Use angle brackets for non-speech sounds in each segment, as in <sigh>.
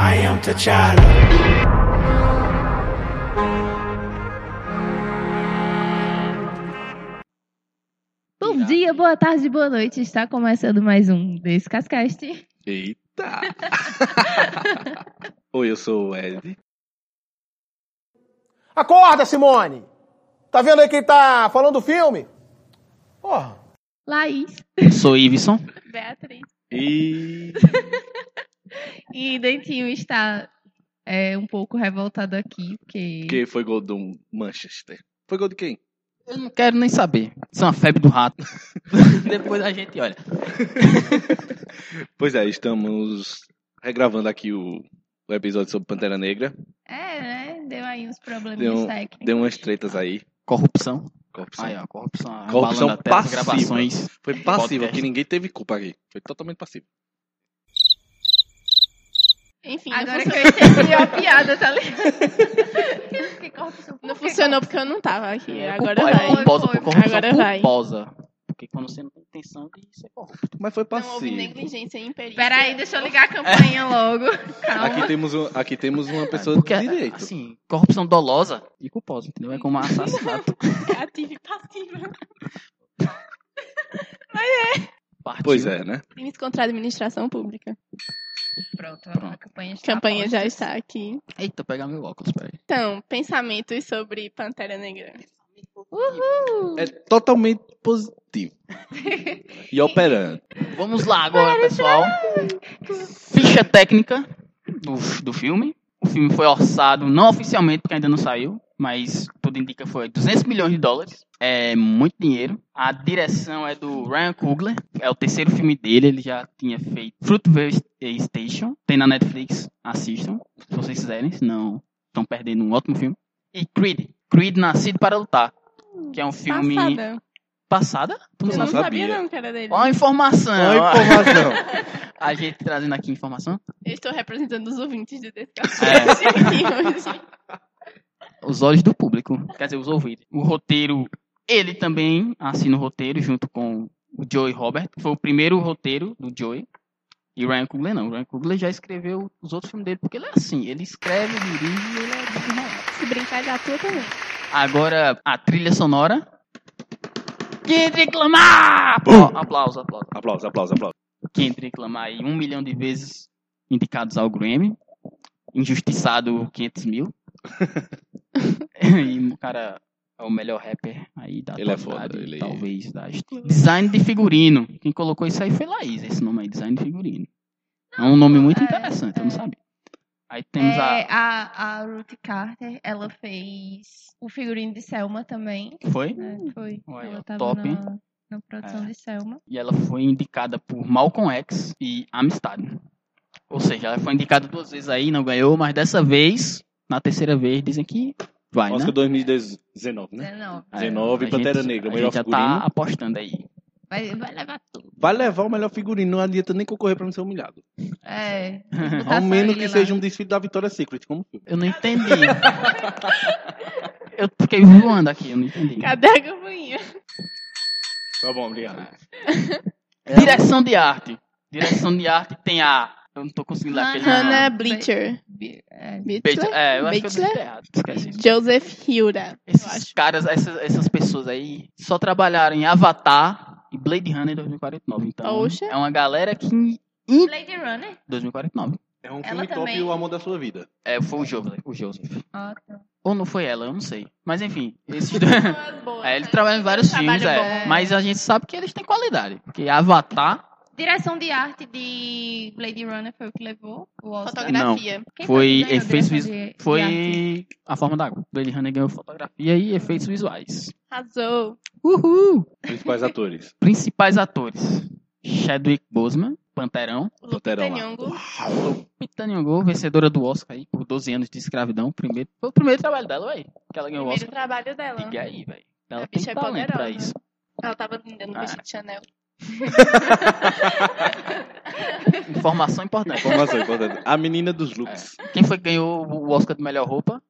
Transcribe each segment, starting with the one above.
I am T'Challa. Bom dia, boa tarde, boa noite. Está começando mais um Descascast. Eita! <laughs> Oi, eu sou o Ed. Acorda, Simone! Tá vendo aí quem tá falando do filme? Porra. Laís, Sou Iveson. Beatriz. E. E Dentinho está é, um pouco revoltado aqui, porque... Que foi gol do Manchester. Foi gol de quem? Eu não quero nem saber. Isso é uma febre do rato. <laughs> Depois a gente olha. <laughs> Pois é, estamos regravando aqui o, o episódio sobre Pantera Negra. É, né? Deu aí uns probleminhas Deu, um- técnicos. deu umas tretas aí. Corrupção. Corrupção. Aí, ó, corrupção. Corrupção passiva. gravações. Foi passivo, Podcast. que ninguém teve culpa aqui. Foi totalmente passivo. Enfim, Agora que eu entendi a piada, tá ligado? <laughs> Não funcionou porque eu não tava aqui. É Agora vai. Culposa, Agora vai. culposa. Porque quando você não tem intenção de ser corrupto. Mas foi Não houve passivo. negligência e imperícia. Peraí, deixa eu ligar a campanha logo. <laughs> Calma. Aqui temos, um- aqui temos uma pessoa Porque, de direito. assim, corrupção dolosa e culposa, entendeu? É como assassinato. <laughs> Ativa e passiva. Partiu. Pois é, né? Crimes contra a administração pública. Pronto, a Pronto. campanha A está campanha já está aqui. Eita, pegar meu óculos, peraí. Então, pensamentos sobre Pantera Negra. É totalmente positivo. <laughs> e operante. Vamos lá agora, pessoal. Ficha técnica do, do filme. O filme foi orçado, não oficialmente, porque ainda não saiu, mas tudo indica que foi 200 milhões de dólares. É muito dinheiro. A direção é do Ryan Coogler. É o terceiro filme dele. Ele já tinha feito Fruitvale Station. Tem na Netflix. Assistam, se vocês quiserem. Senão estão perdendo um ótimo filme. E Creed. Creed Nascido para Lutar. Que é um filme... Passada. Passada? Tu não Eu não sabia sabia. não que era dele. Ó a informação. Uma informação. <laughs> A gente trazendo aqui informação. Eu estou representando os ouvintes de É. Descalço aqui hoje. Os olhos do público. Quer dizer, os ouvidos. O roteiro, ele também assina o roteiro junto com o Joey Robert. Foi o primeiro roteiro do Joey. E o Ryan Coogler não. O Ryan Coogler já escreveu os outros filmes dele. Porque ele é assim. Ele escreve, dirige e ele é. Se brincar, ele atua também. Agora, a trilha sonora. Kendrick Lamar! Apla- Aplauso, aplauso. aplausos, aplausos, aplausos. Kendrick Lamar aí, um milhão de vezes indicados ao Grammy. Injustiçado 500 mil. <laughs> <laughs> e o cara é o melhor rapper aí da Ele é foda, ele- talvez. Da... Design de figurino. Quem colocou isso aí foi Laís, esse nome aí, design de figurino. É um nome muito é, interessante, eu não é. sabia. Aí temos É, a... a, a Ruth Carter, ela fez o figurino de Selma também. Foi? né? Foi. Olha, ela tava top, na, na produção É. de Selma. E ela foi indicada por Malcolm X e Amistad. Ou seja, ela foi indicada duas vezes aí, não ganhou, mas dessa vez, na terceira vez, dizem que vai, Oscar né? 2019, né? 19. É, 19, a Pantera gente- Negra, melhor gente já figurino. tá apostando aí. Vai, vai levar tudo. Vai levar o melhor figurino, não adianta nem concorrer pra não ser humilhado. É. <laughs> Ao menos que seja um desfile da Victoria's Secret, como filme. Eu não entendi. <laughs> eu fiquei voando aqui, eu não entendi. Cadê a campainha? Tá bom, obrigado. <laughs> Direção de arte. Direção de arte tem a. Eu não tô conseguindo ler aquele Hannah nome. Bleacher. É, Bleacher? É, eu acho que eu errado. Esqueci. Joseph Hilda. Esses caras, essas, essas pessoas aí, só trabalharam em Avatar e Blade Runner 2049. Então, Oxa. é uma galera que. Em Blade Runner? 2049. É um Ela filme top também- e o amor da sua vida. É, foi o Joseph. O Joseph. Ah, tá. Ou não foi ela, eu não sei. Mas enfim, <laughs> esses dois. É, eles né? trabalham em vários filmes, é. bom. Mas a gente sabe que eles têm qualidade. Porque Avatar Direção de arte de Blade Runner foi o que levou o Oscar. Fotografia. Quem foi efeitos direção vis... de- de arte? Foi a forma da água. Blade Runner ganhou fotografia e efeitos visuais. Arrasou. Uhul! Principais atores. Principais atores. Chadwick Boseman, Panterão. Panterão. Lupita Nyong'o, vencedora do Oscar aí por 12 anos de escravidão. Primeiro, foi o primeiro trabalho dela, ué. Que ela ganhou o Primeiro Oscar. trabalho dela. Diga aí, velho. Ela A tem é talento pra poderosa. isso. Ela tava linda no Ah. vestido de Chanel. Informação importante. Informação importante. A menina dos looks. Quem foi que ganhou o Oscar de melhor roupa?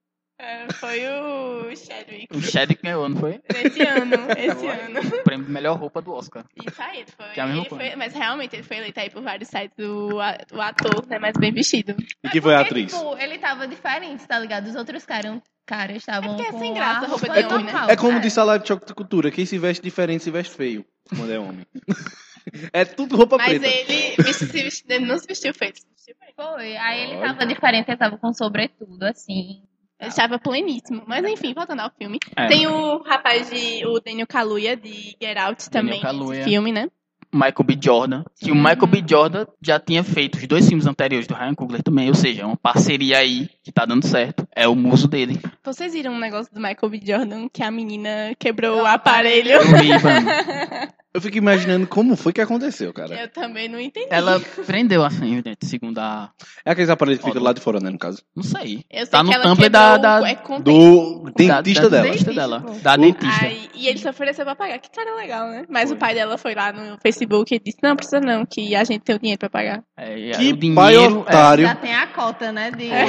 É, foi o Chadwick. O Chadwick ganhou, não foi? Esse ano, esse ano. O prêmio de melhor roupa do Oscar. Isso aí, ele foi, Que é a mesma ele coisa. foi- Mas realmente ele foi eleito aí por vários sites o, a- o ator, né? Mais bem vestido. E quem foi a Porque, atriz? tipo, ele tava diferente, tá ligado? Os outros caras, caras estavam porque é com sem graça a roupa de homem, né? normal, É como cara. disse a live de choque de cultura: quem se veste diferente se veste feio quando é homem. <laughs> é tudo roupa Mas preta. ele se vesti- ele não se vestiu feio, se vestiu bem. Foi, aí ele Olha. tava diferente, ele tava com sobretudo, assim. Ele estava pleníssimo. Mas enfim, voltando ao filme. É. Tem o rapaz de. o Daniel Kaluuya de Get Out também. Esse filme, né? Michael B. Jordan. Que o Michael B. Jordan já tinha feito os dois filmes anteriores do Ryan Coogler também. Ou seja, é uma parceria aí que tá dando certo. É o muso dele. Vocês viram um negócio do Michael B. Jordan que a menina quebrou o aparelho? Eu vi, mano. <laughs> Eu fico imaginando como foi que aconteceu, cara. Eu também não entendi. Ela prendeu assim, segundo a. É aqueles aparelhos que ficam lá de fora, né, no caso. Não sei. Eu sei Tá que no quebrou da- da- é. Do dentista da, da dela. Dentista dela. Da dentista. Aí, e ele se ofereceu pra pagar. Que cara legal, né? Mas Foi. o pai dela foi lá no Facebook e disse: Não, precisa não, que a gente tem o dinheiro pra pagar. É, e Que o dinheiro, pai é, otário. Já tem a cota, né? De É.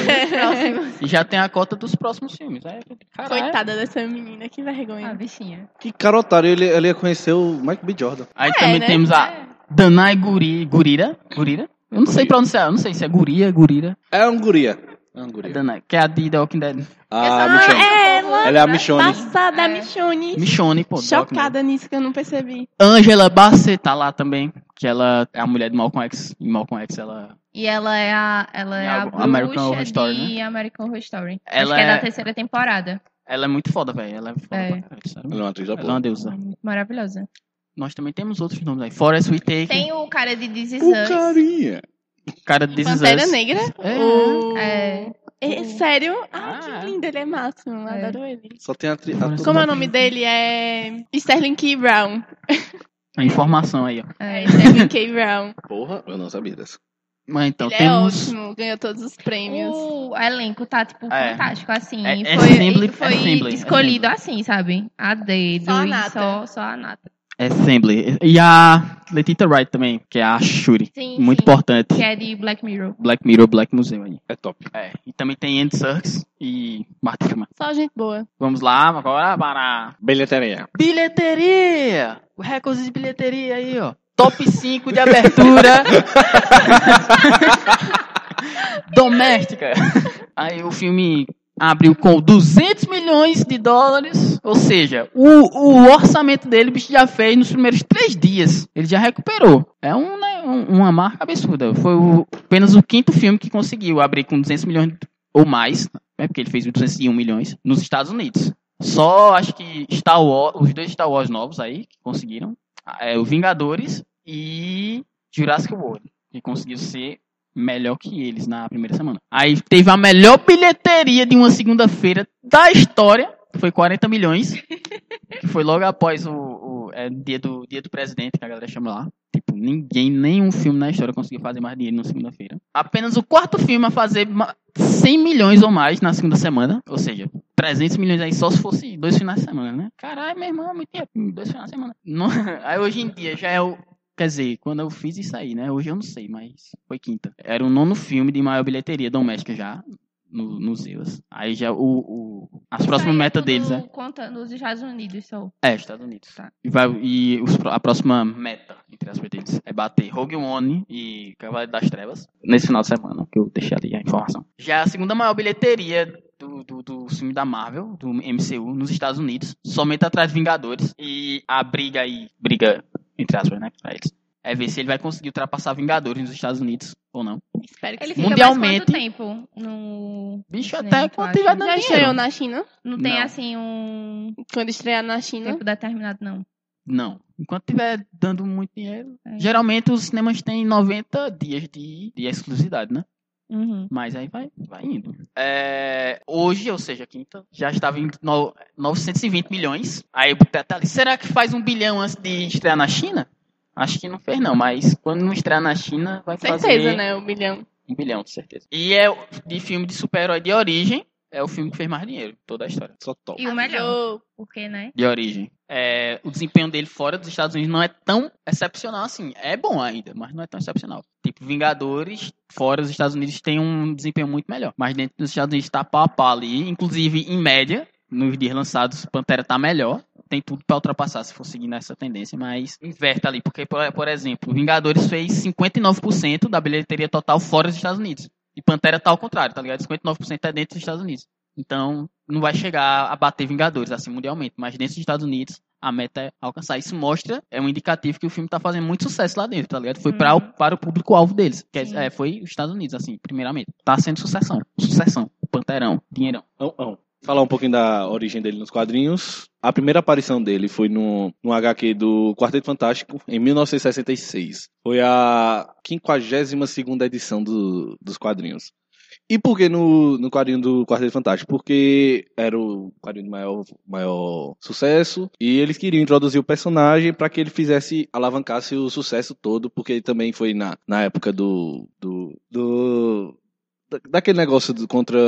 próximos. e já tem a cota dos próximos filmes. É, caralho. Coitada dessa menina, que Ah, vergonha. bichinha. Que cara otário, ele, ele ia conhecer o Michael B. Jordan. Aí É, também né? temos a É. Danai Guri, Gurira. Gurira? Eu não sei Gurira. pronunciar, eu não sei se é Guria, Gurira. É um guria. É um guria. Danai, que é a de The Walking Dead. Ah, Ah, Michonne. é ela! Ela é a Michonne. Passada, É. Michonne. Michonne, pô. Chocada nisso que eu não percebi. Angela Bassett tá lá também, que ela é a mulher do Malcolm X. Em Malcolm X ela... E ela é a, ela é É a algo- bruxa American Horror de Story, American Horror Story. Ela Acho que é é- da terceira temporada. Ela é muito foda, velho. Ela é foda É. pra caralho. Ela é uma atriz da Ela é uma deusa. Maravilhosa. Nós também temos outros nomes aí. Forest Whitaker, Tem o cara de This Is O Us. carinha. cara de This Is Pantera. Negra? É. O... É. É, sério? Ah, Ah. que lindo, ele é máximo. É. Adoro ele. Só tem atri... Como ator- Como é o nome dele? É Sterling K. Brown. A informação aí, ó. É. É Sterling K. Brown. Porra, eu não sabia dessa. Mas então, ele é temos... ótimo, ganhou todos os prêmios. O elenco tá, tipo, É. fantástico, assim. É- é foi assembly- foi assembly, escolhido assembly. assim, sabe? A dedo Só a e nata. só, só a nata. Assembly. E a Letita Wright também, que é a Shuri. Sim, Muito sim. importante. Que é de Black Mirror. Black Mirror, Black Museum aí. É top. É. E também tem Andy Serkis e Martin Freeman. Só gente boa. Vamos lá, agora para Bilheteria. bilheteria. O recorde de bilheteria aí, ó. Top 5 de abertura <laughs> doméstica. Aí o filme abriu com 200 milhões de dólares, ou seja, o, o orçamento dele já fez nos primeiros três dias. Ele já recuperou. É um, né, um- uma marca absurda. Foi o- apenas o quinto filme que conseguiu abrir com 200 milhões ou mais, né, porque ele fez 201 milhões nos Estados Unidos. Só acho que Star Wars, os dois Star Wars novos aí que conseguiram, é o Vingadores e Jurassic World, que conseguiu ser melhor que eles na primeira semana. Aí teve a melhor bilheteria de uma segunda-feira da história, foi 40 milhões, que foi logo após o, o é, dia, do, dia do presidente, que a galera chama lá. Tipo, ninguém, nenhum filme na história conseguiu fazer mais dinheiro na segunda-feira. Apenas o quarto filme a fazer ma- 100 milhões ou mais na segunda semana, ou seja, 300 milhões aí só se fosse dois finais de semana, né? Caralho, meu irmão, muito dinheiro, dois finais de semana. Não- <laughs> aí hoje em dia já é o. Quer dizer, quando eu fiz isso aí, né? Hoje eu não sei, mas foi quinta. Era o nono filme de maior bilheteria doméstica já no, nos EUS. Aí já o, o- as próximas é metas deles é. Conta nos Estados Unidos só. É, Estados Unidos. Tá. E, vai, e os a próxima meta, entre as deles, é bater Rogue One e Cavaleiro das Trevas nesse final de semana, que eu deixei ali a informação. Já é a segunda maior bilheteria do, do, do filme da Marvel, do MCU, nos Estados Unidos, somente atrás de Vingadores. E a briga aí, briga, entre aspas, né, pra eles, é ver se ele vai conseguir ultrapassar Vingadores nos Estados Unidos ou não. Espero que Ele fica Mundialmente- mais quanto tempo no... Bicho, no até quando tiver dando Já estreou dinheiro. na China? Não tem, Não. assim, um Quando estrear na China. tempo determinado, não. Não. Enquanto tiver dando muito dinheiro. É. Geralmente os cinemas têm 90 dias de, de exclusividade, né? Uhum. Mas aí vai, vai indo. É, hoje, ou seja, quinta, já estava em no- 920 milhões. Aí o Teta ali, será que faz um bilhão antes de estrear na China? Acho que não fez não, mas quando não estrear na China, vai Certeza, fazer né? Um bilhão. um bilhão, de certeza. E é o- de filme de super-herói de origem, é o filme que fez mais dinheiro, toda a história. Só top. E o melhor, porque, né? De origem. É, o desempenho dele fora dos Estados Unidos não é tão excepcional assim. É bom ainda, mas não é tão excepcional. Tipo, Vingadores, fora dos Estados Unidos, tem um desempenho muito melhor. Mas dentro dos Estados Unidos tá pau a pau ali. Inclusive, em média, nos dias lançados, Pantera tá melhor. Tem tudo pra ultrapassar se for seguir nessa tendência, mas inverte ali. Porque, por, por exemplo, Vingadores fez 59% da bilheteria total fora dos Estados Unidos. E Pantera tá ao contrário, tá ligado? 59% é dentro dos Estados Unidos. Então, não vai chegar a bater Vingadores, assim, mundialmente. Mas dentro dos Estados Unidos, a meta é alcançar. Isso mostra, é um indicativo que o filme tá fazendo muito sucesso lá dentro, tá ligado? Foi pra, o- para o público-alvo deles. Que é- é, foi os Estados Unidos, assim, primeiramente. Tá sendo sucessão. Sucessão. Panterão. Dinheirão. Não, não. Falar um pouquinho da origem dele nos quadrinhos. A primeira aparição dele foi no, no HQ do Quarteto Fantástico, em 1966. Foi a 52ª edição do- dos quadrinhos. E por que no, no quadrinho do Quarteto Fantástico? Porque era o quadrinho de maior, maior sucesso e eles queriam introduzir o personagem para que ele fizesse, alavancasse o sucesso todo, porque ele também foi na, na época do, do, do daquele negócio do- contra.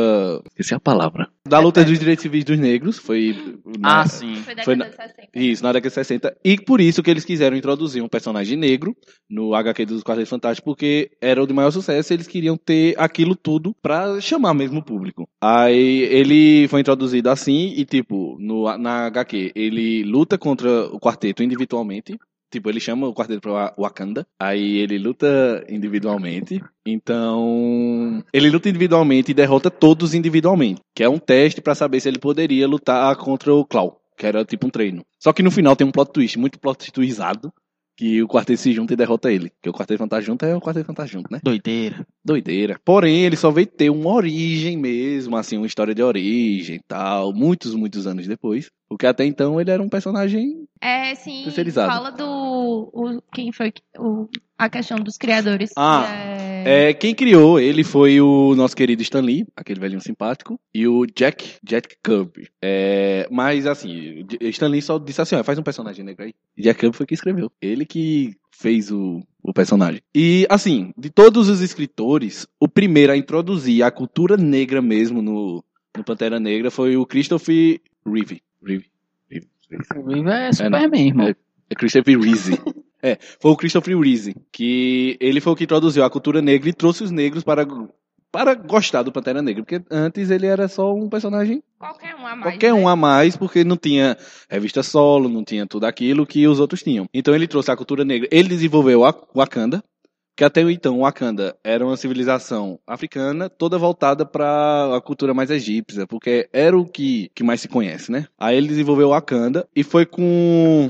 Esqueci a palavra. Da luta dos direitos civis dos negros. Foi. na- Ah, sim. Foi década Foi na- de 60. Isso, na década de 60. E por isso que eles quiseram introduzir um personagem negro no HQ dos Quartetos Fantásticos, porque era o de maior sucesso e eles queriam ter aquilo tudo pra chamar mesmo o público. Aí ele foi introduzido assim e, tipo, no, na HQ, ele luta contra o quarteto individualmente. Tipo, ele chama o quarteto pra Wakanda. Aí ele luta individualmente. Então. Ele luta individualmente e derrota todos individualmente. Que é um teste pra saber se ele poderia lutar contra o Claw. Que era tipo um treino. Só que no final tem um plot twist, muito plot twistizado. Que o quarteto se junta e derrota ele. Que o quarteto fantástico junto é o quarteto fantástico junto, né? Doideira. Doideira. Porém, ele só veio ter uma origem mesmo, assim, uma história de origem e tal, muitos, muitos anos depois. Porque até então ele era um personagem. É, sim. Terceirizado. Fala do. O, quem foi o, a questão dos criadores. Ah, é- É, quem criou ele foi o nosso querido Stan Lee, aquele velhinho simpático, e o Jack, Jack Kirby. É, mas assim, Stan Lee só disse assim, ó, faz um personagem negro aí. Jack Kirby foi que escreveu. Ele que fez o, o personagem. E assim, de todos os escritores, o primeiro a introduzir a cultura negra mesmo no, no Pantera Negra foi o Christopher Reeve. Reeve. Reeve. O Vivo é Superman, irmão. É. É Christopher Reeve. <laughs> é, foi o Christopher Reeve, que ele foi o que introduziu a cultura negra e trouxe os negros para, para gostar do Pantera Negra, porque antes ele era só um personagem, Qualquer um a mais. qualquer né? um a mais, porque não tinha revista solo, não tinha tudo aquilo que os outros tinham. Então ele trouxe a cultura negra, ele desenvolveu a Wakanda, que até então Wakanda era uma civilização africana toda voltada para a cultura mais egípcia, porque era o que, que mais se conhece, né? Aí ele desenvolveu Wakanda e foi com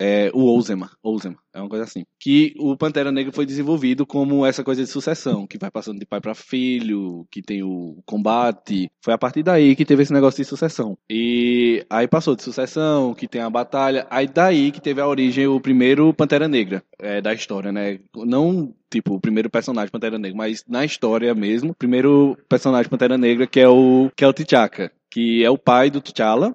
é, o Ozema, Ozema, é uma coisa assim. Que o Pantera Negra foi desenvolvido como essa coisa de sucessão, que vai passando de pai para filho, que tem o combate. Foi a partir daí que teve esse negócio de sucessão. E aí passou de sucessão, que tem a batalha, aí daí que teve a origem o primeiro Pantera Negra é, da história, né? Não tipo o primeiro personagem Pantera Negra, mas na história mesmo, o primeiro personagem Pantera Negra que é o que é o T'Chaka, que é o pai do T'Challa.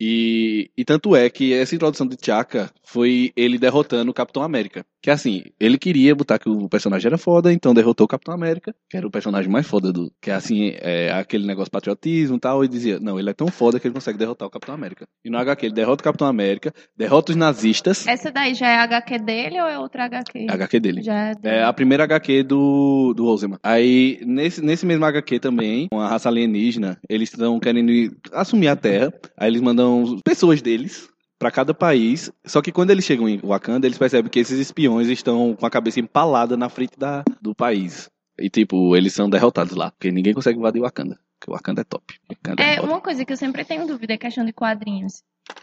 E, e tanto é que essa introdução de T'Chaka foi ele derrotando o Capitão América. Que assim, ele queria botar que o personagem era foda, então derrotou o Capitão América, que era o personagem mais foda do. Que é assim, é aquele negócio patriotismo e tal, e dizia, não, ele é tão foda que ele consegue derrotar o Capitão América. E no HQ ele derrota o Capitão América, derrota os nazistas. Essa daí já é HQ dele ou é outra HQ? É a HQ dele. Já é dele. É a primeira HQ do, do Ozema. Aí, nesse, nesse mesmo HQ também, com a raça alienígena, eles estão querendo ir- assumir a Terra. Aí eles mandam pessoas deles pra cada país. Só que quando eles chegam em Wakanda, eles percebem que esses espiões estão com a cabeça empalada na frente da, do país. E, tipo, eles são derrotados lá. Porque ninguém consegue invadir Wakanda. Porque Wakanda é top. Wakanda é, É, foda. uma coisa que eu sempre tenho dúvida é questão de quadrinhos.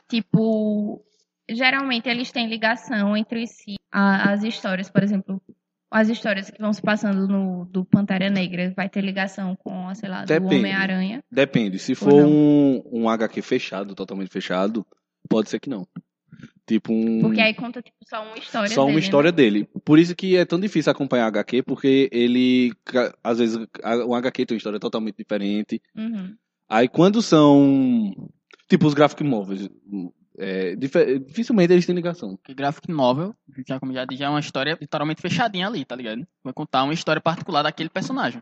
Tipo, geralmente eles têm ligação entre si. A- as histórias, por exemplo, as histórias que vão se passando no do Pantera Negra vai ter ligação com, sei lá, do. Homem-Aranha. Depende. Se for um, um HQ fechado, totalmente fechado, pode ser que não. Tipo um. Porque aí conta, tipo, só uma história Só uma dele, história né? dele. Por isso que é tão difícil acompanhar HQ, porque ele. Às vezes a- um HQ tem uma história totalmente diferente. Uhum. Aí quando são. Tipo os graphic novels. é, dife- dificilmente eles têm ligação. Porque graphic novel, já como já disse, já é uma história literalmente fechadinha ali, tá ligado? Vai contar uma história particular daquele personagem.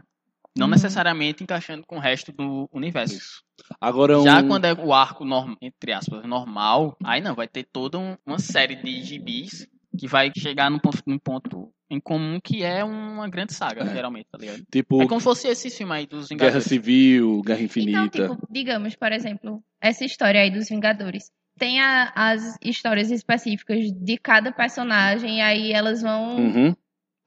Não Uhum. necessariamente encaixando com o resto do universo. Isso. Agora um... Já quando é o arco, norm, entre aspas, normal, aí não, vai ter toda um- uma série de gibis que vai chegar num ponto, num ponto em comum que é uma grande saga, É. geralmente, tá ligado? Tipo, É como se fosse esse filme aí dos Guerra Vingadores. Civil, Guerra Então, Infinita. tipo, digamos, por exemplo, essa história aí dos Vingadores. Tem a- as histórias específicas de cada personagem, e aí elas vão Uhum.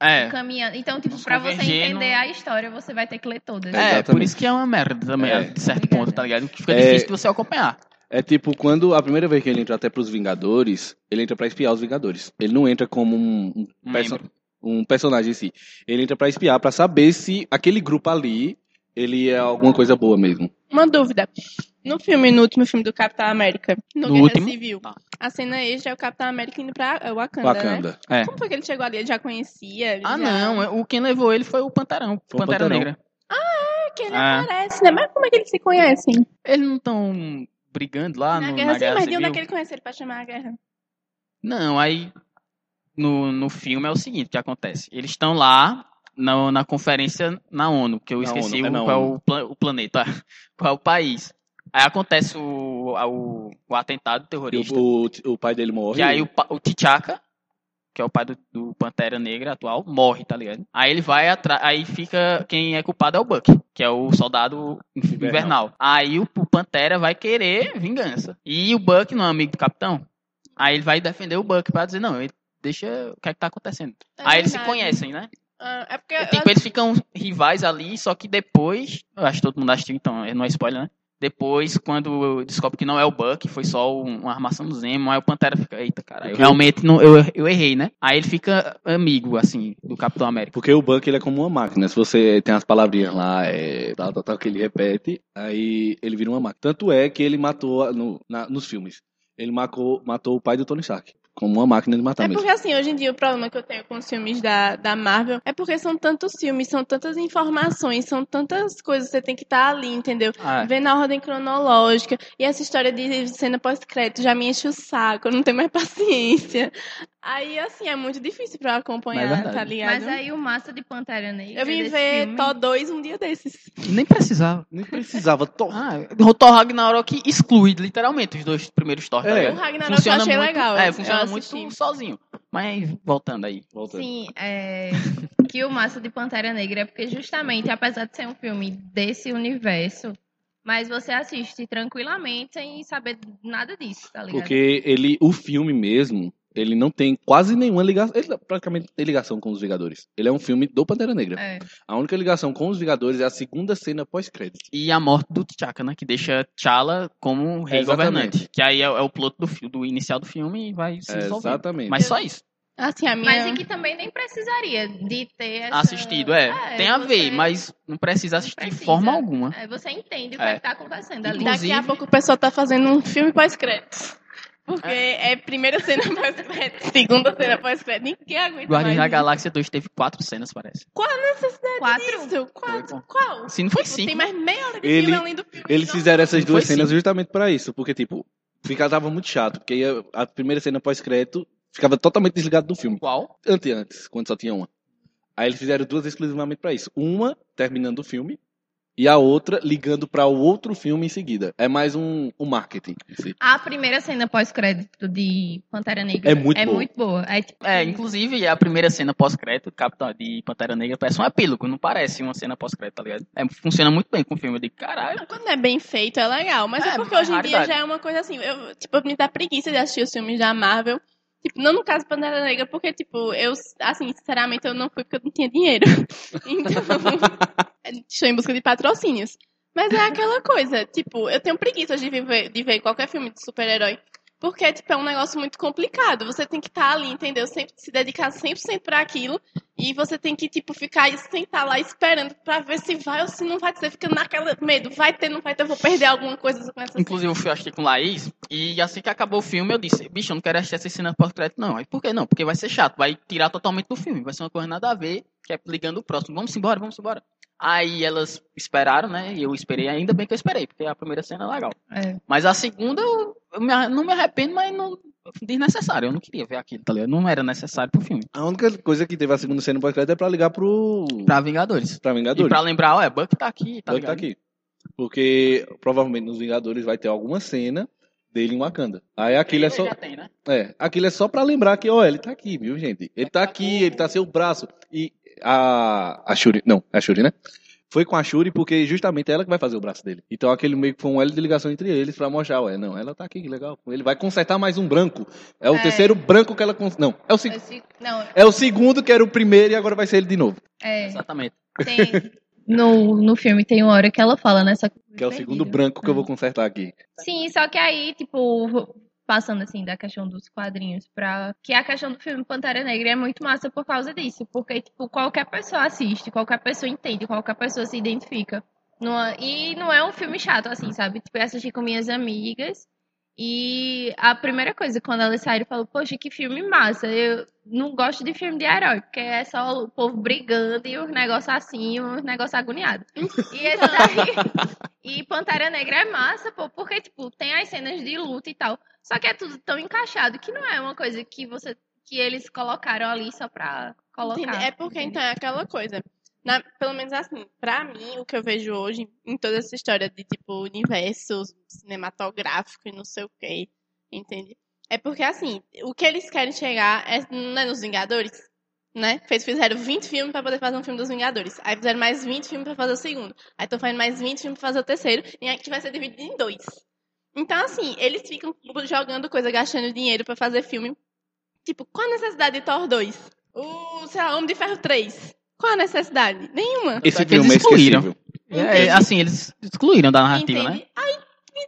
É, caminhando. Então, tipo, pra você entender no- a história, você vai ter que ler todas. É, é, exatamente. por isso que é uma merda também, É. de certo Obrigada. ponto, tá ligado? Que fica É. difícil de você acompanhar. É tipo, quando a primeira vez que ele entra até pros Vingadores, ele entra pra espiar os Vingadores. Ele não entra como um, um, perso- um personagem em si. Ele entra pra espiar, pra saber se aquele grupo ali, ele é alguma coisa boa mesmo. Uma dúvida. No filme, no último filme do Capitão América, no, No Guerra último? Civil, a cena extra é o Capitão América indo pra Wakanda, Wakanda. né? É. Como foi que ele chegou ali? Ele já conhecia? Ah, já... não, é- o quem levou ele foi o Panterão, Foi o Pantera Panterão. Negra. É que ele Ah. aparece, né? Mas como é que eles se conhecem? Eles não estão brigando lá na no, guerra, na sim, Guerra mas de onde Civil? é que ele conhece ele pra chamar a guerra? Não, aí no, no filme é o seguinte que acontece. Eles estão lá na, na conferência na ONU, que eu Na esqueci ONU, é o- qual é ONU. o, pla- o planeta, <laughs> qual é o país. Aí acontece o, o, o atentado terrorista. o, o, o pai dele morre. E aí o, o T'Chaka, que é o pai do, do Pantera Negra atual, morre, tá ligado? Aí ele vai atrás, aí fica, quem é culpado é o Buck, que é o soldado Invernal. invernal. Aí o, o Pantera vai querer vingança. E o Buck não é amigo do capitão. Aí ele vai defender o Buck pra dizer, não, ele- deixa, o que é que tá acontecendo? É aí eles se verdade. conhecem, né? Ah, é porque... Tipo, eles ficam rivais ali, só que depois, eu acho que todo mundo assistiu, então não é spoiler, né? Depois, quando descobre que não é o Buck, foi só um- uma armação do Zemo, aí o Pantera fica, eita, cara, eu realmente não, eu, eu errei, né? Aí ele fica amigo, assim, do Capitão América. Porque o Buck ele é como uma máquina. Se você tem as palavrinhas lá, é, tal, tal, tal, que ele repete, aí ele vira uma máquina. Tanto é que ele matou no, na- nos filmes. Ele matou, matou o pai do Tony Stark. Como uma máquina de matar É mesmo. porque assim, hoje em dia o problema que eu tenho com os filmes da, da Marvel é porque são tantos filmes, são tantas informações, são tantas coisas, você tem que estar ali, entendeu? Ah, Ver na ordem cronológica. E essa história de cena pós-crédito já me enche o saco, eu não tenho mais <laughs> paciência. Aí, assim, é muito difícil pra eu acompanhar, Mas é tá ligado? Mas aí o massa de Pantera Negra. eu vim desse ver filme- Thor 2 um dia desses. nem precisava. Nem precisava. To... Ah, o Thor Ragnarok exclui, literalmente, os dois primeiros Thor, tá É. ligado? O Ragnarok eu achei muito, legal. É, funciona assisti. muito sozinho. Mas, voltando aí. Voltando. Sim, é, que o massa de Pantera Negra é porque justamente, apesar de ser um filme desse universo, mas você assiste tranquilamente sem saber nada disso, tá ligado? Porque ele, o filme mesmo, ele não tem quase nenhuma ligação. Ele praticamente tem ligação com os Vingadores. Ele é um filme do Pantera Negra. É. A única ligação com os Vingadores é a segunda cena pós-crédito. E a morte do T'Chaka, né? Que deixa T'Challa como rei Exatamente. governante. Que aí é, é o plot do, do inicial do filme e vai se É, resolver. exatamente. Mas só isso. Assim, a minha... Mas e que também nem precisaria de ter essa... Assistido, é. tem a você- ver, mas não precisa assistir precisa. de forma alguma. é, você entende o É. que está acontecendo ali. Inclusive- Daqui a pouco o pessoal tá fazendo um filme pós-crédito. Porque é primeira cena pós-crédito, segunda cena pós-crédito. Ninguém aguenta Guardiões da. Galáxia 2 teve quatro cenas, parece. Qual a necessidade Quatro? disso? Quatro? Qual? Se não foi Tipo, cinco. Tem mais meia hora de Ele- filme além do filme. Eles fizeram essas duas cenas sim. justamente pra isso. Porque, tipo, ficava muito chato. Porque a, a primeira cena pós-crédito ficava totalmente desligado do filme. Qual? Antes, antes, quando só tinha uma. Aí eles fizeram duas exclusivamente pra isso. Uma terminando o filme e a outra ligando pra o outro filme em seguida. É mais um, um marketing. A primeira cena pós-crédito de Pantera Negra É muito é boa. muito boa. É, tipo, É, inclusive a primeira cena pós-crédito Capitão de Pantera Negra parece um epílogo, não parece uma cena pós-crédito, tá ligado? É, funciona muito bem com o filme. Eu digo, caralho. Quando é bem feito, é legal. Mas é, É, porque é hoje em dia raridade. já é uma coisa assim. Eu, tipo, me dá preguiça de assistir os filmes da Marvel. Tipo, não no caso Pantera Negra, porque, tipo, eu, assim, sinceramente, eu não fui porque eu não tinha dinheiro. <laughs> Então, <laughs> estou em busca de patrocínios. Mas é aquela coisa, tipo, eu tenho preguiça de ver, de ver qualquer filme de super-herói. Porque, tipo, é um negócio muito complicado. Você tem que estar ali, entendeu? Sempre se dedicar 100% para aquilo. E você tem que, tipo, ficar sentar lá esperando pra ver se vai ou se não vai. Você fica naquela medo. Vai ter, não vai ter, vou perder alguma coisa Inclusive eu fui assistir com Laís e assim que acabou o filme eu disse, bicho, eu não quero assistir essa cena pós-crédito não. Aí por que não? Porque vai ser chato, vai tirar totalmente do filme, vai ser uma coisa nada a ver, que é ligando o próximo. Vamos embora, vamos embora. Aí elas esperaram, né? E eu esperei, ainda bem que eu esperei, porque a primeira cena é legal. é. Mas a segunda, eu, eu me- não me arrependo, mas não. Desnecessário, eu não queria ver aquilo, tá ligado? Não era necessário pro filme. A única coisa que teve a segunda cena pós-crédito é pra ligar pro. Pra Vingadores. pra E Vingadores. pra lembrar, olha, Buck tá aqui, tá Buck tá ligado? aqui. Porque provavelmente nos Vingadores vai ter alguma cena dele em Wakanda. Aí aquilo é só. Já tem, né? É, aquilo é só pra lembrar que, ó, ele tá aqui, viu, gente? Ele tá aqui, ele tá sem o braço. E a. A Shuri. Não, é a Shuri, né? Foi com a Shuri porque justamente é ela que vai fazer o braço dele. Então aquele meio que foi um elo de ligação entre eles pra mostrar, ué, não, ela tá aqui, que legal. Ele vai consertar mais um branco. É o É. terceiro branco que ela. cons- Não, é o, seg- Esse- Não, é o segundo que era o primeiro e agora vai ser ele de novo. é. Exatamente. Tem, <laughs> no, no filme tem uma hora que ela fala, né? Só que, Que é o segundo branco que eu vou consertar aqui. Sim, só que aí, tipo, passando assim da questão dos quadrinhos pra. Que a questão do filme Pantera Negra é muito massa por causa disso. Porque, tipo, qualquer pessoa assiste, qualquer pessoa entende, qualquer pessoa se identifica. Numa- E não é um filme chato, assim, sabe? Tipo, eu assisti com minhas amigas. E a primeira coisa, quando elas saíram, falou, poxa, que filme massa. Eu não gosto de filme de herói, porque é só o povo brigando e os negócios assim, os negócios agoniados. E esse daí. <laughs> E Pantera Negra é massa, pô, porque, tipo, tem as cenas de luta e tal. Só que é tudo tão encaixado que não é uma coisa que você. que eles colocaram ali só pra colocar. É porque então é aquela coisa. Na- pelo menos assim, pra mim, o que eu vejo hoje em toda essa história de tipo universo cinematográfico e não sei o que, entende? É porque assim, o que eles querem chegar é, não é nos Vingadores, né? Eles fizeram 20 filmes pra poder fazer um filme dos Vingadores. Aí fizeram mais 20 filmes pra fazer o segundo. Aí estão fazendo mais 20 filmes pra fazer o terceiro. E aqui vai ser dividido em dois. Então, assim, eles ficam jogando coisa, gastando dinheiro pra fazer filme. Tipo, qual a necessidade de Thor 2? O, sei lá, Homem de Ferro 3. Qual a necessidade? Nenhuma. Esse É que eles filme é excluíram. esquecível. É, assim, eles excluíram da narrativa, né? Aí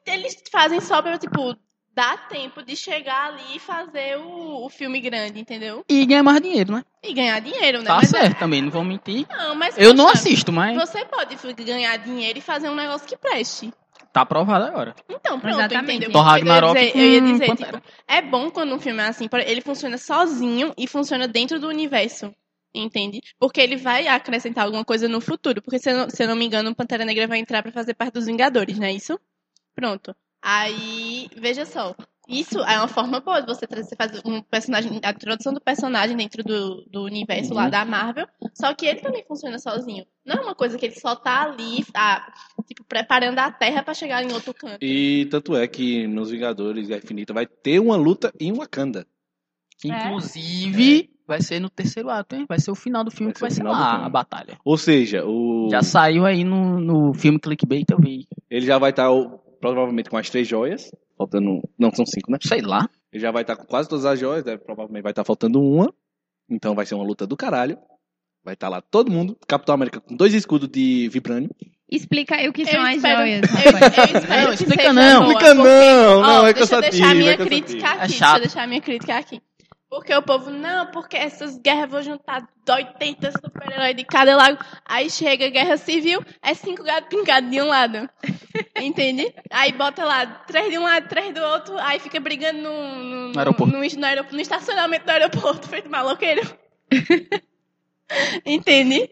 eles fazem só pra, tipo, dar tempo de chegar ali e fazer o, o filme grande, entendeu? E ganhar mais dinheiro, né? E ganhar dinheiro, né? Tá Mas é- certo também, não vou mentir. Não, mas Eu não poxa, assisto, mas Você pode ganhar dinheiro e fazer um negócio que preste. tá aprovado agora. Então, pronto, Exatamente. entendeu? Thor Ragnarok eu ia dizer, eu ia com dizer tipo, é bom quando um filme é assim, ele funciona sozinho e funciona dentro do universo. Entende? Porque ele vai acrescentar alguma coisa no futuro. Porque, se eu não, se eu não me engano, o Pantera Negra vai entrar pra fazer parte dos Vingadores, não é isso? Pronto. Aí, veja só. Isso é uma forma boa de você trazer, você fazer um personagem, a introdução do personagem dentro do, do universo lá Uhum. da Marvel. Só que ele também funciona sozinho. Não é uma coisa que ele só tá ali, ah, tipo, preparando a terra pra chegar em outro canto. E tanto é que nos Vingadores Guerra Infinita vai ter uma luta em Wakanda. Que, É? inclusive, vai ser no terceiro ato, hein? Vai ser o final do filme Vai que vai ser lá a batalha. Ou seja, o Já saiu aí no, no filme Clickbait, eu vi. ele já vai estar provavelmente com as três joias. Faltando. Não, são cinco, né? Sei lá. Ele já vai estar com quase todas as joias, deve, provavelmente vai estar faltando uma. Então vai ser uma luta do caralho. Vai estar lá todo mundo. Capitão América com dois escudos de vibrânio. Explica aí o que Eu são as espero- joias, Eu, <laughs> eu espero Não, que explica seja não. boa, Explica porque- não, Ó, não, é deixa eu cansativo. deixar a minha é cansativo. crítica aqui. É deixa eu deixar a minha crítica aqui. Porque o povo, não, porque essas guerras vão juntar 80 super-heróis de cada lado. Aí chega a guerra civil, é cinco gatos pingados de um lado. <laughs> Entende? Aí bota lá, três de um lado, três do outro, aí fica brigando no, no, No aeroporto. No, no no estacionamento do aeroporto, <laughs> feito maloqueiro. <laughs> Entende?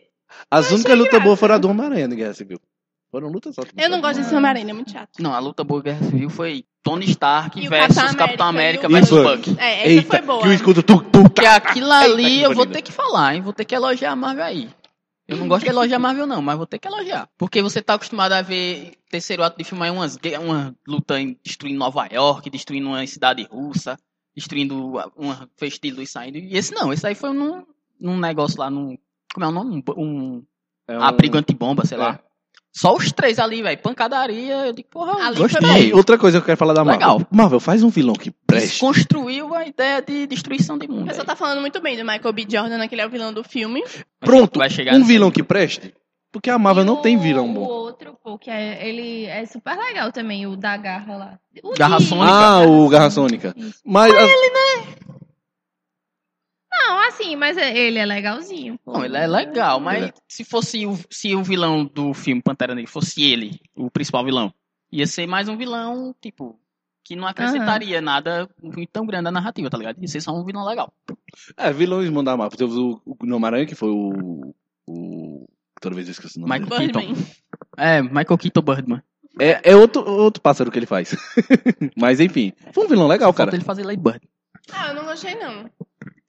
As únicas lutas boas foram a do Homem-Aranha de Guerra Civil. Foram lutas ótimas. Eu não gosto desse Homem-Aranha, é muito chato. Não, a luta boa Guerra Civil foi Tony Stark E o versus Capitão Capitão América América e o versus Buck. Buck. É, essa Eita, foi boa. que o escudo tu, tu, Porque tá. aquilo ali Eita, que eu vou ter que falar, hein? Vou ter que elogiar a Marvel aí. Eu não gosto de elogiar a Marvel, não, mas vou ter que elogiar. Porque você tá acostumado a ver terceiro ato de filme aí umas, gue- uma luta em, destruindo Nova York, destruindo uma cidade russa, destruindo a- uma festa de luz saindo. E esse não, esse aí foi num, num negócio lá, num. Como é o nome? Um, um É um- abrigo antibomba, sei É. lá. Só os três ali, velho. Pancadaria. Eu digo, porra, Ali gostei. Outra coisa que eu quero falar da Marvel. Legal. Marvel, faz um vilão que preste. Desconstruiu a ideia de destruição de O mundo. pessoal velho. tá falando muito bem do Michael B. Jordan, né, que ele é o vilão do filme. Pronto, Vai chegar um vilão que preste. Porque a Marvel E não o- tem vilão O bom. outro, pô, que é, ele é super legal também, o da garra lá. O Garra de- Sônica. Ah, o Garra Sônica. Isso. Mas as- Não, assim, mas é- ele é legalzinho. Pô. Não, ele é legal, mas é. se fosse o, se o vilão do filme Pantera Negra fosse ele, o principal vilão, ia ser mais um vilão, tipo, que não acrescentaria nada muito tão grande à narrativa, tá ligado? Ia ser só um vilão legal. É, vilões da Marvel. Teve o, o Homem-Aranha, que foi o, o. Toda vez eu esqueço o nome. Michael dele. Keaton. Birdman. É, Michael Keaton Birdman. É, é outro, outro pássaro que ele faz. <laughs> Mas enfim, foi um vilão legal, Falta cara. ele fazer Lady Bird. Ah, eu não gostei, não.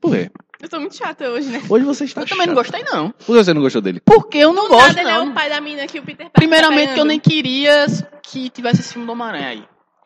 Por quê? Eu tô muito chata hoje, né? Hoje você está Eu também não chato. gostei, não. Por que você não gostou dele? Porque eu não Do gosto, nada, ele é não. o pai da mina que o Peter Parker Primeiramente tá que eu nem queria que tivesse esse filme do Homem-Aranha aí.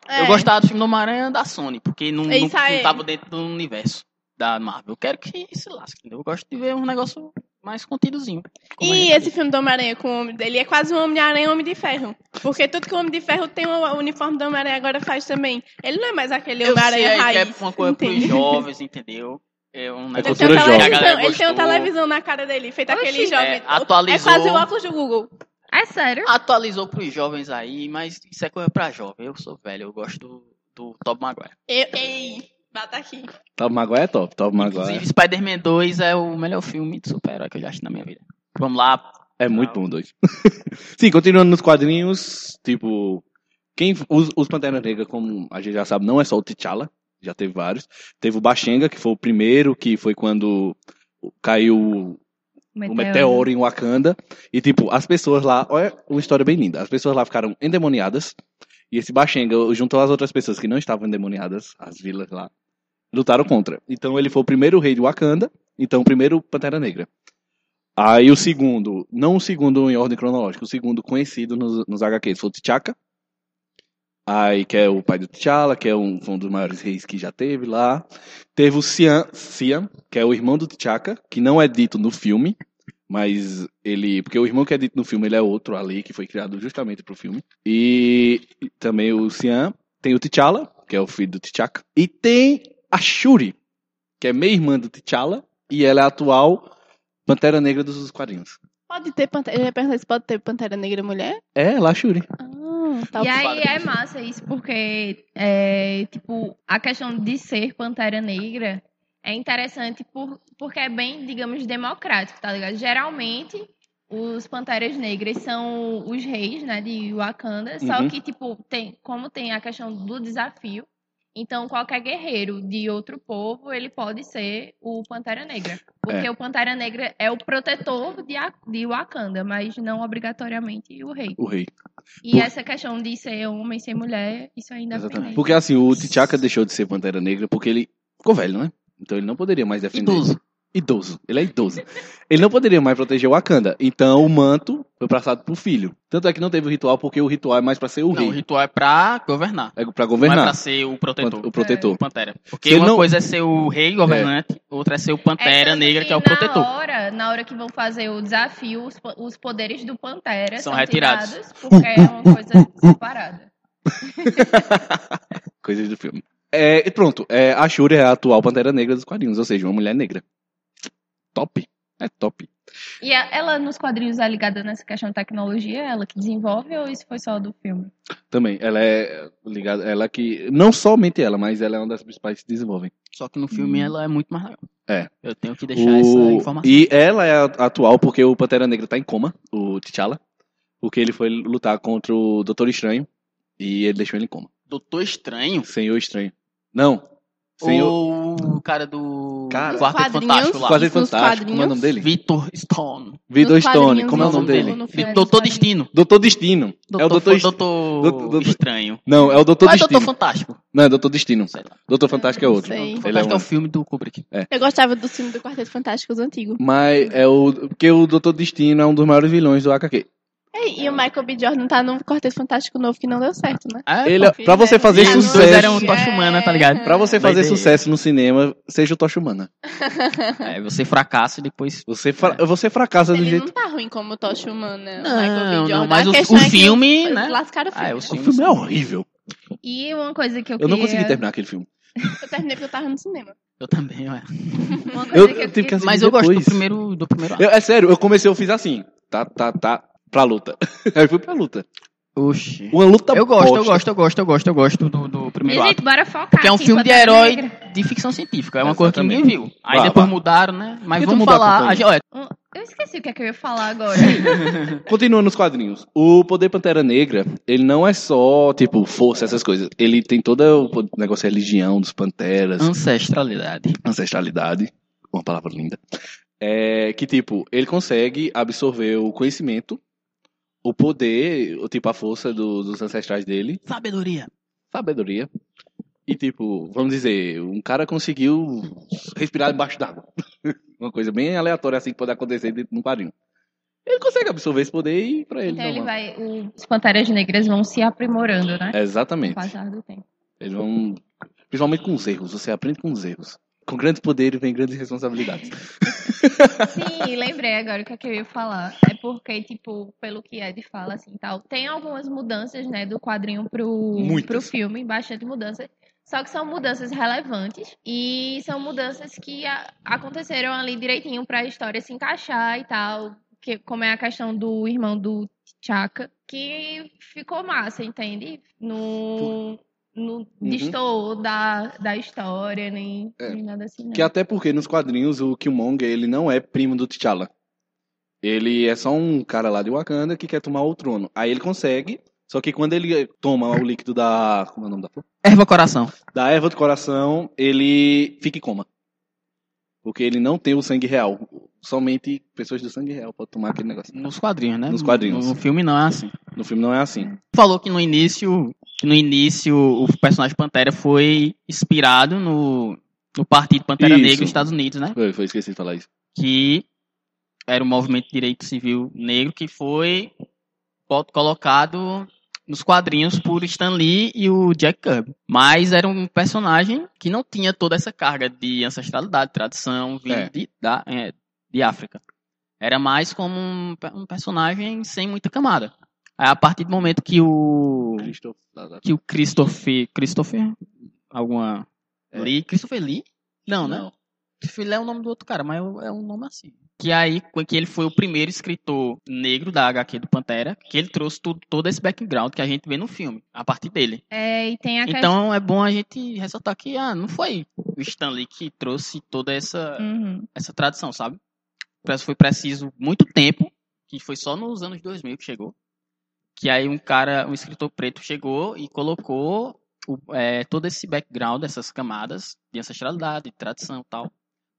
É. Eu gostava do filme do Homem-Aranha da Sony, porque não, É não, não tava dentro do universo da Marvel. Eu quero que se lasque, entendeu? Eu gosto de ver um negócio mais contidozinho. E é. esse filme do Homem-Aranha com o homem dele é quase um Homem-Aranha e Homem de Ferro. Porque tudo que o Homem de Ferro tem, o uniforme do Homem-Aranha agora faz também. Ele não é mais aquele Homem-Aranha raiz. é uma coisa pros jovens, entendeu? É um Ele negócio tem, cultura uma jovem. que a galera televisão, ele tem uma gostou. televisão na cara dele, feito Oxi, aquele jovem. é, atualizou. É quase o óculos do Google. É sério? Atualizou pros jovens aí, mas isso é coisa pra jovem. Eu sou velho, eu gosto do, do Tobey Maguire. Eu, ei, bata aqui. Top Maguire é top. Top Maguire Inclusive, Spider-Man 2 é o melhor filme de super-herói que eu já assisti na minha vida. Vamos lá. é muito bom, dois. <laughs> Sim, continuando nos quadrinhos, tipo, quem os, os Pantera Negra, como a gente já sabe, não é só o T'Challa, já teve vários. Teve o Baxenga, que foi o primeiro, que foi quando caiu o meteoro em Wakanda. E, tipo, as pessoas lá. Olha uma história bem linda. As pessoas lá ficaram endemoniadas. E esse Baxenga, junto às outras pessoas que não estavam endemoniadas, as vilas lá, lutaram contra. Então ele foi o primeiro rei de Wakanda. Então, o primeiro Pantera Negra. Aí o segundo, não o segundo em ordem cronológica, o segundo conhecido nos, nos HQs foi o T'Chaka. Aí, que é o pai do T'Challa, que é um, um dos maiores reis que já teve lá. Teve o Siam, Siam, que é o irmão do T'Chaka, que não é dito no filme, mas ele. Porque o irmão que é dito no filme ele é outro ali, que foi criado justamente pro filme. E também o Siam. Tem o T'Challa, que é o filho do T'Chaka. E tem a Shuri, que é meia-irmã do T'Challa, e ela é a atual Pantera Negra dos quadrinhos. Pode ter Pantera. Eu ia perguntar se pode ter Pantera Negra mulher? É, a Shuri. Ah, tá E aí é massa isso, porque, é, tipo, a questão de ser Pantera Negra é interessante por, porque é bem, digamos, democrático, tá ligado? Geralmente, os Panteras Negras são os reis, né, de Wakanda, só Uhum. que, tipo, tem, como tem a questão do desafio, então qualquer guerreiro de outro povo, ele pode ser o Pantera Negra. Porque o Pantera Negra é o protetor de, de Wakanda, mas não obrigatoriamente o rei. O rei. E Por- essa questão de ser homem, ser mulher, isso é independente. Exatamente. Porque assim, o T'Chaka deixou de ser Pantera Negra porque ele ficou velho, né? Então ele não poderia mais defender. Idoso. Idoso. Ele é idoso. ele não poderia mais proteger o Wakanda. Então o manto foi passado pro filho. Tanto é que não teve o ritual porque o ritual é mais pra ser o Não, o rei. ritual é pra governar. É pra Não é governar. pra ser o protetor. O protetor. Pantera. Porque Se uma não- coisa é ser o rei governante, outra é ser o Pantera tanto Negra, que é o na protetor. Hora, na hora que vão fazer o desafio, os, os poderes do Pantera São são, retirados. tirados, porque é uma coisa separada. <laughs> Coisas do filme. É, e pronto. É, a Shuri é a atual Pantera Negra dos quadrinhos, ou seja, uma mulher negra. Top. É top. E a- ela nos quadrinhos é ligada nessa questão de tecnologia, ela que desenvolve ou isso foi só do filme? Também. Ela é ligada. Ela que. Não somente ela, mas ela é uma das principais que desenvolvem. Só que no filme ela é muito mais legal. É. Eu tenho que deixar essa O- informação. E ela é atual porque o Pantera Negra tá em coma, o T'Challa. Porque ele foi lutar contra o Doutor Estranho. E ele deixou ele em coma. Doutor Estranho. Senhor Estranho. Não. Senhor. Ou o cara do Cara. Quarteto. Fantástico lá. Quarteto Fantástico. Como é o nome dele? Victor Stone. Vitor Stone. Como é o no- nome dele? no. Doutor Destino. Doutor Destino. é o Doutor. Doutor, Estranho. Não, é o Doutor Qual é Destino. Doutor Fantástico? Não, é Doutor Destino. Doutor Fantástico é outro. sei. Ele é Fantástico é um... o filme do Kubrick. Eu gostava do filme do Quarteto Fantástico, os antigos. Mas é o. Porque o Doutor Destino é um dos maiores vilões do HQ. Ei, e o Michael B. Jordan tá no Quarteto Fantástico novo que não deu certo, né? É, Ele, pô, pra você fazer E os sucesso. dois eram Tocha Humana, tá ligado? Pra você fazer é- sucesso no cinema, seja o Tocha Humana. <laughs> É, você fracassa e depois. Você, fra- você fracassa do Ele jeito. não tá ruim como Tocha Humana. o Não, Michael B. não, mas o- o é filme, eles né? Lascaram o filme. Ah, é, o O filme. filme é horrível. E uma coisa que eu, Eu não queria... consegui terminar aquele filme. Eu terminei porque eu tava no cinema. Eu também, ué. Uma coisa Eu, que eu eu tive que assistir Mas eu gosto do depois. primeiro, do primeiro ato. Eu- é sério, eu comecei, eu fiz assim. Tá, tá, tá. Pra luta. Aí <laughs> eu fui pra luta. Oxi. Uma luta Eu gosto, eu bosta. gosto, eu gosto, eu gosto, eu gosto do, do primeiro Gente, ato. bora focar Porque é um aqui, filme de Pantera herói Negra. de ficção científica. É uma coisa que Exatamente. ninguém viu. Aí Vá, depois vá. mudaram, né? Mas vamos falar. a gente- olha, Eu esqueci o que é que eu ia falar agora. <laughs> Continuando nos quadrinhos. O Poder Pantera Negra, ele não é só, tipo, força, essas coisas. Ele tem todo o negócio de religião dos panteras, ancestralidade. ancestralidade. Uma palavra linda. É que, tipo, ele consegue absorver o conhecimento o poder, o tipo, a força do- dos ancestrais dele, Sabedoria. sabedoria. E, tipo, vamos dizer, um cara conseguiu respirar debaixo d'água. <laughs> Uma coisa bem aleatória assim que pode acontecer dentro de um quadrinho. Ele consegue absorver esse poder e ir pra ele. Então ele vai. o- Os Panteras Negras vão se aprimorando, né? Com Exatamente. o passar do tempo. Eles vão. Principalmente com os erros. Você aprende com os erros. Com grandes poderes vem grandes responsabilidades. Sim, lembrei agora o que, é que eu ia falar. É porque, tipo, pelo que Ed fala, assim, tal, tem algumas mudanças, né, do quadrinho pro, Muitas. pro filme, bastante mudanças. Só que são mudanças relevantes e são mudanças que a- aconteceram ali direitinho pra história se encaixar e tal. Que, como é a questão do irmão do Chaka, que ficou massa, entende? No, no destoou da, da história, nem, Uhum. É. nem nada assim, não. Que até porque nos quadrinhos o Killmonger ele não é primo do T'Challa. Ele é só um cara lá de Wakanda que quer tomar o trono. Aí ele consegue, só que quando ele toma o líquido da. Como é o nome da flor? Erva coração. Da erva do coração, ele fica em coma. Porque ele não tem o sangue real. Somente pessoas do sangue real podem tomar aquele negócio. Nos quadrinhos, né? Nos quadrinhos. No filme não é assim. No filme não é assim. Falou que no início, que no início o personagem Pantera foi inspirado no, no Partido Pantera Isso. Negra dos Estados Unidos, né? Foi, foi esqueci de falar isso. que era o movimento de direito civil negro que foi co- colocado nos quadrinhos por Stan Lee e o Jack Kirby. Mas era um personagem que não tinha toda essa carga de ancestralidade, tradição, vindo É. de, da, é, de África. Era mais como um, um personagem sem muita camada. Aí, a partir do momento que o Christoph- que o Christopher Christopher alguma É. Lee Christopher Lee não, né? Filé é o nome do outro cara, mas é um nome assim. Que aí, que ele foi o primeiro escritor negro da HQ do Pantera, que ele trouxe tudo, todo esse background que a gente vê no filme, a partir dele. É, e tem a questão. Então é bom a gente ressaltar que ah, não foi o Stanley que trouxe toda essa, Uhum. essa tradição, sabe? Foi preciso muito tempo, que foi só nos anos 2000 que chegou. Que aí um cara, um escritor preto chegou e colocou o- é, todo esse background, essas camadas de ancestralidade, de tradição tal,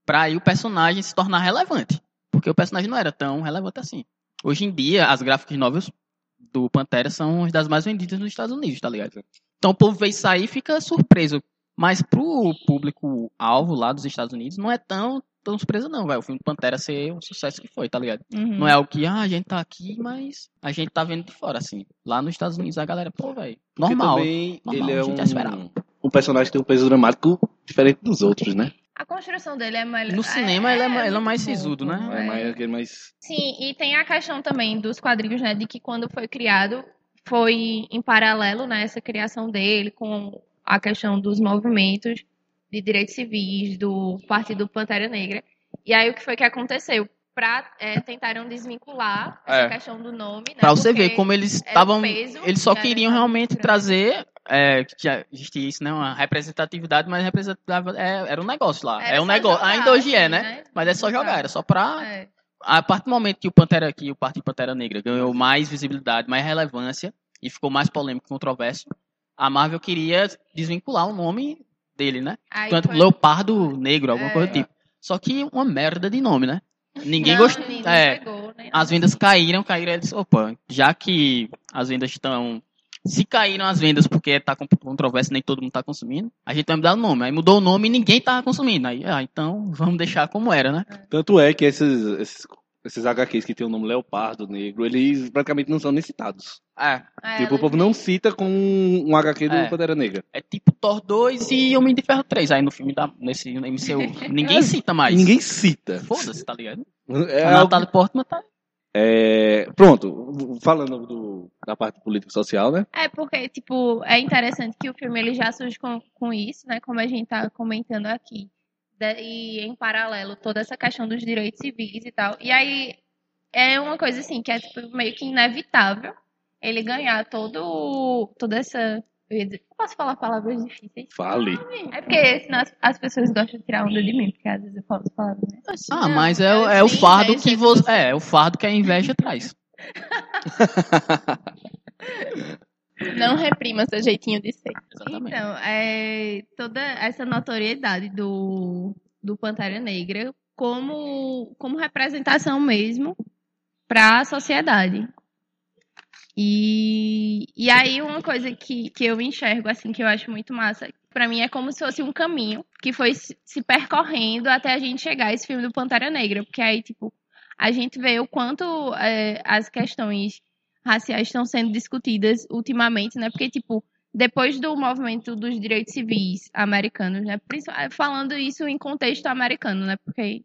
pra aí o personagem se tornar relevante. Porque o personagem não era tão relevante assim. Hoje em dia, as graphic novels do Pantera são as das mais vendidas nos Estados Unidos, tá ligado? Então o povo isso aí e fica surpreso. Mas pro público-alvo lá dos Estados Unidos, não é tão, tão surpresa não, velho. O filme do Pantera ser um sucesso que foi, tá ligado? Uhum. Não é o que, ah, a gente tá aqui, mas a gente tá vendo de fora, assim. Lá nos Estados Unidos a galera, pô, velho, Porque normal. também normal, ele a é gente um, já esperava. um personagem que tem um peso dramático diferente dos outros, né? A construção dele é melhor. No cinema ele é ele é mais muito sisudo, né? É mais, aquele mais... Sim, e tem a questão também dos quadrinhos, né? De que quando foi criado, foi em paralelo, né? Essa criação dele com a questão dos movimentos de direitos civis, do Partido Pantera Negra. E aí o que foi que aconteceu? Pra, é, tentaram desvincular essa É. questão do nome, né? Pra você porque ver como eles estavam. Eles só queriam realmente cultura. trazer. É, que já existia isso, né? Uma representatividade, mas representatividade é, era um negócio lá. Era é um negócio. jogar, Ainda hoje é, assim, né? né? Mas é só jogar, Jogar. era só pra. É. A partir do momento que o Pantera, que o Partido Pantera Negra ganhou mais visibilidade, mais relevância e ficou mais polêmico e controverso, a Marvel queria desvincular o nome dele, né? Aí Tanto foi- Leopardo Negro, alguma É. coisa do tipo. Só que uma merda de nome, né? Ninguém gostou. É, pegou, né? as vendas caíram, caíram. Eles, opa, já que as vendas estão. Se caíram as vendas porque tá com controvérsia nem todo mundo tá consumindo, a gente vai mudar o nome. Aí mudou o nome e ninguém tava consumindo. Aí, ah, então vamos deixar como era, né? Tanto é que esses, esses, esses HQs que tem o nome Leopardo Negro, eles praticamente não são nem citados. É, É, tipo, o povo não cita com um HQ do É. Pantera Negra. é tipo Thor 2 e Homem de Ferro 3. Aí no filme da, nesse MCU. Ninguém <laughs> cita mais. Ninguém cita. Foda-se, tá ligado? É a algo- Natalie Portman tá. é, pronto, falando do- da parte político-social, né? É, porque, tipo, é interessante que o filme ele já surge com, com isso, né? Como a gente tá comentando aqui. E em paralelo, toda essa questão dos direitos civis e tal. E aí, é uma coisa assim, que é tipo, meio que inevitável ele ganhar todo, toda essa. Eu ia dizer, eu posso falar palavras difíceis? Fale. É porque senão as, as pessoas gostam de tirar onda de mim, porque às vezes eu falo as palavras. Né? Ah, Não, mas é, o- é é o fardo inveja que que você. você- É, é o fardo que a inveja traz. <laughs> <laughs> Não reprima seu jeitinho de ser. Exatamente. Então, é, toda essa notoriedade do, do Pantera Negra como, como representação mesmo para a sociedade. E, e aí uma coisa que, que eu enxergo, assim, que eu acho muito massa, pra mim é como se fosse um caminho que foi se se percorrendo até a gente chegar a esse filme do Pantera Negra. Porque aí, tipo, a gente vê o quanto é, as questões raciais estão sendo discutidas ultimamente, né? Porque, tipo, depois do movimento dos direitos civis americanos, né? Principal- Falando isso em contexto americano, né? Porque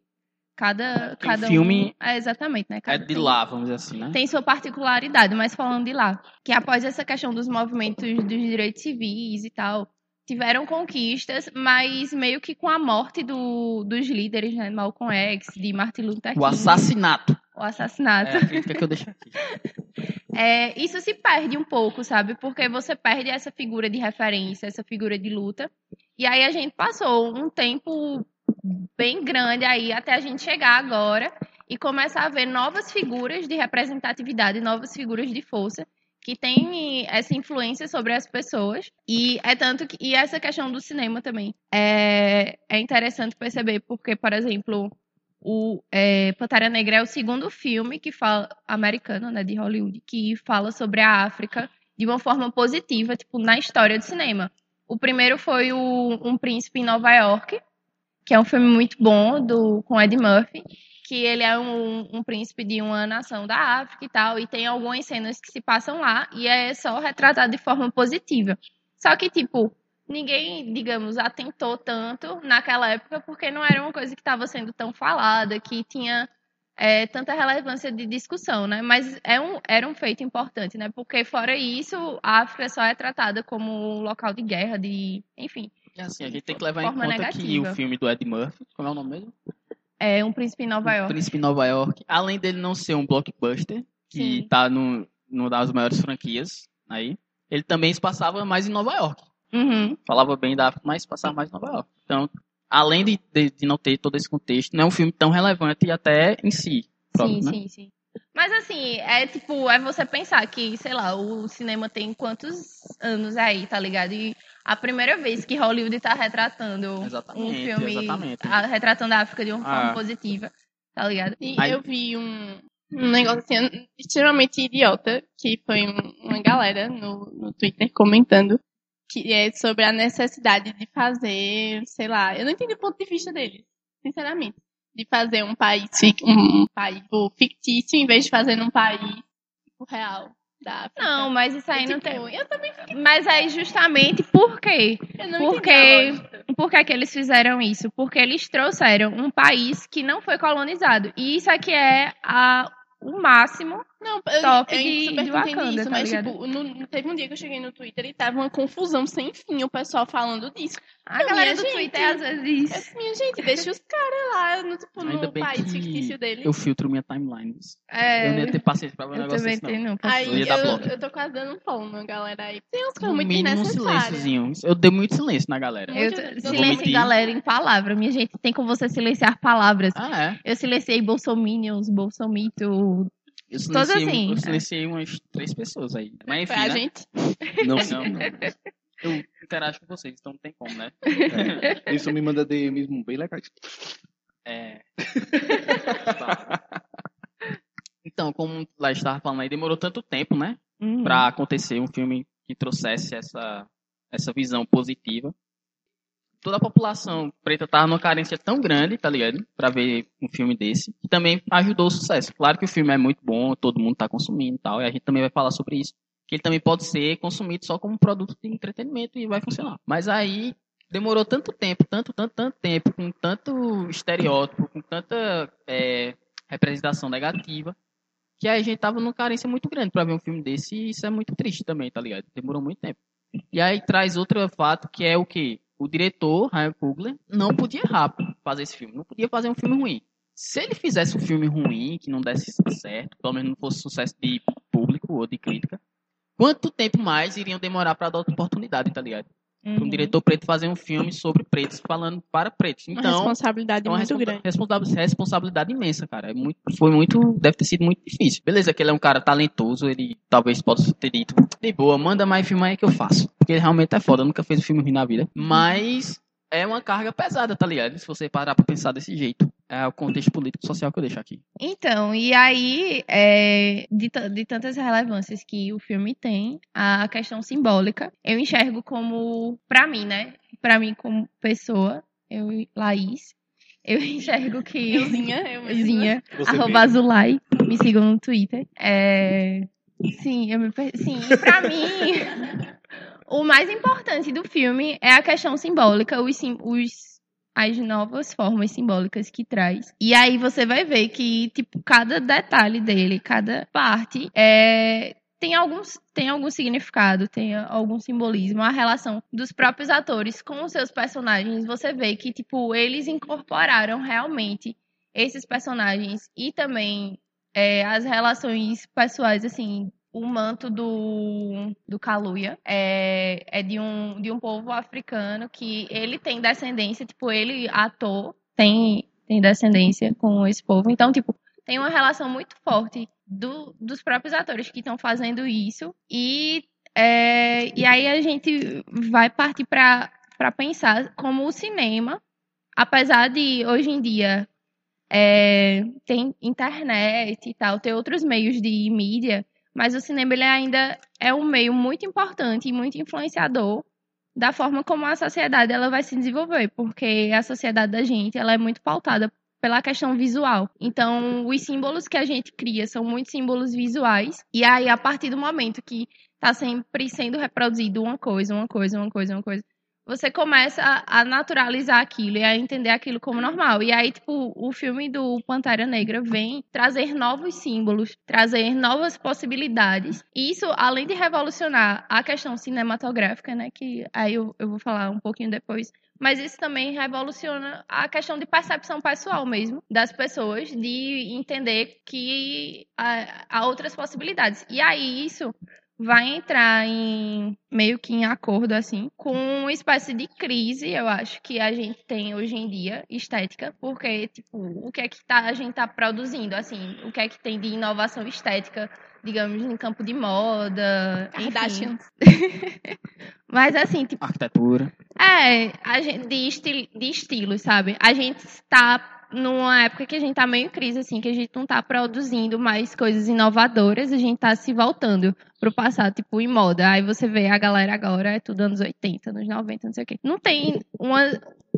cada, o cada filme um... É, exatamente, né? É Cada de tem- lá, vamos dizer assim, né? tem sua particularidade, mas falando de lá, que após essa questão dos movimentos dos direitos civis e tal, tiveram conquistas, mas meio que com a morte do, dos líderes, né, Malcolm X, de Martin Luther King, O assassinato. o assassinato, É a crítica que eu deixo aqui. <laughs> é, isso se perde um pouco, sabe? Porque você perde essa figura de referência, essa figura de luta. E aí a gente passou um tempo bem grande aí até a gente chegar agora e começar a ver novas figuras de representatividade, novas figuras de força que têm essa influência sobre as pessoas. E é tanto que e essa questão do cinema também é, é interessante perceber porque, por exemplo, o é, Pantera Negra é o segundo filme que fala americano, né, de Hollywood, que fala sobre a África de uma forma positiva, tipo, na história do cinema. O primeiro foi o Um Príncipe em Nova York, que é um filme muito bom do com Ed Murphy, que ele é um, um príncipe de uma nação da África e tal, e tem algumas cenas que se passam lá e é só retratado de forma positiva. Só que tipo, ninguém, digamos, atentou tanto naquela época porque não era uma coisa que estava sendo tão falada, que tinha é, tanta relevância de discussão, né? Mas é um, era um feito importante, né? Porque fora isso, a África só é tratada como um local de guerra, de, enfim, E assim, a gente tem que levar em conta que negativa. o filme do Ed Murphy, como é o nome mesmo? é um príncipe em Nova York. Príncipe em Nova York. Além dele não ser um blockbuster, que Sim. tá no, numa das maiores franquias aí, ele também se passava mais em Nova York. Uhum. Falava bem da África, mas passava mais em Nova York. Então, além de, de, de não ter todo esse contexto, não é um filme tão relevante até em si. próprio, Sim, né? sim, sim. Mas assim, é tipo, é você pensar que, sei lá, o cinema tem quantos anos aí, tá ligado? E a primeira vez que Hollywood tá retratando um Exatamente, filme exatamente. a- retratando a África de uma forma Ah. positiva, tá ligado? E Aí- eu vi um, um negócio assim, extremamente idiota, que foi um- uma galera no, no Twitter comentando, que é sobre a necessidade de fazer, sei lá, eu não entendi o ponto de vista deles, sinceramente. De fazer um país, um país tipo, fictício em vez de fazer num país tipo, real. Não, mas isso aí E, não tipo, tem. Eu também fiquei, Mas aí justamente por quê? eu Porque-. Por que, que eles fizeram isso? Porque eles trouxeram um país que não foi colonizado. E isso aqui é a, o máximo. Não, eu, top eu de- super de entendi Wakanda, isso, tá mas ligado? tipo, no- teve um dia que eu cheguei no Twitter e tava uma confusão sem fim, o pessoal falando disso. A Não, galera do gente, Twitter às Eu vezes. disse, minha gente, deixa os caras lá no, tipo, Ainda no país fictício deles. Eu filtro minha timeline. É, Eu não ia ter paciência pra ver um eu negócio também desse, não. tenho, não. Aí Eu eu, ia dar bloco. eu tô quase dando um pão na galera aí. Tem No coisas muito um silênciozinho. Eu dei muito silêncio na galera. Eu, eu silêncio galera em palavra. Minha gente, tem como você silenciar palavras. Ah, é? Eu silenciei Bolsominions, Bolsomito. Eu Todas silenciei, assim, eu é. silenciei umas três pessoas aí. Mas enfim, a né? gente. Não, Não, não. Eu interajo com vocês, então não tem como, né? é. Isso me manda DMs bem legais. É. Tá. <laughs> Então, como lá estava falando aí, demorou tanto tempo, né? Uhum. Pra acontecer um filme que trouxesse essa, essa visão positiva. Toda a população preta tava numa carência tão grande, tá ligado? Pra ver um filme desse, que também ajudou o sucesso. Claro que o filme é muito bom, todo mundo tá consumindo e tal, e a gente também vai falar sobre isso. Que ele também pode ser consumido só como produto de entretenimento e vai funcionar. Mas aí demorou tanto tempo, tanto, tanto, tanto tempo, com tanto estereótipo, com tanta é, representação negativa, que aí a gente tava numa carência muito grande pra ver um filme desse e isso é muito triste também, tá ligado? Demorou muito tempo. E aí traz outro fato que é o que o diretor, Ryan Coogler, não podia errar fazer esse filme, não podia fazer um filme ruim. Se ele fizesse um filme ruim, que não desse certo, pelo menos não fosse sucesso de público ou de crítica, quanto tempo mais iriam demorar pra dar outra oportunidade, tá ligado? Pra um Uhum. diretor preto fazer um filme sobre pretos, falando para pretos. Uma Então, responsabilidade é uma muito responsa- grande. responsa- responsabilidade imensa, cara. É muito, foi muito, deve ter sido muito difícil. Beleza, que ele é um cara talentoso, ele talvez possa ter dito, de boa, manda mais filme aí que eu faço. Porque ele realmente é foda, nunca fez um filme ruim na vida. Mas é uma carga pesada, tá ligado? Se você parar pra pensar desse jeito. É o contexto político e social que eu deixo aqui. Então, e aí, é, de, de tantas relevâncias que o filme tem, a questão simbólica, eu enxergo como, pra mim, né? Pra mim, como pessoa, eu e Laís, eu <laughs> enxergo que. Euzinha, eu. Euzinha, arroba mesmo. Azulay, me sigam no Twitter. É, sim, eu me per... sim, e pra <laughs> mim, o mais importante do filme é a questão simbólica, os, sim- os as novas formas simbólicas que traz. E aí você vai ver que, tipo, cada detalhe dele, cada parte, é, tem, alguns, tem algum significado, tem algum simbolismo. A relação dos próprios atores com os seus personagens, você vê que, tipo, eles incorporaram realmente esses personagens e também é, as relações pessoais, assim, o manto do, do Kaluuya é, é de, um, de um povo africano que ele tem descendência, tipo, ele, ator, tem, tem descendência com esse povo. Então, tipo, tem uma relação muito forte do, dos próprios atores que estão fazendo isso. E, é, e aí a gente vai partir para pensar como o cinema, apesar de hoje em dia é, tem internet e tal, ter outros meios de mídia, mas o cinema ele ainda é um meio muito importante e muito influenciador da forma como a sociedade ela vai se desenvolver, porque a sociedade da gente ela é muito pautada pela questão visual. Então, os símbolos que a gente cria são muitos símbolos visuais, e aí a partir do momento que está sempre sendo reproduzido uma coisa, uma coisa, uma coisa, uma coisa, você começa a, naturalizar aquilo e a entender aquilo como normal. E aí, tipo, o filme do Pantera Negra vem trazer novos símbolos, trazer novas possibilidades. E isso, além de revolucionar a questão cinematográfica, né? Que aí eu, eu vou falar um pouquinho depois. Mas isso também revoluciona a questão de percepção pessoal mesmo das pessoas, de entender que há outras possibilidades. E aí isso vai entrar em meio que em acordo assim com uma espécie de crise, eu acho que a gente tem hoje em dia estética, porque tipo, o que é que tá, a gente tá produzindo assim, o que é que tem de inovação estética, digamos, em campo de moda. Kardashian. <laughs> Mas assim, tipo, Arquitetura. é, a gente, de, esti de estilos, sabe? A gente está numa época que a gente tá meio em crise, assim, que a gente não tá produzindo mais coisas inovadoras, a gente tá se voltando pro passado, tipo, em moda. Aí você vê a galera agora, é tudo anos 80, anos 90, não sei o quê. Não tem uma,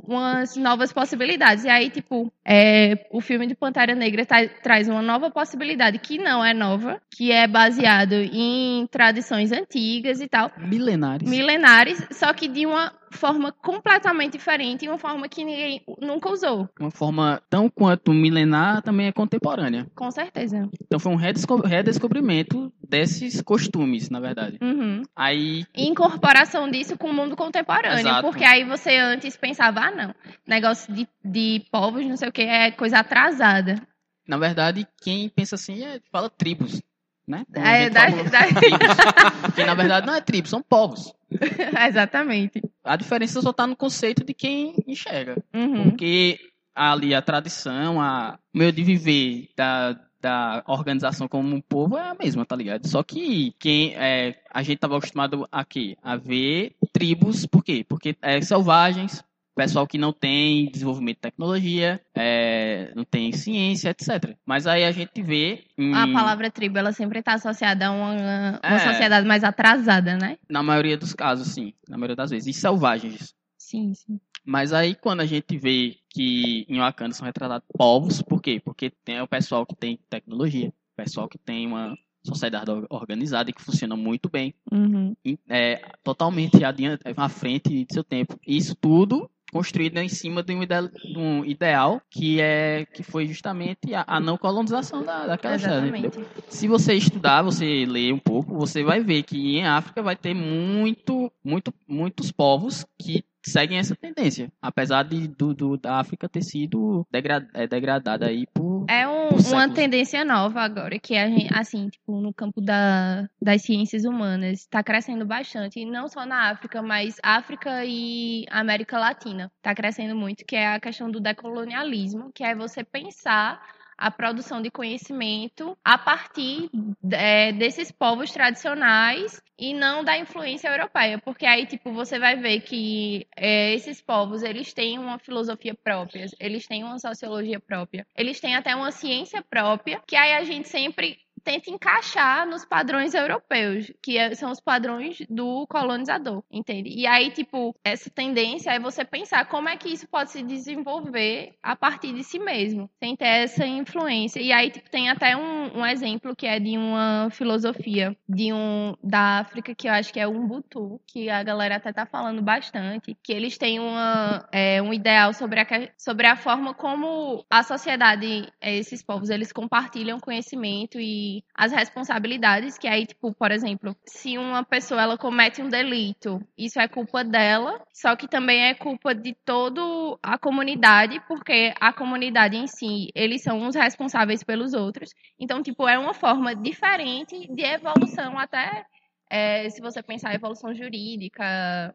umas novas possibilidades. E aí, tipo, é, o filme de Pantera Negra tá- traz uma nova possibilidade que não é nova, que é baseado em tradições antigas e tal Milenares. milenares, só que de uma forma completamente diferente, e uma forma que ninguém nunca usou, Uma forma tão quanto milenar também é contemporânea. com certeza. Então foi um redesco- redescobrimento desses costumes, na verdade. Uhum. Aí, E incorporação disso com o mundo contemporâneo, Exato. porque aí você antes pensava, ah, não, negócio de, de povos, não sei o que, é coisa atrasada. na verdade, quem pensa assim é, fala tribos, né? Como É, da- da-. <laughs> Porque na verdade não é tribo, são povos. <laughs> Exatamente. A diferença só tá no conceito de quem enxerga. Uhum. Porque ali a tradição, a o meio de viver da, da organização como um povo é a mesma, tá ligado? Só que quem é, a gente tava acostumado a quê? A ver tribos, por quê? Porque é selvagens, pessoal que não tem desenvolvimento de tecnologia, é, não tem ciência, etc. Mas aí a gente vê em- A palavra tribo, ela sempre está associada a uma, uma É. sociedade mais atrasada, né? na maioria dos casos, sim, na maioria das vezes, e selvagens. Sim, sim. Mas aí quando a gente vê que em Wakanda são retratados povos, por quê? Porque tem o pessoal que tem tecnologia, o pessoal que tem uma sociedade or- organizada e que funciona muito bem, Uhum. é, totalmente adiante, à frente de seu tempo. Isso tudo construído em cima de um, ide- de um ideal que é que foi justamente a, a não colonização da, daquela terra, entendeu? Exatamente. Se você estudar, você ler um pouco, você vai ver que em África vai ter muito, muito, muitos povos que seguem essa tendência, apesar de do, do- da África ter sido degra- é, degradada aí por É um- por uma tendência nova agora, que a gente, assim, tipo, no campo da, das ciências humanas, está crescendo bastante, e não só na África, mas África e América Latina está crescendo muito, que é a questão do decolonialismo, que é você pensar a produção de conhecimento a partir é, desses povos tradicionais e não da influência europeia, porque aí tipo você vai ver que é, esses povos eles têm uma filosofia própria, eles têm uma sociologia própria, eles têm até uma ciência própria, que aí a gente sempre tenta encaixar nos padrões europeus, que é- são os padrões do colonizador, entende? E aí, tipo, essa tendência é você pensar como é que isso pode se desenvolver a partir de si mesmo, sem ter essa influência. E aí, tipo, tem até um, um exemplo que é de uma filosofia de um da África, que eu acho que é o Ubuntu, que a galera até tá falando bastante, que eles têm uma, é, um ideal sobre a, sobre a forma como a sociedade, é, esses povos, eles compartilham conhecimento e as responsabilidades, que aí, tipo, por exemplo, se uma pessoa ela comete um delito, isso é culpa dela, só que também é culpa de toda a comunidade, porque a comunidade em si, eles são os responsáveis pelos outros. Então, tipo, é uma forma diferente de evolução até é, se você pensar evolução jurídica,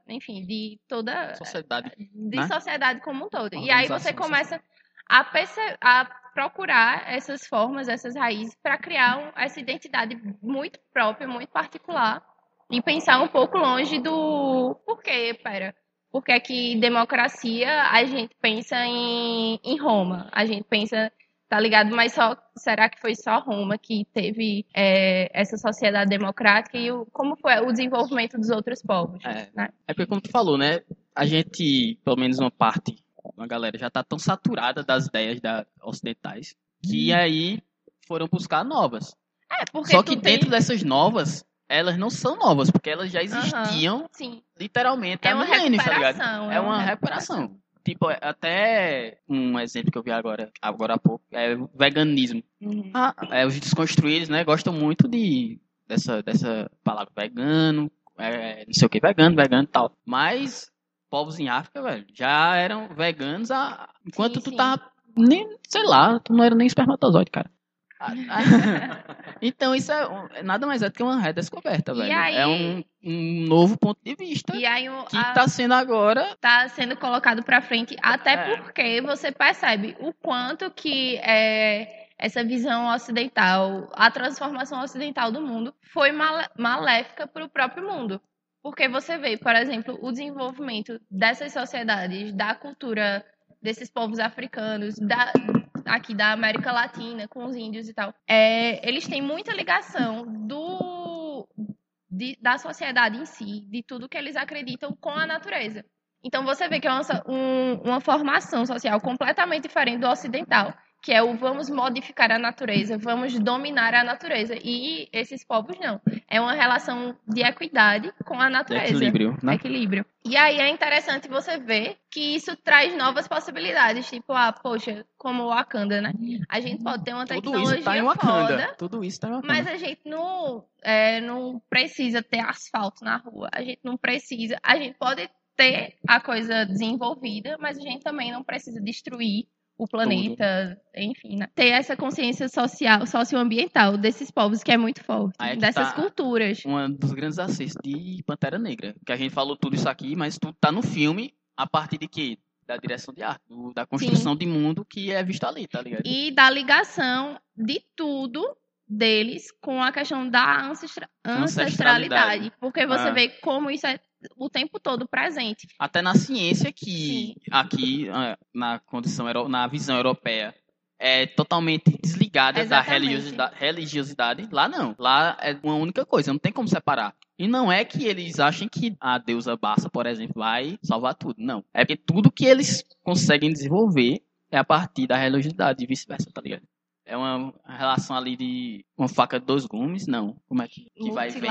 enfim, de toda Sociedade. de né? sociedade como um todo. E aí você começa a, perce- a procurar essas formas, essas raízes, para criar um- essa identidade muito própria, muito particular. E pensar um pouco longe do. Por quê? Pera. Porque é que democracia a gente pensa em, em Roma. A gente pensa. Tá ligado? Mas só será que foi só Roma que teve é, essa sociedade democrática e o, como foi o desenvolvimento dos outros povos? É. né? É porque, como tu falou, né? A gente, pelo menos uma parte, uma galera já tá tão saturada das ideias da, ocidentais que aí foram buscar novas. É, porque Só que tem- dentro dessas novas, elas não são novas, porque elas já existiam Sim. literalmente É há uma milênios, tá ligado? É uma recuperação. Tipo, é- até um exemplo que eu vi agora, agora há pouco, é o veganismo. Uhum. Ah, é, os desconstruídos, né, gostam muito de dessa, dessa palavra vegano, é, não sei o que, vegano, vegano e tal. Mas povos em África, velho, já eram veganos há, enquanto Sim, tu sim. tava, nem, sei lá, tu não era nem espermatozoide, cara. Ah, <laughs> então isso é é nada mais é do que uma redescoberta, E velho. aí- É um, um novo ponto de vista E aí o, que a- tá sendo agora tá sendo colocado pra frente, até É. porque você percebe o quanto que é, essa visão ocidental, a transformação ocidental do mundo, foi male- maléfica para o próprio mundo. Porque você vê, por exemplo, o desenvolvimento dessas sociedades, da cultura desses povos africanos, da, aqui da América Latina, com os índios e tal, é, eles têm muita ligação do, de- da sociedade em si, de tudo que eles acreditam com a natureza. Então você vê que é uma, um- uma formação social completamente diferente do ocidental, que é o vamos modificar a natureza, vamos dominar a natureza. E esses povos não. É uma relação de equidade com a natureza. equilíbrio, né? Equilíbrio. E aí é interessante você ver que isso traz novas possibilidades. Tipo, ah, poxa, como o Wakanda, né? A gente pode ter uma Tudo tecnologia isso tá em foda, Wakanda. Tudo isso tá em Wakanda. mas a gente não, é, não precisa ter asfalto na rua. A gente não precisa. A gente pode ter a coisa desenvolvida, mas a gente também não precisa destruir o planeta, enfim, né? Ter essa consciência social, socioambiental desses povos que é muito forte, é que dessas tá- culturas. um dos grandes acertos de Pantera Negra. Que a gente falou tudo isso aqui, mas tudo tá no filme a partir de quê? Da direção de arte, do- da construção de mundo que é visto ali, tá ligado? E da ligação de tudo deles com a questão da ancestra- ancestralidade. Ancestralidade. Porque você Ah. vê como isso é o tempo todo presente. Até na ciência que Sim. aqui, ah, na condição, na visão europeia, é totalmente desligada da Exatamente. religiosidade, religiosidade. Lá não. Lá é uma única coisa, não tem como separar. E não é que eles achem que a deusa Bassa, por exemplo, vai salvar tudo. Não. É porque tudo que eles conseguem desenvolver é a partir da religiosidade e vice-versa, tá ligado? É uma relação ali de uma faca de dois gumes, não. Como é que, que vai ver?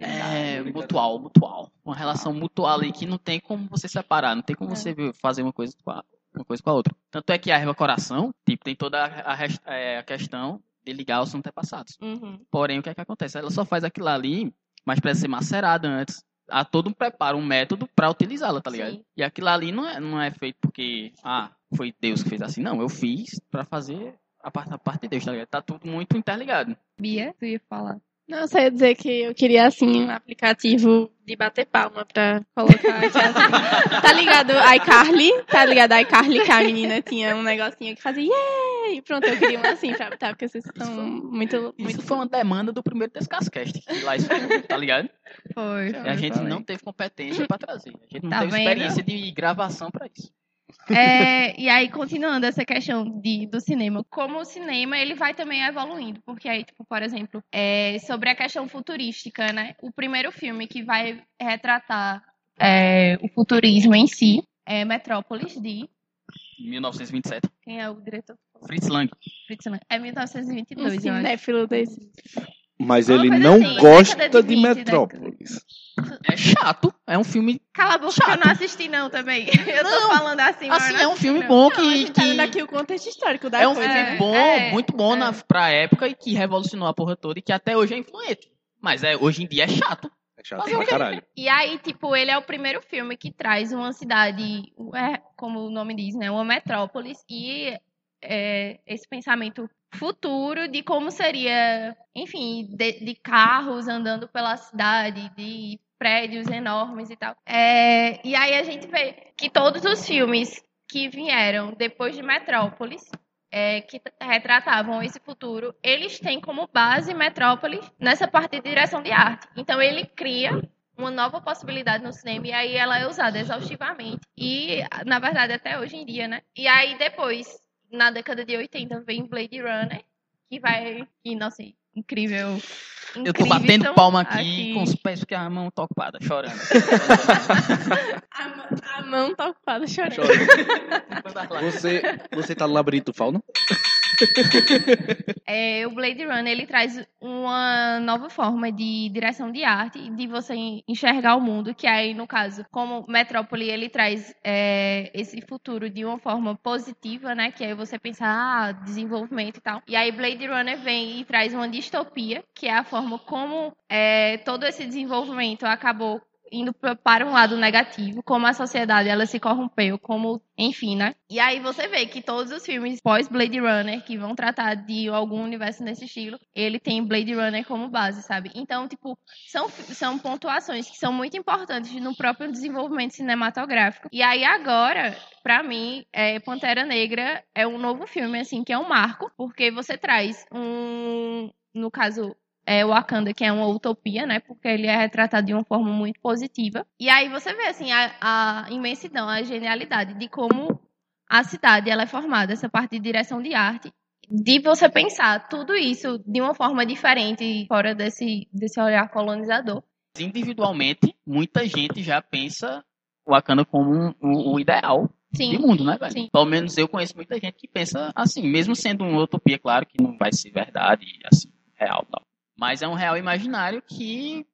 É, mutual, mutual. Uma relação mutual ali que não tem como você separar, não tem como É. você fazer uma coisa com a, uma coisa com a outra. Tanto é que a erva coração, tipo, tem toda a, a é, a questão de ligar os antepassados. Uhum. Porém, o que é que acontece? Ela só faz aquilo ali, mas precisa ser macerada antes. Há todo um preparo, um método pra utilizá-la, tá ligado? Sim. E aquilo ali não é, não é feito porque, ah, foi Deus que fez assim. Não, eu fiz pra fazer a parte, a parte de Deus, tá ligado? Tá tudo muito interligado. Bia, tu ia falar. Não, só ia dizer que eu queria, assim, um aplicativo de bater palma pra colocar aqui, assim. <laughs> Tá ligado iCarly? Tá ligado iCarly que a menina tinha um negocinho que fazia yeah! E pronto, eu queria um assim pra botar, porque vocês são muito, Isso muito... foi uma demanda do primeiro Descascast. Lá isso foi, tá ligado? Foi. E a gente foi. não teve competência pra trazer. A gente não Tá teve vendo? experiência de gravação pra isso. É, e aí, continuando essa questão de, do cinema, como o cinema ele vai também evoluindo, porque aí, tipo, por exemplo, é, sobre a questão futurística, né? O primeiro filme que vai retratar é, o futurismo em si é Metrópolis, de. 1927. Quem é o diretor? Fritz Lang. Fritz Lang. É Um 1922, eu acho. cinéfilo desse. Mas ele não assim, gosta de de 20, né? Metrópolis. É chato. É um filme. Cala a boca que eu Chato. não assisti, não, também. <laughs> Eu tô Não, falando assim, mas Assim, é não um filme não. bom Não, a que. gente tá que- dando aqui o contexto histórico da É um coisa. filme É, bom, é, muito bom é. na, pra época e que revolucionou a porra toda e que até hoje é influente. Mas é, hoje em dia é chato. É chato pra caralho. E aí, tipo, ele é o primeiro filme que traz uma cidade, é, como o nome diz, né? Uma metrópolis e é, esse pensamento futuro de como seria, enfim, de, de carros andando pela cidade, de prédios enormes e tal. É, e aí a gente vê que todos os filmes que vieram depois de Metrópolis é, que retratavam esse futuro, eles têm como base Metrópolis nessa parte de direção de arte. Então ele cria uma nova possibilidade no cinema e aí ela é usada exaustivamente. E, na verdade, até hoje em dia, né? E aí depois, na década de 80, vem Blade Runner, que vai. Que, nossa, incrível. Eu tô incrível batendo palma aqui, aqui. com os pés porque a mão tá ocupada, chorando. <laughs> A, mão- a mão tá ocupada chorando. <laughs> Você, você tá no labirinto fauno? <laughs> É, o Blade Runner ele traz uma nova forma de direção de arte, de você en- enxergar o mundo, que aí, no caso, como Metrópole, ele traz é, esse futuro de uma forma positiva, né? Que aí você pensa, ah, desenvolvimento e tal. E aí Blade Runner vem e traz uma distopia, que é a forma como é, todo esse desenvolvimento acabou indo para um lado negativo, como a sociedade ela se corrompeu, como, enfim, né? E aí você vê que todos os filmes pós Blade Runner que vão tratar de algum universo nesse estilo, ele tem Blade Runner como base, sabe? Então, tipo, são são pontuações que são muito importantes no próprio desenvolvimento cinematográfico. E aí agora, pra mim, é, Pantera Negra é um novo filme assim que é um marco, porque você traz um, no caso é, o Wakanda, que é uma utopia, né? Porque ele é retratado de uma forma muito positiva. E aí você vê, assim, a, a imensidão, a genialidade de como a cidade ela é formada, essa parte de direção de arte. De você pensar tudo isso de uma forma diferente, fora desse, desse olhar colonizador. Individualmente, muita gente já pensa o Wakanda como um- o ideal de Sim, mundo, né, velho? Sim. Pelo menos eu conheço muita gente que pensa assim, mesmo sendo uma utopia, claro que não vai ser verdade, assim, real tal. Mas é um real imaginário que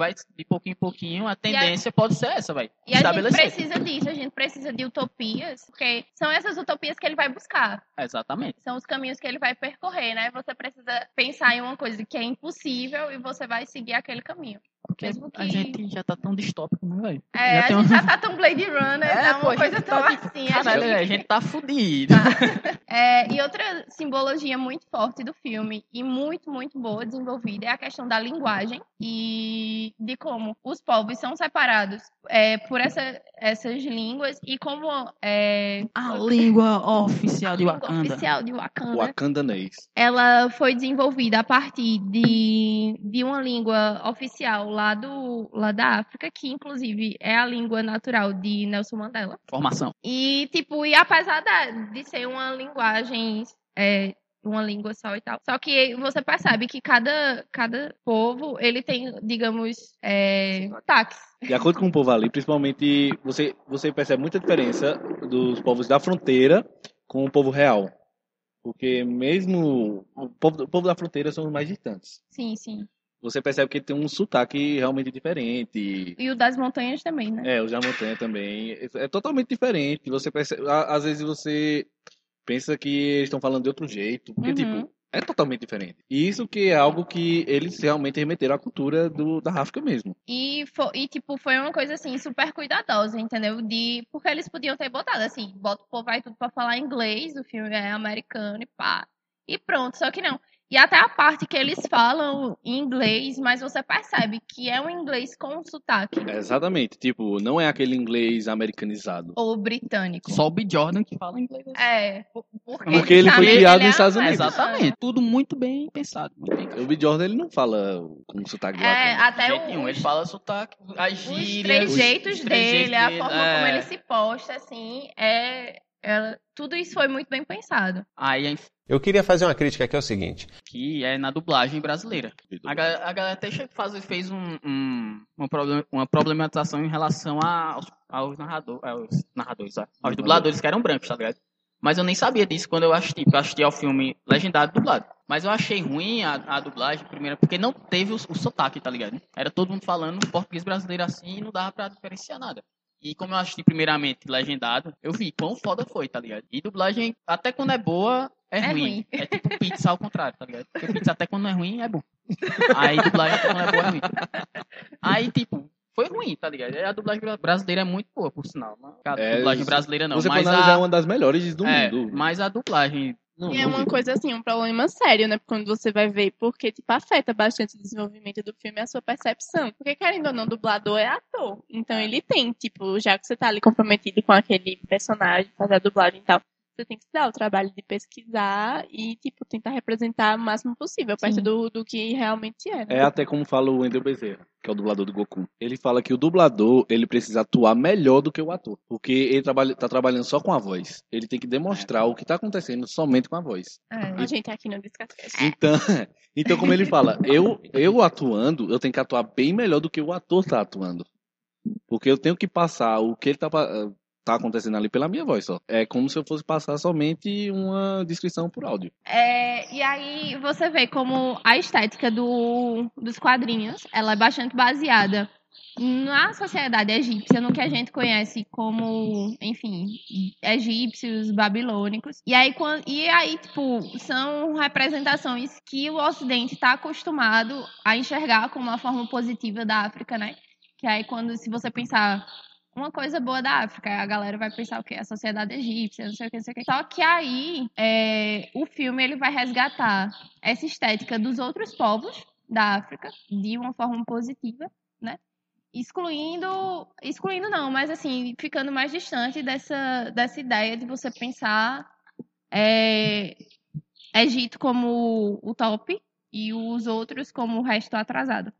vai de pouquinho em pouquinho, a tendência pode ser essa, vai. E a gente precisa disso, a gente precisa de utopias, porque são essas utopias que ele vai buscar. Exatamente. São os caminhos que ele vai percorrer, né? Você precisa pensar em uma coisa que é impossível e você vai seguir aquele caminho. Porque Mesmo que- a gente já tá tão distópico, né, velho? É, Já a tem gente um- já tá tão Blade Runner, É, tá pô, uma a coisa gente tão tá- assim. a Caralho, gente- a gente tá fudido. <laughs> É, e outra simbologia muito forte do filme e muito, muito boa desenvolvida é a questão da linguagem e de como os povos são separados é, por essa- essas línguas e como é, A língua oficial de língua Wakanda. oficial de Wakanda Wakandanês. ela foi desenvolvida a partir de, de uma língua oficial lá, do, lá da África, que inclusive é a língua natural de Nelson Mandela. Formação. E, tipo, e apesar da- de ser uma linguagem, é, uma língua só e tal, só que você percebe que cada, cada povo, ele tem, digamos, é, sotaques. De acordo com o povo ali, principalmente, você, você percebe muita diferença dos povos da fronteira com o povo real. Porque mesmo o povo, o povo da fronteira são os mais distantes. Sim, sim. Você percebe que tem um sotaque realmente diferente. E o das montanhas também, né? É, o da montanha também. É totalmente diferente. Você percebe, às vezes você pensa que eles estão falando de outro jeito. Porque, Uhum. tipo, é totalmente diferente. E isso que é algo que eles realmente remeteram à cultura do, da África mesmo. E, fo- e, tipo, foi uma coisa, assim, super cuidadosa, entendeu? De, porque eles podiam ter botado, assim, bota o povo aí tudo pra falar inglês, o filme é americano e pá. E pronto, só que não. E até a parte que eles falam em inglês, mas você percebe que é um inglês com sotaque. Exatamente. Tipo, não é aquele inglês americanizado. Ou britânico. Só o B. Jordan que fala inglês. assim. É, por- porque, Porque ele foi criado é nos Estados É, Unidos. exatamente. Tudo muito bem pensado. Muito bem O B. Jordan, ele não fala com sotaque É, latino. até jeito nenhum. os, Ele fala sotaque, as os gírias. trejeitos os trejeitos dele, a dele, forma é. como ele se posta, assim, é, é- tudo isso foi muito bem pensado. Aí Eu queria fazer uma crítica que é o seguinte. que é na dublagem brasileira. A galera, a galera até faz, fez um, um- uma, problem- uma problematização em relação a- aos, aos, narrador, aos narradores, aos dubladores que eram brancos, tá ligado? Mas eu nem sabia disso quando eu assisti, porque eu assisti ao filme legendado dublado. Mas eu achei ruim a, a dublagem, primeiro, porque não teve o, o sotaque, tá ligado? Era todo mundo falando português brasileiro assim e não dava pra diferenciar nada. E como eu assisti primeiramente legendado, eu vi quão foda foi, tá ligado? E dublagem, até quando é boa, é, É ruim. ruim. É tipo pizza ao contrário, tá ligado? Porque pizza até quando é ruim é bom. Aí dublagem até quando é boa é ruim. Aí, tipo, foi ruim, tá ligado? A dublagem bra- brasileira é muito boa, por sinal. Não é a É, dublagem brasileira não, Você mas a, uma das melhores do é, mundo. mas a dublagem Não, E é uma coisa assim, um problema sério, né? Quando você vai ver, porque, tipo, afeta bastante o desenvolvimento do filme e a sua percepção. Porque, querendo ou não, dublador é ator. Então ele tem, tipo, já que você tá ali comprometido com aquele personagem, fazer a dublagem e tal, você tem que se dar o trabalho de pesquisar e, tipo, tentar representar o máximo possível, perto Sim. do, do que realmente é. né? É até como fala o Wendel Bezerra, que é o dublador do Goku. Ele fala que o dublador, ele precisa atuar melhor do que o ator. Porque ele trabalha, tá trabalhando só com a voz. Ele tem que demonstrar o que tá acontecendo somente com a voz. É. A gente aqui no Discascast. Então, <laughs> então como ele fala, eu, eu atuando, eu tenho que atuar bem melhor do que o ator tá atuando. Porque eu tenho que passar o que ele tá, tá acontecendo ali pela minha voz só. É como se eu fosse passar somente uma descrição por áudio. É, e aí você vê como a estética do, dos quadrinhos, ela é bastante baseada na sociedade egípcia, no que a gente conhece como, enfim, egípcios, babilônicos. E aí, quan- e aí tipo, são representações que o Ocidente está acostumado a enxergar como uma forma positiva da África, né? Que aí, quando, se você pensar uma coisa boa da África, a galera vai pensar o quê? A sociedade egípcia, não sei o que, não sei o que. Só que aí, é, o filme ele vai resgatar essa estética dos outros povos da África de uma forma positiva, né? Excluindo, excluindo não, mas assim, ficando mais distante dessa, dessa ideia de você pensar é, Egito como o top e os outros como o resto atrasado.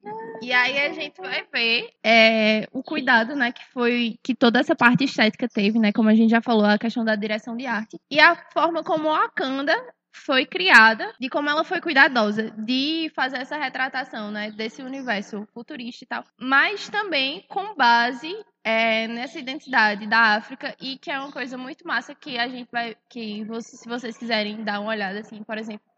E aí a gente vai ver é, o cuidado, né, que foi que toda essa parte estética teve, né, como a gente já falou, a questão da direção de arte e a forma como a Wakanda foi criada, de como ela foi cuidadosa de fazer essa retratação, né, desse universo futurista e tal, mas também com base é, nessa identidade da África e que é uma coisa muito massa que a gente vai, que se vocês quiserem dar uma olhada assim, por exemplo,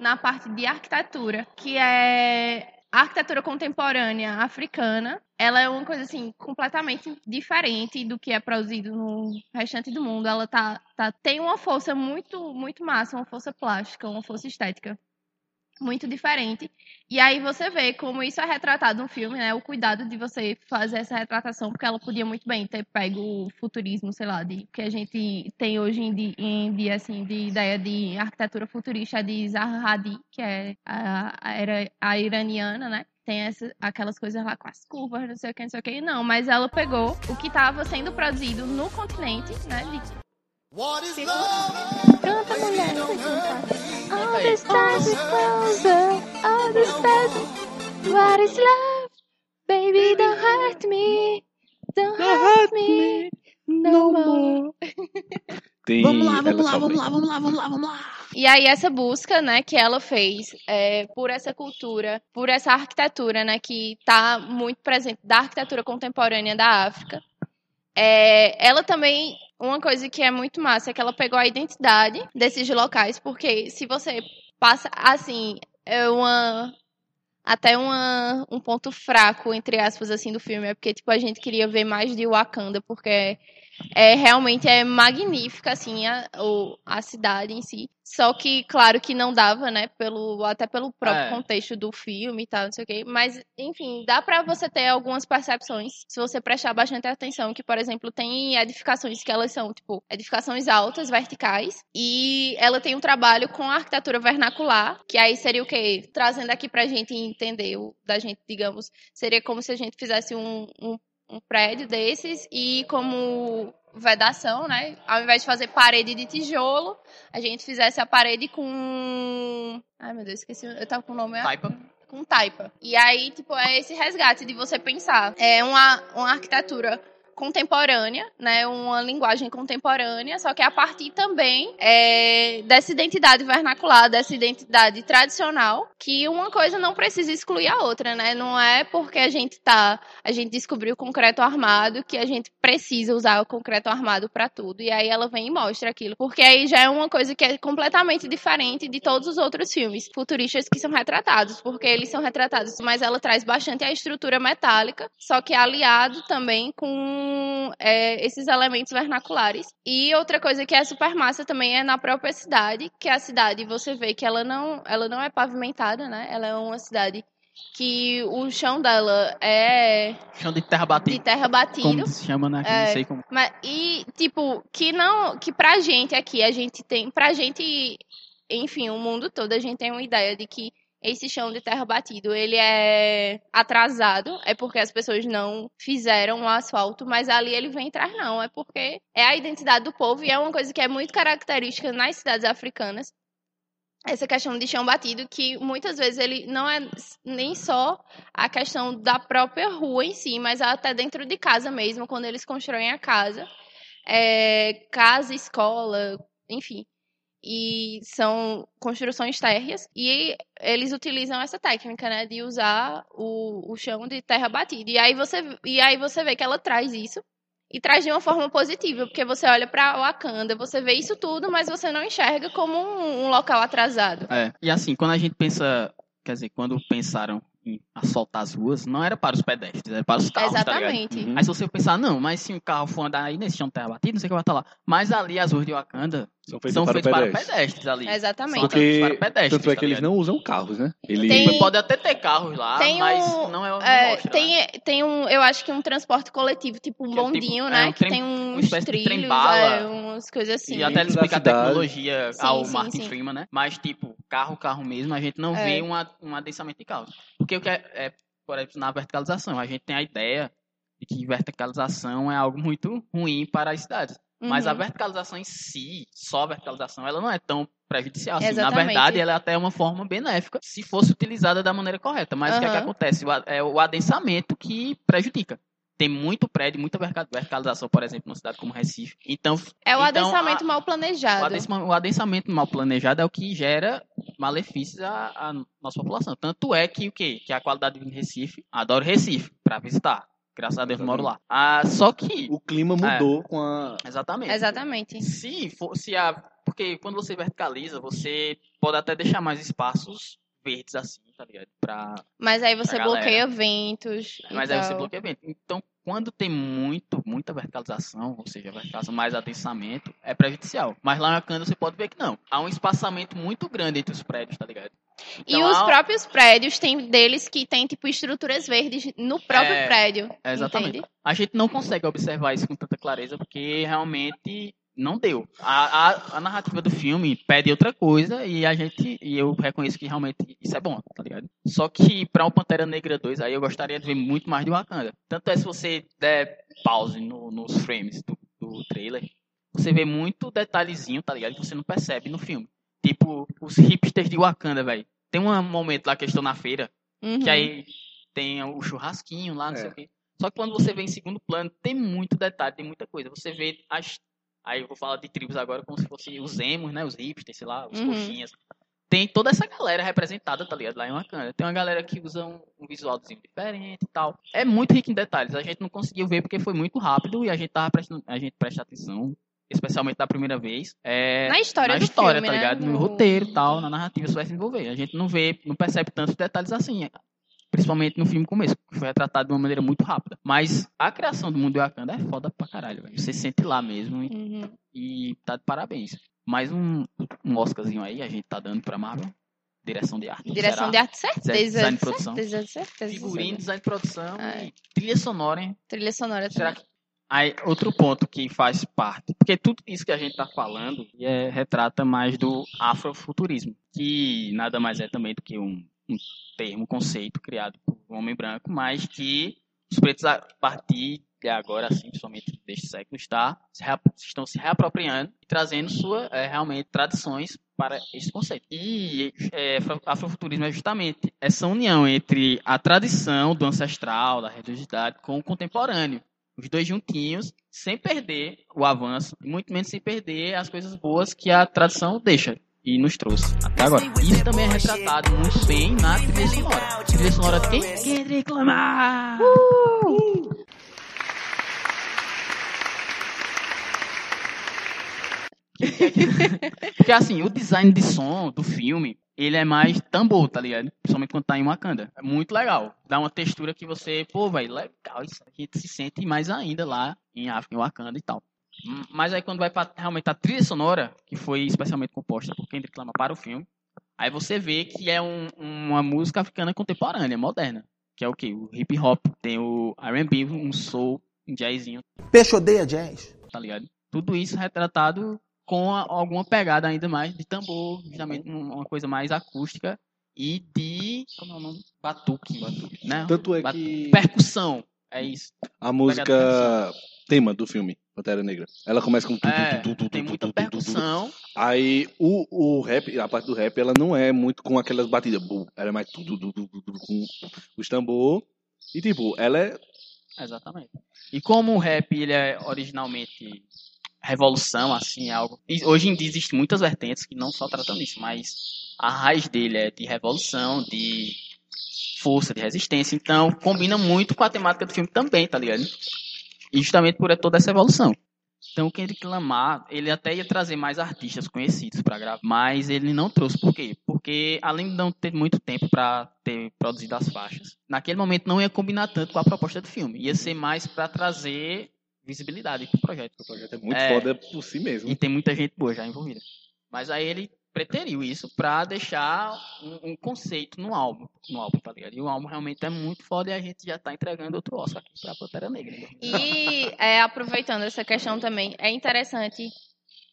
na parte de arquitetura, que é a arquitetura contemporânea africana, ela é uma coisa assim completamente diferente do que é produzido no restante do mundo. Ela tá, tá tem uma força muito muito massa, uma força plástica, uma força estética muito diferente. E aí você vê como isso é retratado no filme, né? O cuidado de você fazer essa retratação, porque ela podia muito bem ter pego o futurismo, sei lá, de que a gente tem hoje em dia, em dia assim, de ideia de arquitetura futurista de Zaha Hadid, que é a, a, era- a iraniana, né? Tem essa, aquelas coisas lá com as curvas, não sei o que, não sei o que. Não, mas ela pegou o que estava sendo produzido no continente, né? De, Canta, mulher, não sei cantar. All the stars is closer, all the stars is... What is love? Baby, don't hurt me, don't hurt me no more. Tem Vamos lá, vamos lá, vamos lá, vamos lá, vamos lá, vamos lá. E aí essa busca, né, que ela fez é, por essa cultura, por essa arquitetura, né, que tá muito presente da arquitetura contemporânea da África. É, ela também, uma coisa que é muito massa é que ela pegou a identidade desses locais, porque se você passa, assim, é uma até uma, um ponto fraco, entre aspas, assim, do filme, é porque, tipo, a gente queria ver mais de Wakanda, porque é realmente é magnífica assim a, a cidade em si. Só que claro que não dava, né, pelo até pelo próprio É. contexto do filme e tal, não sei o quê, mas enfim, dá pra você ter algumas percepções se você prestar bastante atenção, que por exemplo, tem edificações que elas são tipo edificações altas, verticais, e ela tem um trabalho com a arquitetura vernacular, que aí seria o quê? Trazendo aqui pra gente entender o da gente, digamos, seria como se a gente fizesse um, um um prédio desses e como vedação, né? Ao invés de fazer parede de tijolo, a gente fizesse a parede com. Ai meu Deus, esqueci. Eu tava com o nome. Taipa. Com taipa. E aí, tipo, é esse resgate de você pensar. É uma, uma arquitetura contemporânea, né? Uma linguagem contemporânea, só que a partir também é, dessa identidade vernacular, dessa identidade tradicional, que uma coisa não precisa excluir a outra, né? Não é porque a gente tá, a gente descobriu o concreto armado que a gente precisa usar o concreto armado para tudo. E aí ela vem e mostra aquilo, porque aí já é uma coisa que é completamente diferente de todos os outros filmes futuristas que são retratados, porque eles são retratados, mas ela traz bastante a estrutura metálica, só que aliado também com é, esses elementos vernaculares. E outra coisa que é super massa também é na própria cidade, que a cidade você vê que ela não, ela não é pavimentada, né? Ela é uma cidade que o chão dela é Chão de terra de batida. terra batido. Como se chama, né? É. Não sei como. Mas, e, tipo, que não. Que pra gente aqui, a gente tem. Pra gente, enfim, o mundo todo, a gente tem uma ideia de que esse chão de terra batido, ele é atrasado, é porque as pessoas não fizeram o asfalto, mas ali ele vem atrás, não. É porque é a identidade do povo e é uma coisa que é muito característica nas cidades africanas. Essa questão de chão batido, que muitas vezes ele não é nem só a questão da própria rua em si, mas até dentro de casa mesmo, quando eles constroem a casa. É, casa, escola, enfim. E são construções térreas. E eles utilizam essa técnica, né? De usar o, o chão de terra batida. E aí, você, e aí você vê que ela traz isso. E traz de uma forma positiva, porque você olha pra Wakanda, você vê isso tudo, mas você não enxerga como um, um local atrasado. É. E assim, quando a gente pensa. Quer dizer, quando pensaram em asfaltar as ruas, não era para os pedestres, era para os carros, tá? Exatamente. Uhum. Aí se você pensar, não, mas se um carro for andar aí nesse chão de terra batida, não sei o que vai estar lá. Mas ali as ruas de Wakanda São feitos são para feitas para pedestres. pedestres ali. Exatamente. São Porque para pedestres, tanto é tá que eles ligado? não usam carros, né? Ele Tem- Pode até ter carros lá, Tem mas um- não é, não É, mostra, né? tem, tem um, eu acho que um transporte coletivo, tipo um Que é tipo- bondinho, é, né? um que trem- tem uma uns trilhos, trem-bala. é, umas coisas assim. E até ele explica a tecnologia Sim, ao sim, Martin sim. Freeman, né? Mas, tipo, carro, carro mesmo, a gente não É. vê uma, um adensamento de carros. Porque o que é, é, por exemplo, na verticalização, a gente tem a ideia de que verticalização é algo muito ruim para as cidades. Mas a Uhum. verticalização em si, só a verticalização, ela não é tão prejudicial assim. Na verdade, ela é até uma forma benéfica se fosse utilizada da maneira correta. Mas o que é que Aham. acontece? O É o adensamento que prejudica. Tem muito prédio, muita verticalização, por exemplo, numa cidade como Recife. Então, É o então, adensamento a- mal o planejado. adensamento, o adensamento mal planejado é o que gera malefícios à, à nossa população. Tanto é que o quê? Que a qualidade de vida em Recife, adoro Recife para visitar. Graças a Deus moro lá. Ah, só que O clima mudou com a. exatamente. Exatamente. Se for, se a porque quando você verticaliza, você pode até deixar mais espaços verdes assim, tá ligado? Pra, Mas aí você bloqueia ventos. e mas aí você tal. bloqueia evento. Então, quando tem muito, muita verticalização, ou seja, verticalização mais adensamento, é prejudicial. Mas lá na Cana você pode ver que não. Há um espaçamento muito grande entre os prédios, tá ligado? E Então, os há- próprios prédios, tem deles que tem, tipo, estruturas verdes no próprio É, prédio. É, exatamente. Entende? A gente não consegue observar isso com tanta clareza porque realmente não deu. A, a, a narrativa do filme pede outra coisa e a gente e eu reconheço que realmente isso é bom, tá ligado? Só que pra um Pantera Negra 2 aí eu gostaria de ver muito mais de Wakanda. Tanto é se você der pause no- nos frames do, do trailer, você vê muito detalhezinho, tá ligado? Que você não percebe no filme. Tipo, os hipsters de Wakanda, velho. Tem um momento lá que eles estão na feira Uhum. que aí tem o churrasquinho lá, não sei É. o quê. Só que quando você vê em segundo plano, tem muito detalhe, tem muita coisa. Você vê as. Aí eu vou falar de tribos agora como se fossem os emos, né? Os hipsters, sei lá, os Uhum. coxinhas. Tem toda essa galera representada, tá ligado? Lá em Wakanda. Tem uma galera que usa um, um visualzinho diferente e tal. É muito rico em detalhes. A gente não conseguiu ver porque foi muito rápido e a gente tava prestando. A gente presta atenção. Especialmente da primeira vez. É, Na história na do história, filme, tá né? ligado? No No- roteiro e tal, na narrativa, isso vai se envolver. A gente não vê, não percebe tantos detalhes assim. Principalmente no filme começo, que foi retratado de uma maneira muito rápida. Mas a criação do mundo de Wakanda é foda pra caralho, velho. Você sente lá mesmo e, Uhum. e tá de parabéns. Mais um, um Oscarzinho aí, a gente tá dando pra Marvel. Direção de arte. Direção será? de arte, certeza. Design de produção. Certeza, certeza. Figurino, design de produção É. e trilha sonora, hein? Trilha sonora Será também. que. Aí, outro ponto que faz parte, porque tudo isso que a gente tá falando é, retrata mais do afrofuturismo, que nada mais é também do que um, um termo, conceito criado por um homem branco, mas que os pretos, a partir de agora, assim, principalmente deste século, está, se estão se reapropriando e trazendo sua, é, realmente, tradições para esse conceito. E é, afro- afrofuturismo é justamente essa união entre a tradição do ancestral, da religiosidade, com o contemporâneo. Os dois juntinhos, sem perder o avanço, e muito menos sem perder as coisas boas que a tradição deixa e nos trouxe até agora. Isso também é retratado muito bem na trilha sonora. Trilha sonora de quem? Kendrick Lamar! <laughs> Porque assim, o design de som do filme, ele é mais tambor, tá ligado? Principalmente quando tá em Wakanda. É muito legal. Dá uma textura que você, pô, velho, legal. Isso a gente se sente mais ainda lá em África, em Wakanda e tal. Hum, Mas aí quando vai pra realmente a trilha sonora, que foi especialmente composta por Kendrick Lamar para o filme, aí você vê que é um- uma música africana contemporânea, moderna. Que é o quê? O hip hop, tem o R&B, um soul, um jazzinho, Peixe odeia jazz. tá ligado? Tudo isso retratado com a- alguma pegada ainda mais de tambor, justamente um- uma coisa mais acústica e de. Como é o nome? Batuque. Né? Tanto é Batu- que Percussão. É isso. a música tema do filme Pantera Negra, ela começa com tu, É, tu, tu, tu, tem tu, muita tu, tu, tu, tu. percussão. Aí o, o rap, a parte do rap, ela não é muito com aquelas batidas, ela é mais tudo com os tambor. E tipo, ela é Exatamente. E como o rap ele é originalmente revolução, assim, é algo. e hoje em dia existem muitas vertentes que não só tratam disso, mas a raiz dele é de revolução, de força, de resistência. Então combina muito com a temática do filme também, tá ligado? E justamente por toda essa evolução. Então o Kendrick Lamar, ele até ia trazer mais artistas conhecidos pra gravar, mas ele não trouxe. Por quê? Porque além de não ter muito tempo pra ter produzido as faixas, naquele momento não ia combinar tanto com a proposta do filme. Ia ser mais pra trazer visibilidade pro projeto. o projeto é muito É. foda por si mesmo. E tem muita gente boa já envolvida. Mas aí ele preteriu isso pra deixar um, um conceito no álbum, no álbum, tá ligado? E o álbum realmente é muito foda e a gente já tá entregando outro Oscar aqui pra Pantera Negra. né? E é, aproveitando essa questão também, é interessante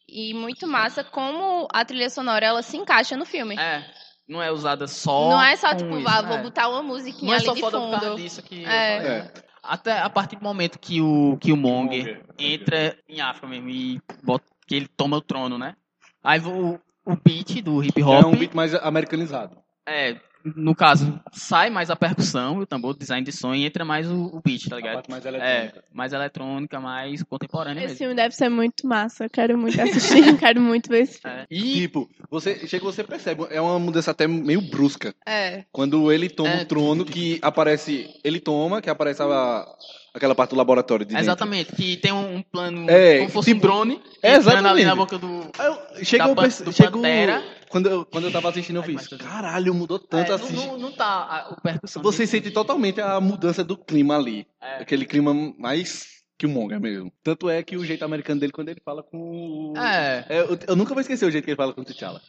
e muito massa como a trilha sonora ela se encaixa no filme. É, não é usada só. Não é só com tipo, isso, ah, vou é. botar uma musiquinha Não é ali só de foda por causa fundo. disso que. eu É. É. Até a partir do momento que o, que o Monger Monger, entra em África mesmo e bota, que ele toma o trono, né? Aí o, o beat do hip É hop. um beat mais americanizado. É, no caso, sai mais a percussão, o tambor, o design de som e entra mais o, o beat, tá A ligado? parte mais É, eletrônica. mais eletrônica, mais contemporânea Esse mesmo. filme deve ser muito massa. Eu quero muito assistir. quero muito ver esse <laughs> filme. É. E Tipo, você chega você percebe, é uma mudança até meio brusca. É. Quando ele toma É. o trono, que aparece. Ele toma, que aparece a, aquela parte do laboratório de dentro. exatamente, que tem um, um plano É, como fosse um tipo, drone, é, entrando ali exatamente. na boca do. Eu- Chega, Da eu do chego- Pantera. Quando, eu, quando eu tava assistindo, eu mas tudo. caralho, mudou tanto É, assim. não, não, não tá o percussão. Você sente totalmente a mudança do clima ali. É. Aquele clima mais que o Monga mesmo. Tanto é que o jeito americano dele, quando ele fala com. É. É, eu, eu nunca vou esquecer o jeito que ele fala com o T'Challa.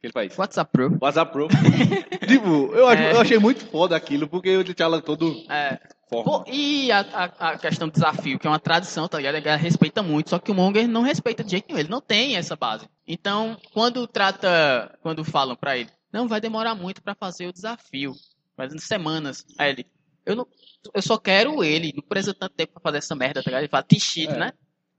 Que ele faz. WhatsApp Pro. WhatsApp Pro. <laughs> tipo, eu, É. eu achei muito foda aquilo, porque o T'Challa todo É. Pô, e a, a, a questão do desafio, que é uma tradição, tá ligado? A galera respeita muito, só que o Monger não respeita de jeito nenhum, ele não tem essa base. Então, quando trata, quando falam pra ele, não, vai demorar muito pra fazer o desafio, fazendo semanas. Aí ele, eu não, eu só quero ele, não precisa tanto tempo pra fazer essa merda, tá ligado? Ele fala t-shirt, É. né?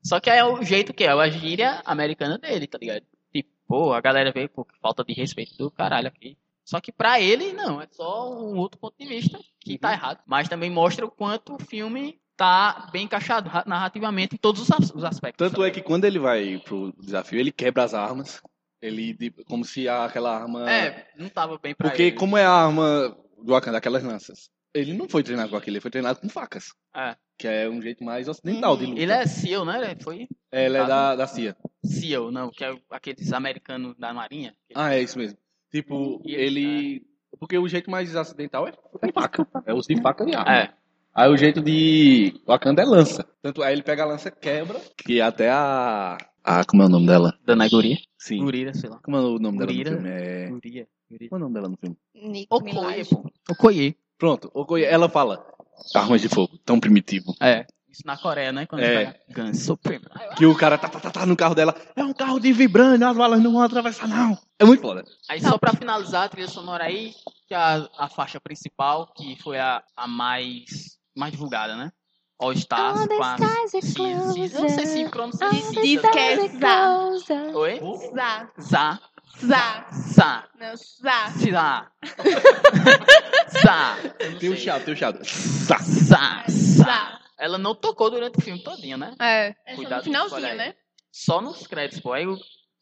Só que é o jeito que é, a gíria americana dele, tá ligado? Tipo, pô, a galera veio, pô, falta de respeito do caralho aqui. Só que pra ele, não, é só um outro ponto de vista que tá errado. Mas também mostra o quanto o filme tá bem encaixado ra- narrativamente em todos os, as- os aspectos. Tanto é que quando ele vai pro desafio, ele quebra as armas. Ele, de- como se aquela arma... É, não tava bem pra Porque ele. como é a arma do Wakanda, aquelas lanças, ele não foi treinado com aquilo, ele foi treinado com facas. É. Que é um jeito mais ocidental de luta. Ele é SEAL, né? Ele Foi Ela é da, da CIA. SEAL, não, que é aqueles americanos da marinha. Ah, é isso mesmo. Tipo, E ele Porque o jeito mais acidental é, é faca. É uso de faca e arma. É. Aí o jeito de Wakanda é lança. Tanto aí ele pega a lança, quebra, que até a... a como é o nome dela? Dana Guria. Sim. Gurira, sei lá. Como é o nome Gurira. dela no filme? É... Guria. Guria. Como é o nome dela no filme? Nick Okoye, pô. Okoye. Pronto, Okoye, ela fala armas de fogo, tão primitivo. É. Isso na Coreia, né? Quando É. é. pega Guns Supreme. Que o cara tá, tá, tá, tá no carro dela, é um carro de vibrânio, as balas não vão atravessar não. É muito foda. Aí só pra finalizar a trilha sonora aí, que a, a faixa principal, que foi a, a mais, mais divulgada, né? All Stars com a Eu não sei se pronuncia Diz que é Zá. Oi? Zá. Zá. Zá. Zá. Não, Zá. Zá. <laughs> Zá. Tem o sei. chato, tem o chato. Zá. Zá. Zá. Ela não tocou durante o filme todinho, né? É. É só Cuidado no com isso, finalzinho, né? Só nos créditos, pô. Aí eu.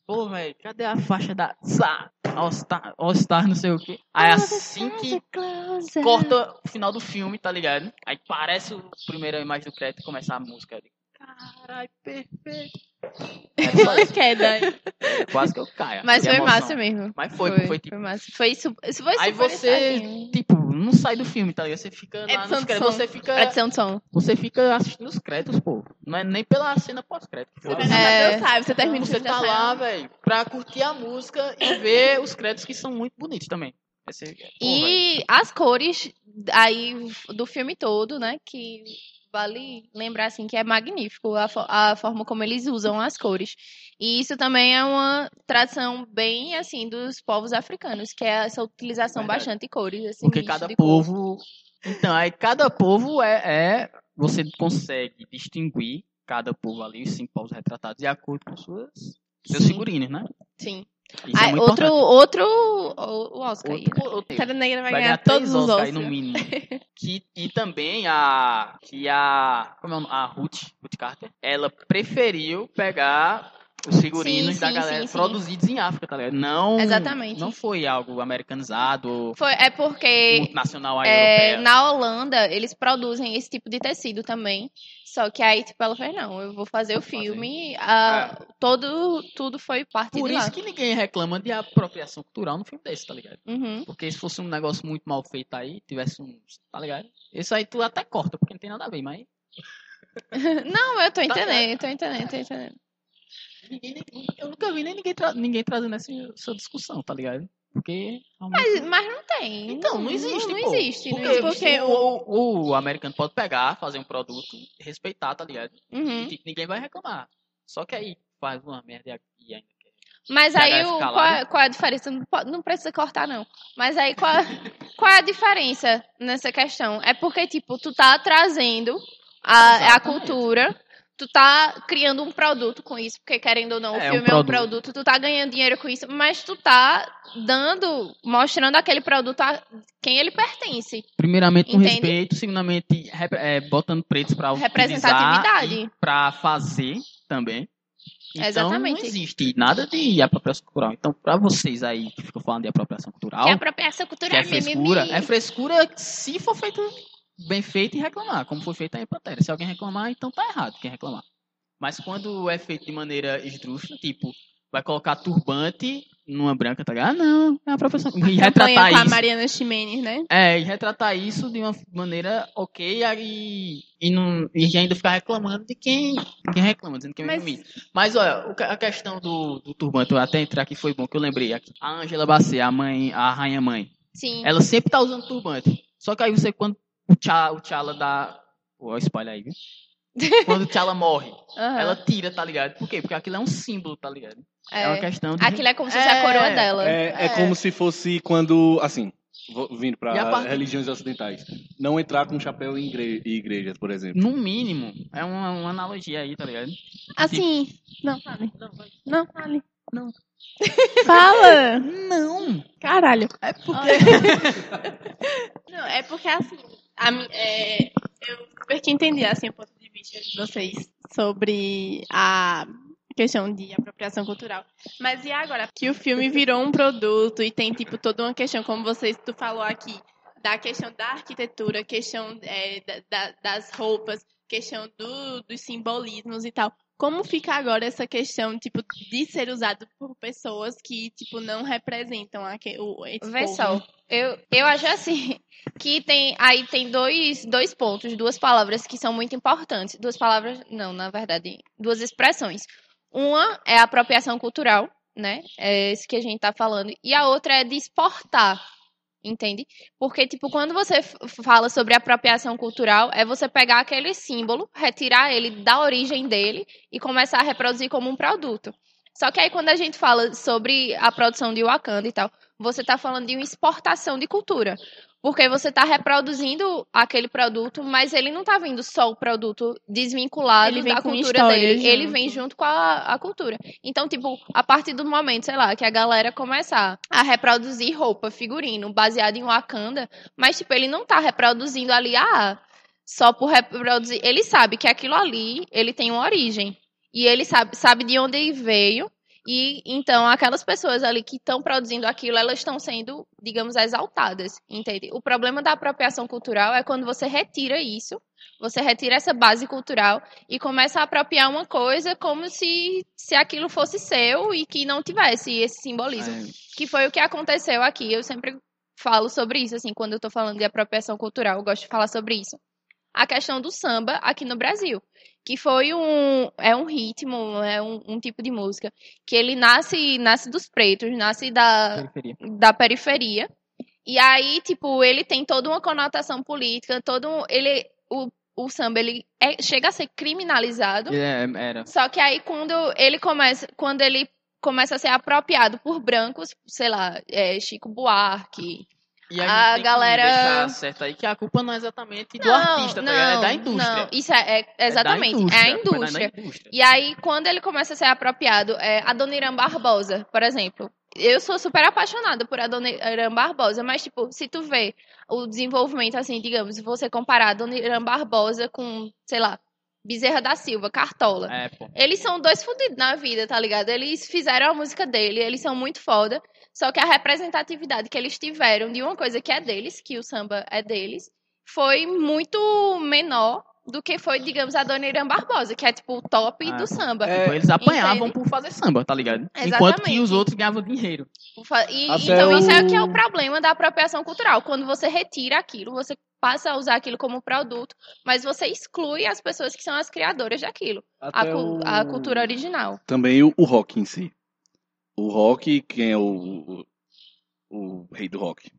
Pô, velho, cadê a faixa da Zá? All Star, All Star, não sei o quê. Aí assim que corta o final do filme, tá ligado? Aí parece o primeira imagem do crédito e começa a música ali. Caralho, perfeito. É só isso. <laughs> Queda. É, Quase que eu caio. Mas foi emoção. massa mesmo. Mas foi, foi, foi tipo. massa. Foi isso. Isso foi Aí você, assim, tipo, não sai do filme, tá ligado? Você fica lá Edição nos créditos. Você fica, Edição de som. você fica assistindo os créditos, pô. Não é nem pela cena pós-crédito. Você É. dançar, você termina o Você filme tá já lá, velho, pra curtir a música e ver os créditos que são muito bonitos também. Esse, pô. E as cores aí do filme todo, né? Que vale lembrar assim que é magnífico a, fo- a forma como eles usam as cores. E isso também é uma tradição bem assim dos povos africanos, que é essa utilização Verdade. bastante de cores. Assim, Porque cada de cor. povo. Então, aí cada povo é, é. Você consegue distinguir cada povo ali, os cinco povos retratados, de acordo com suas, seus Sim. figurinos, né? Sim. Isso é Ah, muito outro, outro o Oscar aí, né? Outro- outro- Negra vai, vai ganhar ganhar todos os Oscar aí Oscars. no mínimo. <laughs> que, e também a. Que a. Como é o nome? A Ruth, Ruth Carter, ela preferiu pegar os figurinos Sim, da sim, galera sim, produzidos em África, tá ligado? Não. Exatamente. Não foi algo americanizado Foi, é porque multinacional aí É, na Holanda, eles produzem esse tipo de tecido também. Só que aí, tipo, ela fez, não, eu vou fazer o fazer. filme. ah, todo, tudo foi parte Por isso lá. que ninguém reclama de apropriação cultural no filme desse, tá ligado? Uhum. Porque se fosse um negócio muito mal feito aí, tivesse um. Tá ligado? Isso aí tu até corta, porque não tem nada a ver, mas. <laughs> Não, eu tô Tá entendendo, eu tô entendendo, tô entendendo. Ninguém, eu nunca vi nem ninguém, tra ninguém trazendo essa, essa discussão, tá ligado? Porque. Mas, mas não tem. Então, não existe, Não, pô. existe. Não Porque, existe. porque o, o, o americano pode pegar, fazer um produto, respeitar, tá ligado? E Uhum. tipo, ninguém vai reclamar. Só que aí faz uma merda e ainda quer. Mas E a aí, o, qual, é- qual é a diferença? Não, não precisa cortar, não. Mas aí, qual, <laughs> qual é a diferença nessa questão? É porque, tipo, tu tá trazendo a, a Exatamente. cultura, tu tá criando um produto com isso, porque querendo ou não, o É, um filme é um produto. produto, tu tá ganhando dinheiro com isso, mas tu tá dando, mostrando aquele produto a quem ele pertence. Primeiramente com Entende? respeito, segundamente é, botando pretos pra Representatividade. pra fazer também. Então Exatamente. não existe nada de apropriação cultural. Então, pra vocês aí que ficam falando de apropriação cultural, Que é apropriação que cultural. é frescura, é frescura se for feito bem feito e reclamar, como foi feito aí em Pantera. Se alguém reclamar, então tá errado quem reclamar. Mas quando é feito de maneira esdrúxula, tipo, vai colocar turbante numa branca, tá ligado? Ah, não, é apropriação. E Campanha retratar com a isso. Mariana Ximenes, né? É, e retratar isso de uma maneira ok e, e, não, e ainda ficar reclamando de quem, quem reclama, dizendo que é Mas- mimimi. Mas olha, a questão do, do turbante, eu até entrar aqui foi bom, que eu lembrei aqui. A Angela Bassett, a mãe, a rainha mãe, Sim. ela sempre tá usando turbante. Só que aí você, quando o T'Challa, dá... Pô, olha o spoiler aí, viu? <laughs> quando o T'Challa morre, Aham. ela tira, tá ligado? Por quê? Porque aquilo é um símbolo, tá ligado? É, É. uma questão de... Aquilo é como se fosse a coroa É, dela. É, é como se fosse quando, assim, vou- vindo a para parte- religiões ocidentais, não entrar com chapéu em igre- igrejas, por exemplo. No mínimo, é uma, uma analogia aí, tá ligado? Assim. Não, fale. Não, fale. Não. <laughs> Fala! Não! Caralho. É porque... <laughs> Não, é porque assim, a é, eu super que entendi assim, o ponto de vista de vocês sobre a questão de apropriação cultural. Mas e agora que o filme virou um produto e tem tipo toda uma questão, como vocês tu falou aqui, da questão da arquitetura, questão é, da- das roupas, questão do, dos simbolismos e tal. Como fica agora essa questão, tipo, de ser usado por pessoas que, tipo, não representam aque- o, esse Vê povo? só, eu, eu acho assim, <laughs> que tem, aí tem dois, dois pontos, duas palavras que são muito importantes. Duas palavras, não, na verdade, duas expressões. Uma é apropriação cultural, né? É isso que a gente tá falando. E a outra é de exportar, entende? Porque, tipo, quando você fala sobre apropriação cultural, é você pegar aquele símbolo, retirar ele da origem dele e começar a reproduzir como um produto. Só que aí quando a gente fala sobre a produção de Wakanda e tal, você está falando de uma exportação de cultura. Porque você está reproduzindo aquele produto, mas ele não está vindo só o produto desvinculado Ele da cultura dele. Ele junto. vem junto com a, a cultura. Então, tipo, a partir do momento, sei lá, que a galera começar a reproduzir roupa, figurino, baseado em Wakanda, mas, tipo, ele não tá reproduzindo ali, ah, só por reproduzir. Ele sabe que aquilo ali, ele tem uma origem. E ele sabe, sabe de onde ele veio. E então aquelas pessoas ali que estão produzindo aquilo, elas estão sendo, digamos, exaltadas, entende? O problema da apropriação cultural é quando você retira isso, você retira essa base cultural e começa a apropriar uma coisa como se, se aquilo fosse seu e que não tivesse esse simbolismo. Que foi o que aconteceu aqui. Eu sempre falo sobre isso, assim, quando eu tô falando de apropriação cultural, eu gosto de falar sobre isso. A questão do samba aqui no Brasil que foi um é um ritmo, é um, um tipo de música que ele nasce nasce dos pretos, nasce da, Periferia. da periferia. E aí, tipo, ele tem toda uma conotação política, todo um, ele o, o samba ele é- chega a ser criminalizado. É, era. Só que aí quando ele começa, quando ele começa a ser apropriado por brancos, sei lá, é, Chico Buarque, E a, A galera- deixar certo aí que a culpa não é exatamente do Não, artista, tá ligado? É da não, indústria. Não, isso é, é- exatamente, é, da a indústria. foi da- indústria. da indústria. E aí, quando ele começa a ser apropriado, é, a Dona Irã Barbosa, por exemplo. Eu sou super apaixonada por a Dona Irã Barbosa, mas, tipo, se tu vê o desenvolvimento, assim, digamos, se você comparar a Dona Irã Barbosa com, sei lá, Bezerra da Silva, Cartola. É. Eles são dois fudidos na vida, tá ligado? Eles fizeram a música dele, eles são muito foda. Só que a representatividade que eles tiveram de uma coisa que é deles, que o samba é deles, foi muito menor do que foi, digamos, a Dona Irã Barbosa, que é tipo o top Ah, do samba. Tipo, eles apanhavam entende? por fazer samba, tá ligado? Enquanto Exatamente. que os outros ganhavam dinheiro. E, então isso é o- que é o problema da apropriação cultural. Quando você retira aquilo, você passa a usar aquilo como produto, mas você exclui as pessoas que são as criadoras daquilo. A, o- a cultura original. Também o, o rock em si. O rock, quem é o, o, o rei do rock?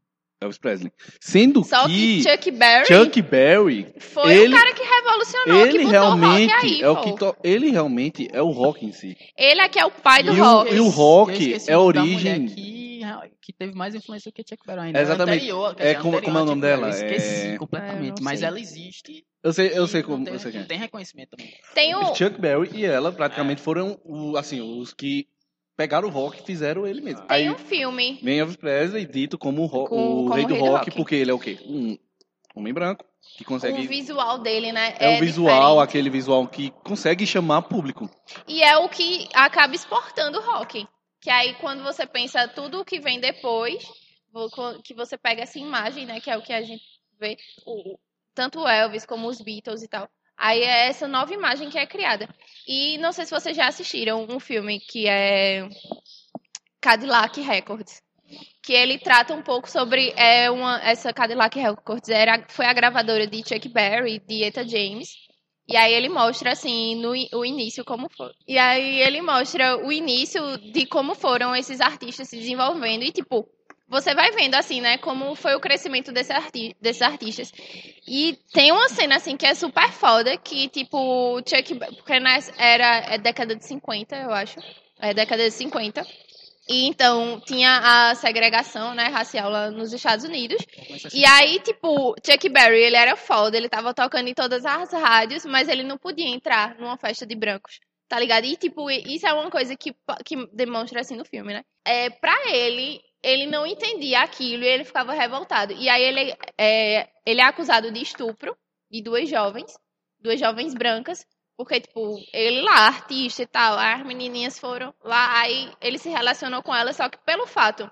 Elvis Presley. Sendo Só que que Chuck Berry Chuck Berry, foi ele- o cara que revolucionou, que ele botou realmente rock aí, é o que to- ele realmente é o rock em si. Ele é que é o pai do E o- rock. e o rock é o a origem- Que, que teve mais influência que Chuck Berry ainda. Exatamente. Anterior, É, como- como é o nome dela? Eu Esqueci É- completamente. É, mas ela existe. Eu sei, eu sei como tem, eu sei quem é. tem reconhecimento também. Tem o, Chuck Berry e ela praticamente foram o, assim, os que pegaram o rock e fizeram ele mesmo. tem Aí um filme. vem Elvis Presley dito como o, Com- o como rei do rei do rock, rock. porque ele é o quê? Um homem branco que consegue O visual dele, né? é, o visual, diferente. aquele visual que consegue chamar público. E é o que acaba exportando o rock. Que aí, quando você pensa tudo o que vem depois, que você pega essa imagem, né? Que é o que a gente vê, o- tanto o Elvis como os Beatles e tal. Aí é essa nova imagem que é criada. E não sei se vocês já assistiram um filme que é Cadillac Records. Que ele trata um pouco sobre é uma, essa Cadillac Records era, foi a gravadora de Chuck Berry, de Eta James. E aí ele mostra, assim, no, o início como foi. E aí ele mostra o início de como foram esses artistas se desenvolvendo. E, tipo, você vai vendo, assim, né, como foi o crescimento desse arti desses artistas. E tem uma cena, assim, que é super foda, que, tipo, Chuck... Porque era é década de 50, eu acho. É década de 50. E então tinha a segregação, né, racial lá nos Estados Unidos. E aí, tipo, Chuck Berry, ele era foda, ele tava tocando em todas as rádios, mas ele não podia entrar numa festa de brancos, tá ligado? E, tipo, isso é uma coisa que, que demonstra, assim, no filme, né? É, pra ele, ele não entendia aquilo e ele ficava revoltado. E aí ele é, ele é acusado de estupro de duas jovens, duas jovens brancas, porque, tipo, ele lá, artista e tal, as menininhas foram lá, aí ele se relacionou com elas, só que pelo fato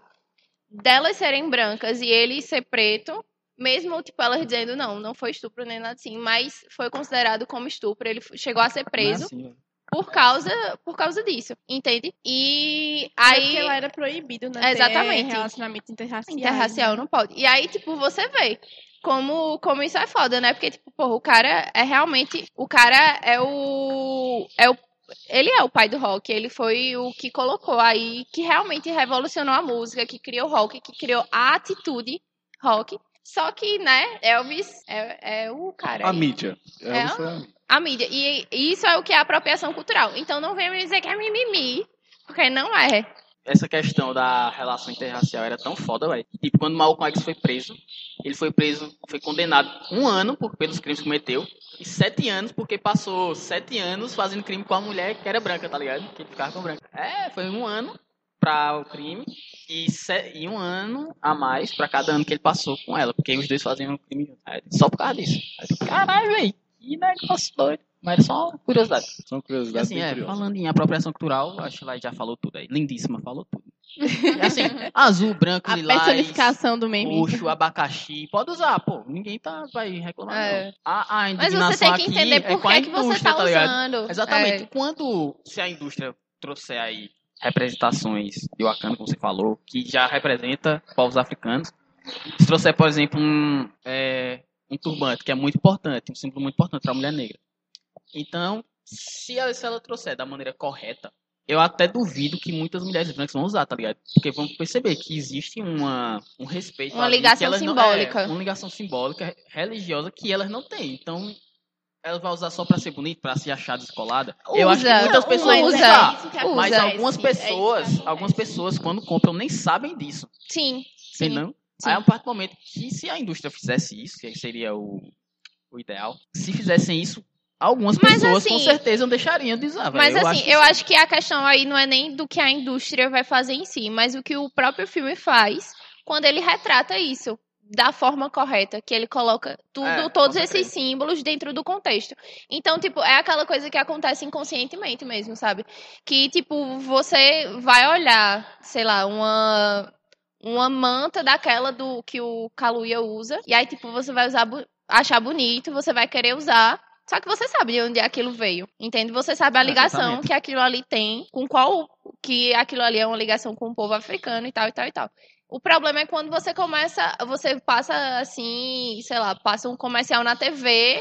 delas serem brancas e ele ser preto, mesmo, tipo, elas dizendo, não, não foi estupro nem nada assim, mas foi considerado como estupro, ele chegou a ser preso. É assim, velho. Por causa, por causa disso, entende? E Aí... aí Porque lá era proibido, né? Exatamente. relacionamento interracial. interracial não pode. E aí, tipo, você vê como, como isso é foda, né? Porque, tipo, porra, o cara é realmente. O cara é o. É o ele é o pai do rock, ele foi o que colocou aí, que realmente revolucionou a música, que criou rock, que criou a atitude rock. Só que, né, Elvis é, é o cara. A aí. mídia. É, foi a mídia. A mídia. E isso é o que é apropriação cultural. Então não venha me dizer que é mimimi, porque não é. Essa questão da relação interracial era tão foda, velho. Tipo, quando Malcolm X foi preso, ele foi preso, foi condenado um ano por, pelos crimes que cometeu, e sete anos porque passou sete anos fazendo crime com a mulher que era branca, tá ligado? Que ele ficava com branca. É, foi um ano pra o crime e, se- e um ano a mais pra cada ano que ele passou com ela, porque os dois faziam um crime Só por causa disso. Aí, eu, Caralho, velho, que negócio doido. Mas era só uma curiosidade. São E curiosidades assim, é, falando em apropriação cultural, acho que lá já falou tudo aí. Lindíssima, falou tudo. <laughs> Assim, azul, branco, A lilás, personificação do meme. roxo, abacaxi, pode usar, pô. Ninguém tá, vai reclamar. É. não. A, a Mas você tem que entender é por a que, que você indústria, tá ligado? usando. Exatamente. É. Quando, se a indústria trouxer aí representações de Wakanda, como você falou, que já representa povos africanos, se trouxer, por exemplo, um, é, um turbante, que é muito importante, um símbolo muito importante para a mulher negra. Então, se ela, se ela trouxer da maneira correta, eu até duvido que muitas mulheres brancas vão usar, tá ligado? Porque vão perceber que existe uma, um respeito Uma ligação elas não- simbólica. é, uma ligação simbólica, religiosa, que elas não têm. Então, ela vai usar só pra ser bonita, pra se achar descolada. eu acho que Usa. muitas pessoas vão usa. usar. isso que Usa. Mas algumas é isso pessoas, acontece. algumas pessoas, quando compram, nem sabem disso. Sim. Sei Sim. Aí, a partir do momento que se a indústria fizesse isso, que seria o, o ideal, se fizessem isso, algumas Mas, pessoas com assim, certeza não deixariam de usar. Mas eu assim, acho que eu acho que a questão aí não é nem do que a indústria vai fazer em si, mas o que o próprio filme faz quando ele retrata isso da forma correta, que ele coloca tudo, É, todos esses símbolos dentro do contexto. Então, tipo, é aquela coisa que acontece inconscientemente mesmo, sabe? Que, tipo, você vai olhar, sei lá, uma uma manta daquela do que o Kaluuya usa, e aí, tipo, você vai usar, achar bonito, você vai querer usar, só que você sabe de onde aquilo veio, entende? Você sabe a ligação Exatamente. que aquilo ali tem, com qual que aquilo ali é uma ligação com o povo africano e tal, e tal, e tal. O problema é quando você começa, você passa assim, sei lá, passa um comercial na TV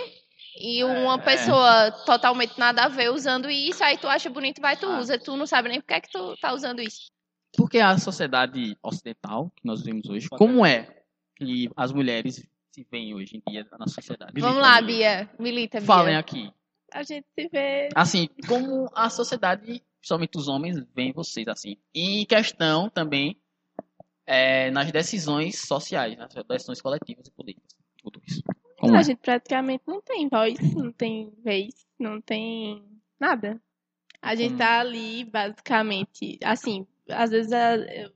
e uma É. pessoa totalmente nada a ver usando isso, aí tu acha bonito e vai, tu Ah. usa. Tu não sabe nem por que, é que tu tá usando isso. Porque a sociedade ocidental que nós vivemos hoje, como é que as mulheres se veem hoje em dia na sociedade? Vamos lá, Bia. Milita, Bia. Falem aqui. A gente se vê. Assim, como a sociedade, principalmente os homens, veem vocês assim. E em questão também é, nas decisões sociais, nas decisões coletivas e políticas. Tudo isso. Como A é? gente praticamente não tem voz, não tem vez, não tem nada. A gente Hum. tá ali, basicamente, assim, às vezes a- eu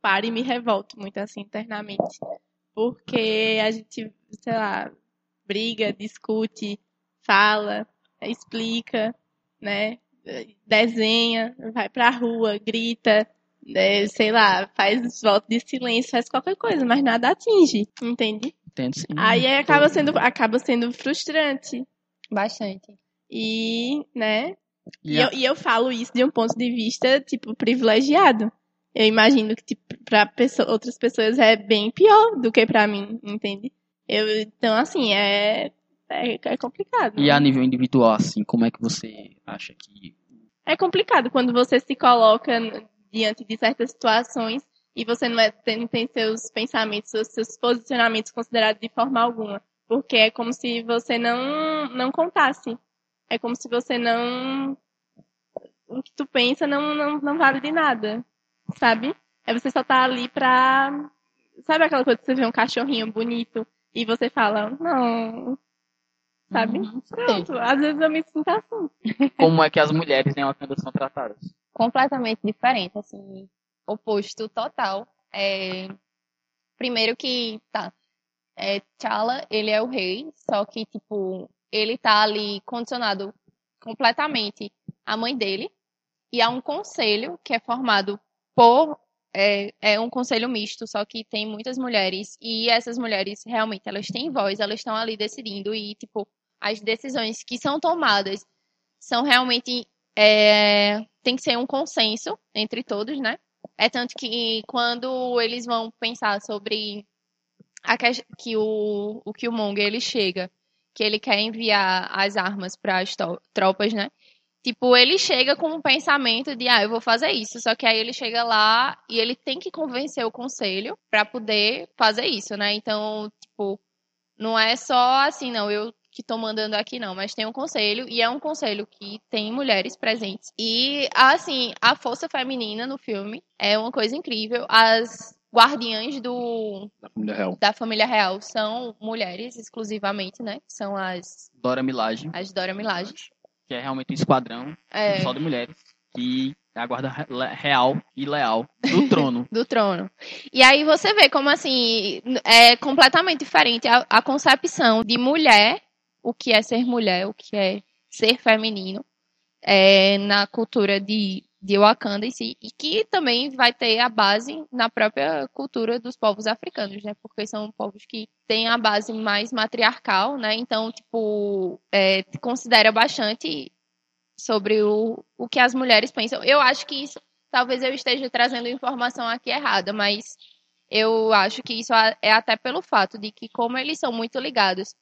paro e me revolto muito, assim, internamente. Porque a gente, sei lá, briga, discute, fala, explica, né? Desenha, vai pra rua, grita, né? sei lá, faz voto de silêncio, faz qualquer coisa, mas nada atinge, entende? Entendo, sim. Aí acaba sendo, acaba sendo frustrante. Bastante. E, né? E, E a- eu, e eu falo isso de um ponto de vista, tipo, privilegiado. Eu imagino que, tipo, pra pessoa, outras pessoas é bem pior do que pra mim, entende? Eu, então, assim, é, é, é complicado. E a nível individual, assim, como é que você acha que. É complicado quando você se coloca diante de certas situações e você não, é, tem- não tem seus pensamentos, seus, seus posicionamentos considerados de forma alguma. Porque é como se você não, não contasse. É como se você não. O que tu pensa não, não, não vale de nada. Sabe? É você só tá ali pra. Sabe aquela coisa que você vê um cachorrinho bonito e você fala, não. Sabe? Uhum, Pronto. Às vezes eu me sinto assim. Como é que as mulheres em Wakanda são tratadas? completamente diferente, assim, oposto total. É, Primeiro que, tá, é, T'Challa, ele é o rei, só que, tipo, ele tá ali condicionado completamente à mãe dele e há um conselho que é formado por, é, é um conselho misto, só que tem muitas mulheres e essas mulheres, realmente, elas têm voz, elas estão ali decidindo e, tipo, as decisões que são tomadas são realmente é, tem que ser um consenso entre todos, né? É tanto que quando eles vão pensar sobre a que, que o, o Killmonger ele chega, que ele quer enviar as armas para as tropas, né? Tipo, ele chega com um pensamento de, ah, eu vou fazer isso. Só que aí ele chega lá e ele tem que convencer o conselho para poder fazer isso, né? Então, tipo, não é só assim, não, eu que tô mandando aqui não, mas tem um conselho e é um conselho que tem mulheres presentes. E assim, a força feminina no filme é uma coisa incrível. As guardiãs do Da família real. da família real são mulheres exclusivamente, né? São as Dora Milaje, as Dora Milaje. que é realmente um esquadrão É. só de mulheres, que é a guarda real e leal do <laughs> trono. do trono. E aí você vê como assim é completamente diferente a, a concepção de mulher, o que é ser mulher, o que é ser feminino, é, na cultura de, de Wakanda em si, e que também vai ter a base na própria cultura dos povos africanos, né? Porque são povos que têm a base mais matriarcal, né? Então, tipo, é, considera bastante sobre o, o que as mulheres pensam. Eu acho que isso talvez eu esteja trazendo informação aqui errada, mas eu acho que isso é até pelo fato de que, como eles são muito ligados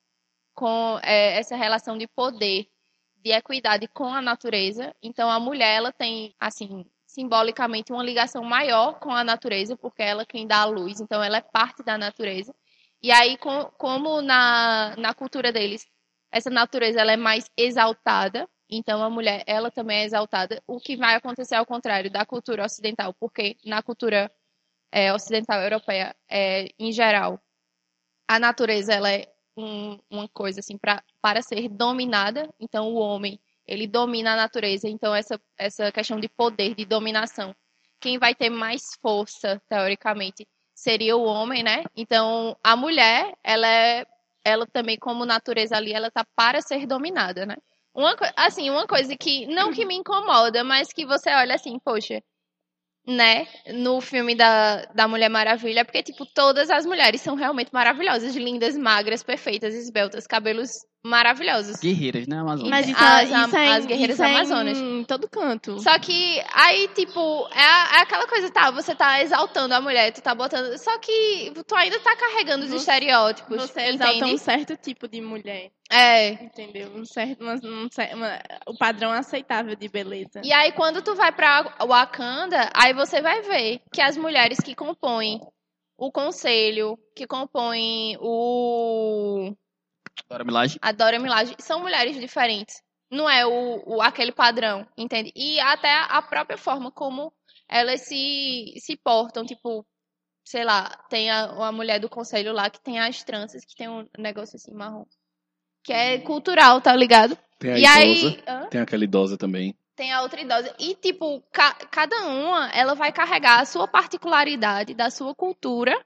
com é, essa relação de poder, de equidade com a natureza, então a mulher ela tem, assim, simbolicamente uma ligação maior com a natureza, porque ela é quem dá a luz, então ela é parte da natureza. E aí, com- como na, na cultura deles, essa natureza ela é mais exaltada, então a mulher, ela também é exaltada, o que vai acontecer ao contrário da cultura ocidental, porque na cultura é, ocidental europeia, é, em geral, a natureza ela é um- uma coisa assim pra, para ser dominada, então o homem ele domina a natureza, então essa essa questão de poder, de dominação, quem vai ter mais força teoricamente seria o homem, né? Então a mulher ela é ela também como natureza ali ela tá para ser dominada, né? Uma, assim, uma coisa que não que me incomoda, mas que você olha assim, poxa, né, no filme da, da Mulher Maravilha, porque, tipo, todas as mulheres são realmente maravilhosas, lindas, magras, perfeitas, esbeltas, cabelos maravilhosos. Guerreiras, né, Amazônia? Mas isso, As é, am- isso é, as guerreiras isso é amazonas. em todo canto. Só que aí, tipo, é, é aquela coisa, tá, você tá exaltando a mulher, tu tá botando. Só que tu ainda tá carregando os Você- estereótipos. Você exalta entende? um certo tipo de mulher, É. entendeu? Um certo, uma- um uma- o padrão aceitável de beleza. E aí, quando tu vai pra Wakanda, aí você vai ver que as mulheres que compõem o conselho, que compõem o Dora Milaje. a Dora Milaje, são mulheres diferentes. Não é o, o- aquele padrão, entende? E até a própria forma como elas se, se portam, tipo, sei lá, tem a, a mulher do conselho lá que tem as tranças, que tem um negócio assim marrom. Que é cultural, tá ligado? Tem a e aí. idosa, Hã? tem aquela idosa também. Tem a outra idosa. E, tipo, ca- cada uma, ela vai carregar a sua particularidade da sua cultura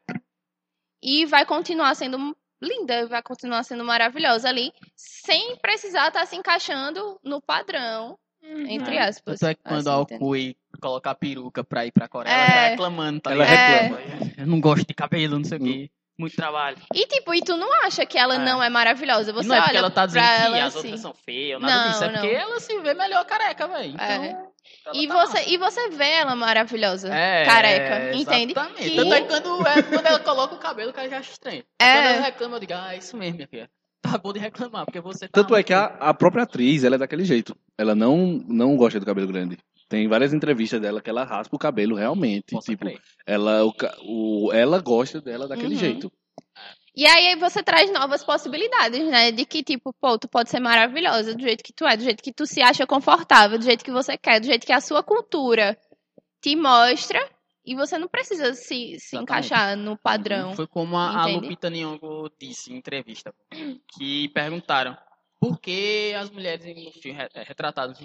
e vai continuar sendo linda, vai continuar sendo maravilhosa ali, sem precisar estar se encaixando no padrão, entre É. aspas. Tanto é que quando assim, a entende? Okui coloca a peruca pra ir pra Coreia, É. ela tá reclamando, tá Ela ligado? reclama. Eu não gosto de cabelo, não sei o quê. Muito trabalho. E, tipo, e tu não acha que ela É. não é maravilhosa? Você e não é porque ela tá dizendo que ela as assim. outras são feias, nada Não, disso. É não. porque ela se vê melhor careca, velho. Então, É. ela E tá você, massa. e você vê ela maravilhosa, É, careca, entende? Exatamente. Que- Tanto é que quando, é, quando ela coloca o cabelo, o cara já acha estranho. É. Quando ela reclama, eu digo, ah, isso mesmo, minha filha. Tá bom de reclamar, porque você tá. Tanto é que a, a própria atriz, ela é daquele jeito. Ela não, não gosta do cabelo grande. Tem várias entrevistas dela que ela raspa o cabelo realmente. Posso tipo, crer. ela, o, o- ela gosta dela daquele Uhum. jeito. E aí você traz novas possibilidades, né? De que, tipo, pô, tu pode ser maravilhosa do jeito que tu é, do jeito que tu se acha confortável, do jeito que você quer, do jeito que a sua cultura te mostra. E você não precisa se, se Exatamente. encaixar no padrão. Foi como a, a? Lupita Nyong'o disse em entrevista, que perguntaram por que as mulheres re- retratadas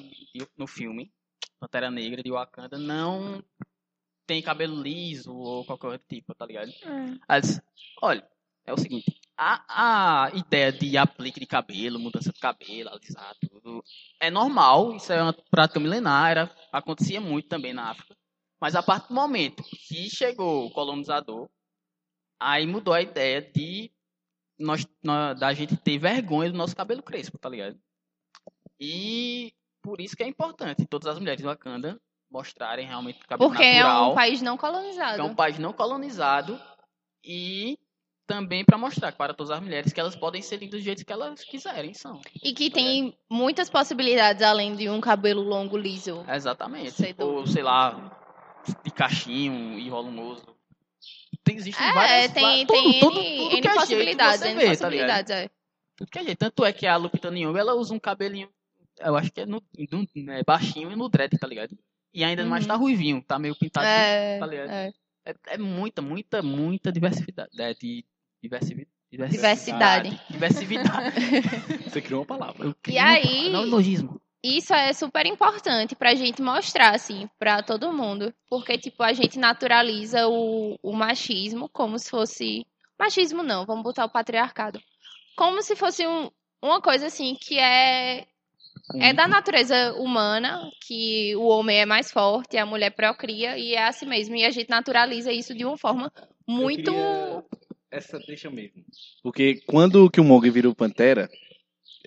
no filme Pantera Negra de Wakanda não tem cabelo liso ou qualquer outro tipo, tá ligado? Aí disse, olha, é o seguinte, a, a ideia de aplique de cabelo, mudança de cabelo, alisar tudo, é normal, isso é uma prática milenar, era, acontecia muito também na África. Mas a partir do momento que chegou o colonizador, aí mudou a ideia de nós, nós- da gente ter vergonha do nosso cabelo crespo, tá ligado? E por isso que é importante todas as mulheres do Wakanda mostrarem realmente o cabelo Porque é natural, um país não que é colonizado. um país não colonizado e também para mostrar para todas as mulheres que elas podem ser lindas do jeito que elas quiserem, são. E que tem muitas possibilidades além de um cabelo longo liso. Exatamente. Sei do- Ou, sei lá, de cachinho e volumoso. Tem, existem É, várias... tem, tudo, tem tudo, N, tudo N que é jeito possibilidades, N vê, tá possibilidades, é. Tudo que é jeito. Tanto é que a Lupita Nyong'o, ela usa um cabelinho, eu acho que é no, no- é baixinho e no dread, tá ligado? E ainda mais Uhum. tá ruivinho, tá meio pintado. É, tá ligado? é. É, é muita, muita, muita diversidade. É, de diversidade. Diversidade. Diversidade. <laughs> Você criou uma palavra. Eu E um- aí- Não, neologismo. Isso é super importante pra gente mostrar, assim, pra todo mundo. Porque, tipo, a gente naturaliza o, o machismo como se fosse. Machismo não, vamos botar o patriarcado. Como se fosse um, uma coisa, assim, que é. É da natureza humana, que o homem é mais forte, a mulher procria, e é assim mesmo. E a gente naturaliza isso de uma forma muito. queria- Essa deixa mesmo. Porque quando o Killmonger virou Pantera,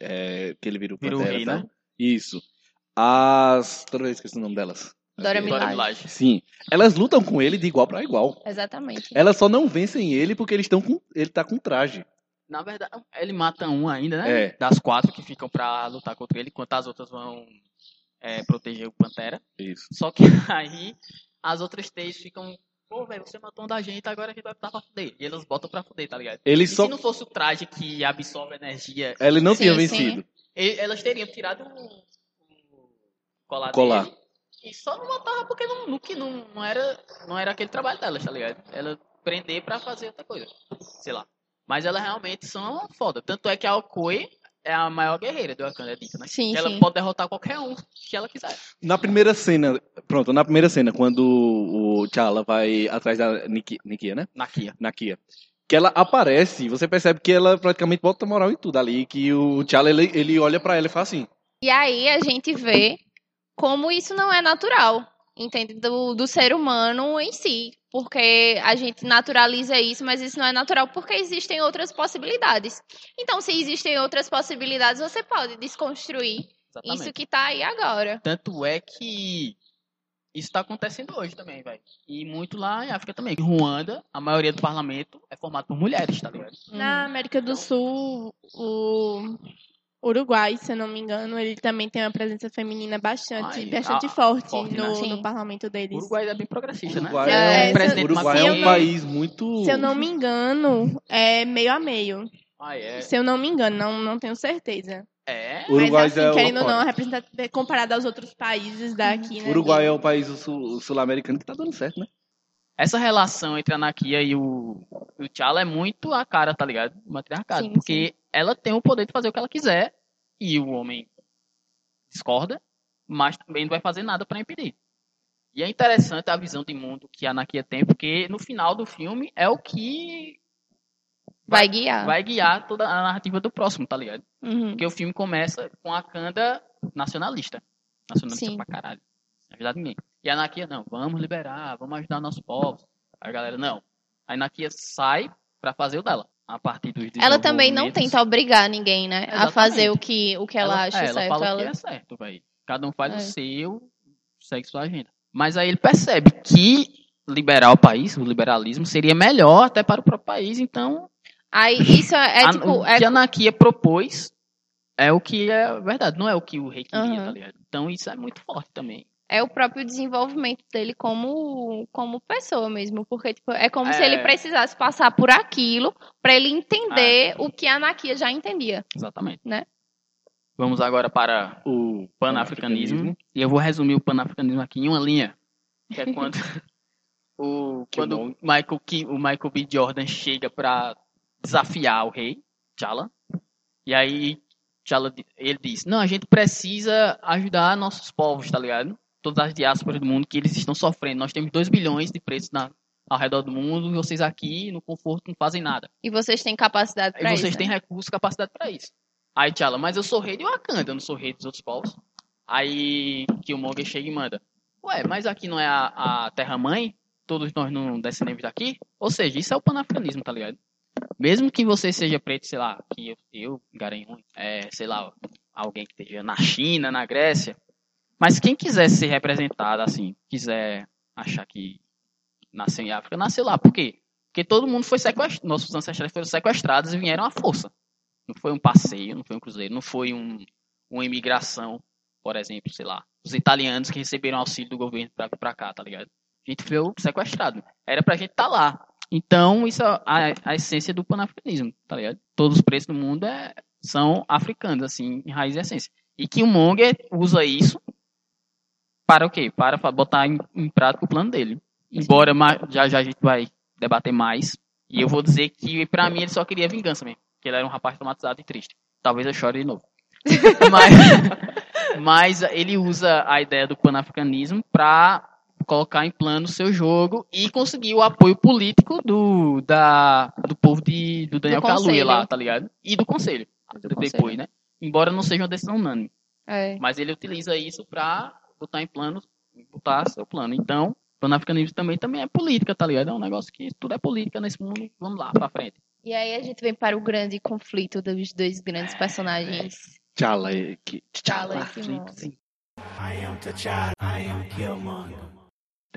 é, que ele virou Virou Pantera, rei, tá? né? Isso. As... Toda vez que eu esqueço o nome delas. Dora Milaje. Sim. Elas lutam com ele de igual pra igual. Exatamente. Elas só não vencem ele porque eles estão com... ele tá com traje. Na verdade, ele mata um ainda, né? É. Das quatro que ficam pra lutar contra ele, enquanto as outras vão é, proteger o Pantera. Isso. Só que <laughs> aí as outras três ficam. Pô, velho, você matou um da gente, agora a gente vai botar pra fuder. E elas botam pra fuder, tá ligado? Ele E só... se não fosse o traje que absorve energia, Ele não Sim, tinha vencido. elas teriam tirado o o colar, Colar. dele e só não botava porque não, que não, não, era, não era aquele trabalho delas, tá ligado? Ela prender pra fazer outra coisa. Sei lá. Mas elas realmente são foda. Tanto é que a Okoi é a maior guerreira do Wakanda, é dita, né? Sim, ela sim. pode derrotar qualquer um que ela quiser. Na primeira cena, pronto, na primeira cena, quando o T'Challa vai atrás da Niki- Nikia, né? Nakia. Nakia. Que ela aparece, você percebe que ela praticamente bota moral em tudo ali, que o T'Challa, ele, ele olha pra ela e fala assim, E aí a gente vê como isso não é natural, entende? Do, do ser humano em si. Porque a gente naturaliza isso, mas isso não é natural porque existem outras possibilidades. Então, se existem outras possibilidades, você pode desconstruir Exatamente. isso que tá aí agora. Tanto é que isso tá acontecendo hoje também, velho. E muito lá em África também. Em Ruanda, a maioria do parlamento é formado por mulheres, tá ligado? Na América do Sul, o Uruguai, se eu não me engano, ele também tem uma presença feminina bastante, Ai, bastante ah, forte, forte, né? no, Sim. no parlamento O deles. Uruguai é bem progressista, Uruguai né? é presidente Uruguai é Se eu um não- país muito... Se eu não me engano, é meio a meio. Ah, é. Se eu não me engano, não, não tenho certeza. É. Uruguai Mas assim, é o- querendo ou não, comparado aos outros países daqui, né? Uruguai é o país sul- sul-americano que tá dando certo, né? Essa relação entre a Nakia e o, o T'Challa é muito a cara, tá ligado? O matriarcado. Sim, porque ela tem o poder de fazer o que ela quiser e o homem discorda, mas também não vai fazer nada pra impedir. E é interessante a visão de mundo que a Nakia tem, porque no final do filme é o que Vai guiar. vai guiar toda a narrativa do próximo, tá ligado? Uhum. Porque o filme começa com a Kanda nacionalista. Nacionalista Sim. pra caralho. Não ajudar ninguém. E a Nakia, não, vamos liberar, vamos ajudar nosso povo. A galera, não. A Nakia sai pra fazer o dela. A partir dos Ela também não tenta obrigar ninguém, né? A Exatamente. fazer o que, o que ela, acha é, ela certo. fala Ela- que é certo, velho. Cada um faz É. o seu, segue sua agenda. Mas aí ele percebe que liberar o país, o liberalismo, seria melhor até para o próprio país. Então, Aí isso é, é a- tipo. o É que a Nakia propôs é o que é verdade, não é o que o rei queria, Aham. tá ligado? Então isso é muito forte também. É o próprio desenvolvimento dele como, como pessoa mesmo. Porque, tipo, é como se É. ele precisasse passar por aquilo pra ele entender o que a Anakia já entendia. Exatamente. Né? Vamos agora para O panafricanismo. E eu vou resumir o panafricanismo aqui em uma linha. Que é <laughs> quando o, quando o Michael, o Michael B. Jordan chega para desafiar o rei, T'Challa. E aí T'Challa, ele diz, não, a gente precisa ajudar nossos povos, tá ligado? Todas as diásporas do mundo que eles estão sofrendo. Nós temos 2 bilhões de preços na, ao redor do mundo e vocês aqui no conforto não fazem nada. E vocês têm capacidade E pra vocês isso. têm né? recursos e capacidade pra isso. Aí T'Challa, mas eu sou rei de Wakanda, eu não sou rei dos outros povos. Aí Killmonger chega e manda, ué, mas aqui não é a, a terra-mãe? Todos nós não descendemos daqui? Ou seja, isso é o panafricanismo, tá ligado? Mesmo que você seja preto, sei lá, que eu, eu Garanhuns, é, sei lá, alguém que esteja na China, na Grécia, Mas quem quiser ser representado, assim, quiser achar que nasceu em África, nasceu lá. Por quê? Porque todo mundo foi sequestrado, nossos ancestrais foram sequestrados e vieram à força. Não foi um passeio, não foi um cruzeiro, não foi um, uma imigração, por exemplo, sei lá. Os italianos que receberam auxílio do governo pra cá, tá ligado? A gente foi sequestrado. Era pra gente estar tá lá. Então, isso é a, a essência do panafricanismo, tá ligado? Todos os preços do mundo é, são africanos, assim, em raiz e essência. E que o Monger usa isso para o quê? Para botar em, em prática o plano dele. Embora já já a gente vai debater mais. E eu vou dizer que, pra mim, ele só queria vingança mesmo. Que ele era um rapaz traumatizado e triste. Talvez eu chore de novo. <laughs> mas, mas ele usa a ideia do panafricanismo para colocar em plano o seu jogo e conseguir o apoio político do, da, do povo de, do Daniel Kaluuya lá, tá ligado? E do conselho. Do depois, conselho. né? Embora não seja uma decisão unânime. É. Mas ele utiliza isso pra botar em plano, botar seu plano. Então, panafricanismo também, também é política, tá ligado? É um negócio que tudo é política nesse mundo. Vamos lá, pra frente. E aí a gente vem para o grande conflito dos dois grandes personagens. T'Challa e T'Challa e Killmonger. I am T'Challa. I am Killmonger.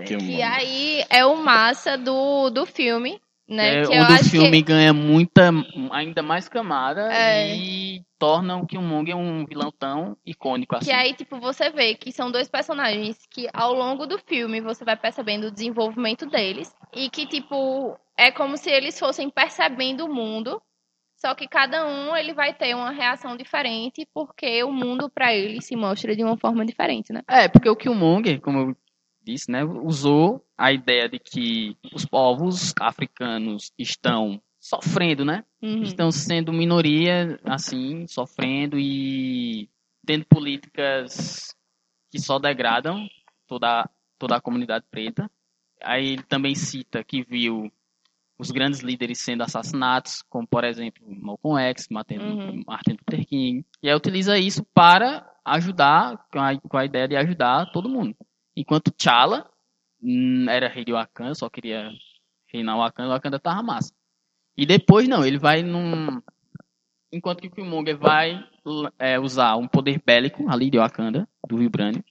Que aí é o massa do, do filme, né? É, que o do acho filme que... ganha muita, ainda mais camada É. e torna o Killmonger um vilão tão icônico assim. Que aí, tipo, você vê que são dois personagens que ao longo do filme você vai percebendo o desenvolvimento deles. E que, tipo, é como se eles fossem percebendo o mundo. Só que cada um ele vai ter uma reação diferente, porque o mundo pra eles se mostra de uma forma diferente, né? É, porque o Killmonger, como eu disse, né, usou a ideia de que os povos africanos estão sofrendo, né? Uhum. Estão sendo minoria, assim, sofrendo e tendo políticas que só degradam toda, toda a comunidade preta. Aí ele também cita que viu os grandes líderes sendo assassinados, como por exemplo Malcolm X, Martin, Uhum. Martin Luther King. E aí utiliza isso para ajudar, com a, com a ideia de ajudar todo mundo. Enquanto T'Challa hum, era rei de Wakanda, só queria reinar Wakanda, Wakanda tava massa. E depois não, ele vai num... Enquanto que o Killmonger vai é, usar um poder bélico ali de Wakanda, do Vibranium,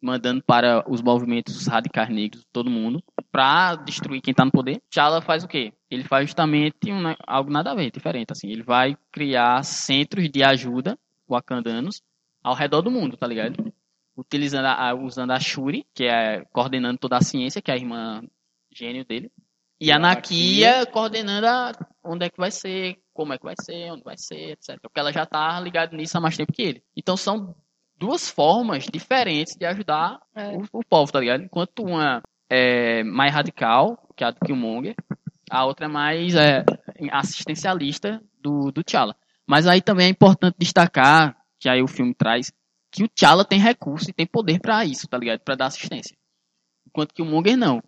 mandando para os movimentos radicais negros, todo mundo, pra destruir quem tá no poder. T'Challa faz o quê? Ele faz justamente um, ne- algo nada a ver, diferente, assim. Ele vai criar centros de ajuda wakandanos ao redor do mundo, tá ligado? Utilizando a, usando a Shuri, que é coordenando toda a ciência, que é a irmã gênio dele. E a Nakia coordenando a, onde é que vai ser, como é que vai ser, onde vai ser, etc. Porque ela já tá ligada nisso há mais tempo que ele. Então são duas formas diferentes de ajudar É. o, o povo, tá ligado? Enquanto uma é mais radical, que é a do Killmonger, a outra é mais é, assistencialista do, do T'Challa. Mas aí também é importante destacar, que aí o filme traz, que o T'Challa tem recurso e tem poder pra isso, tá ligado? Pra dar assistência. Enquanto que o Monger não.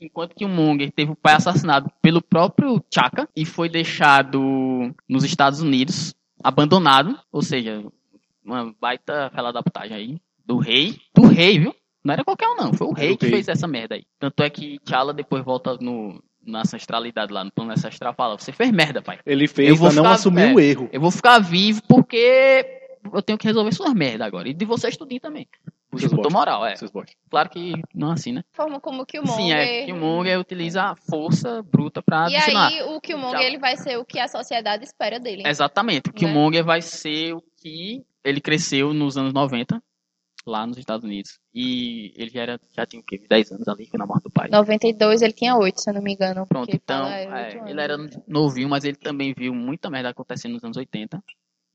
Enquanto que o Monger teve o pai assassinado pelo próprio Chaka e foi deixado nos Estados Unidos, abandonado, ou seja, uma baita fela da putagem aí, do rei, do rei, viu? Não era qualquer um não, foi o rei que fez essa merda aí. Tanto é que T'Challa depois volta no, na ancestralidade lá, no plano ancestral, fala, você fez merda, pai. Ele Eu fez vou pra não ficar- assumir é. o erro. Eu vou ficar vivo porque eu tenho que resolver suas merdas agora. E de vocês tudinho também. Seus Disputou bosta. moral, é. Claro que não assim, né? A forma como o Killmonger... Sim, é. Killmonger utiliza a força bruta pra E adicionar. aí o Killmonger Tchau. ele vai ser o que a sociedade espera dele. Exatamente. O Né? Killmonger vai ser o que ele cresceu nos anos 90, lá nos Estados Unidos. E ele já, era, já tinha o quê? 10 anos ali, foi na morte do pai. 92 ele tinha 8, se eu não me engano. Pronto, então, fala, é, anos. ele era novinho, mas ele também viu muita merda acontecendo nos anos 80.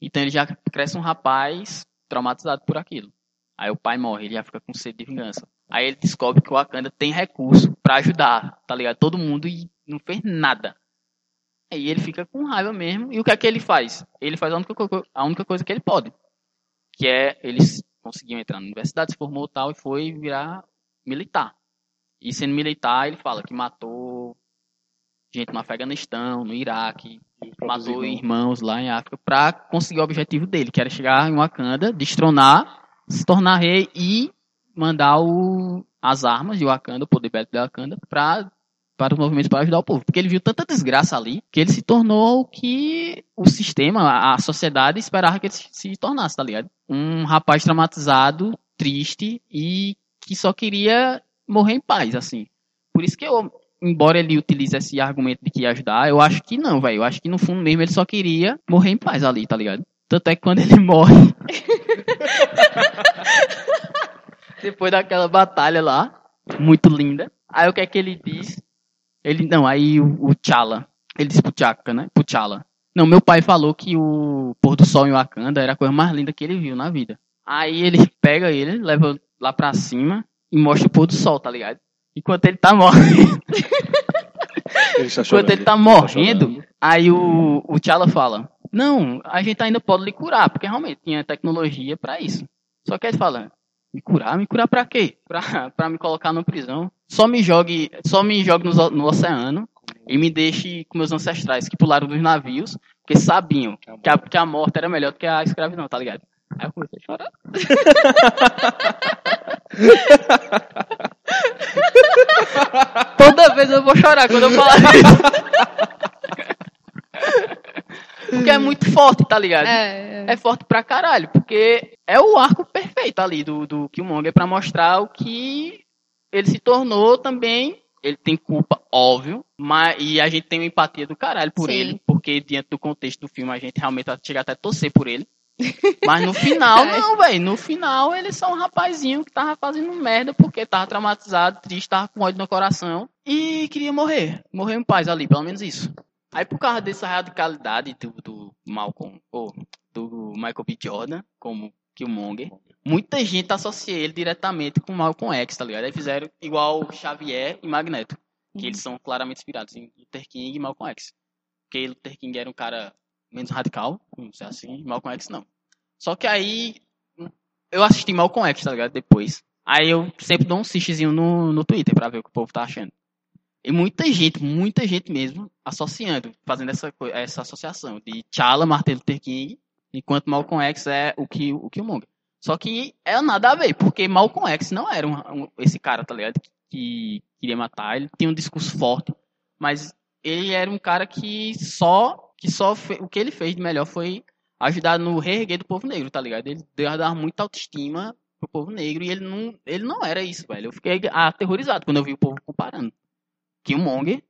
Então ele já cresce um rapaz traumatizado por aquilo. Aí o pai morre, ele já fica com sede de vingança. Aí ele descobre que o Wakanda tem recurso pra ajudar, tá ligado? Todo mundo e não fez nada. Aí ele fica com raiva mesmo. E o que é que ele faz? Ele faz a única, a única coisa que ele pode. Que é, eles conseguiam entrar na universidade, se formou tal, e foi virar militar. E sendo militar, ele fala que matou gente no Afeganistão, no Iraque, matou irmãos. irmãos lá em África pra conseguir o objetivo dele, que era chegar em Wakanda, destronar, se tornar rei e mandar o, as armas de Wakanda, o poder bélico de Wakanda, pra, para os movimentos para ajudar o povo. Porque ele viu tanta desgraça ali que ele se tornou o que o sistema, a, sociedade esperava que ele se, se tornasse, tá ligado? Um rapaz traumatizado, triste e que só queria morrer em paz, assim. Por isso que eu, embora ele utilize esse argumento de que ia ajudar, eu acho que não, velho. Eu acho que no fundo mesmo ele só queria morrer em paz ali, tá ligado? Tanto é que quando ele <laughs> morre. <laughs> depois daquela batalha lá, muito linda. Aí o que é que ele diz? Ele, não, aí o, o T'Challa, ele disse pro T'Chaka, né? Pro T'Challa. Não, meu pai falou que o pôr do sol em Wakanda era a coisa mais linda que ele viu na vida. Aí ele pega ele, leva lá pra cima e mostra o pôr do sol, tá ligado? Enquanto ele tá morrendo. Ele está Enquanto chorando. ele tá morrendo, aí o, o T'Challa fala: Não, a gente ainda pode lhe curar, porque realmente tinha tecnologia pra isso. Só que ele fala: Me curar? Me curar pra quê? Pra, <laughs> pra me colocar na prisão. Só me jogue, só me jogue no, no oceano e me deixe com meus ancestrais que pularam dos navios, porque sabiam que a, que a morte era melhor do que a escravidão, tá ligado? Aí eu comecei a chorar. Toda vez eu vou chorar quando eu falar isso. Porque é muito forte, tá ligado? É, é. É forte pra caralho, porque é o arco perfeito ali do, do Killmonger pra mostrar o que ele se tornou também. Ele tem culpa, óbvio, mas, e a gente tem uma empatia do caralho por Sim. ele, porque diante do contexto do filme a gente realmente chega até a torcer por ele. Mas no final, <laughs> É. não, velho. No final, ele é só um rapazinho que tava fazendo merda porque tava traumatizado, triste, tava com ódio no coração e queria morrer. Morrer em paz ali, pelo menos isso. Aí, por causa dessa radicalidade do, do Malcolm, ou do Michael B. Jordan, como Killmonger, muita gente associa ele diretamente com Malcolm X, tá ligado? Aí fizeram igual Xavier e Magneto, que eles são claramente inspirados em Luther King e Malcolm X. Porque Luther King era um cara menos radical, vamos dizer assim, Malcolm X não. Só que aí, eu assisti Malcolm X, tá ligado? Depois. Aí eu sempre dou um xixizinho no, no Twitter pra ver o que o povo tá achando. E muita gente, muita gente mesmo, associando, fazendo essa, essa associação de T'Challa, Martin Luther King, enquanto Malcolm X é o que o Killmonger. Só que é nada a ver, porque Malcolm X não era um- um- esse cara, tá ligado? Que, que queria matar, ele tinha um discurso forte, mas ele era um cara que só, que só o que ele fez de melhor foi ajudar no reerguer do povo negro, tá ligado? Ele deu dar muita autoestima pro povo negro e ele não, ele não era isso, velho. Eu fiquei aterrorizado quando eu vi o povo comparando. Killmonger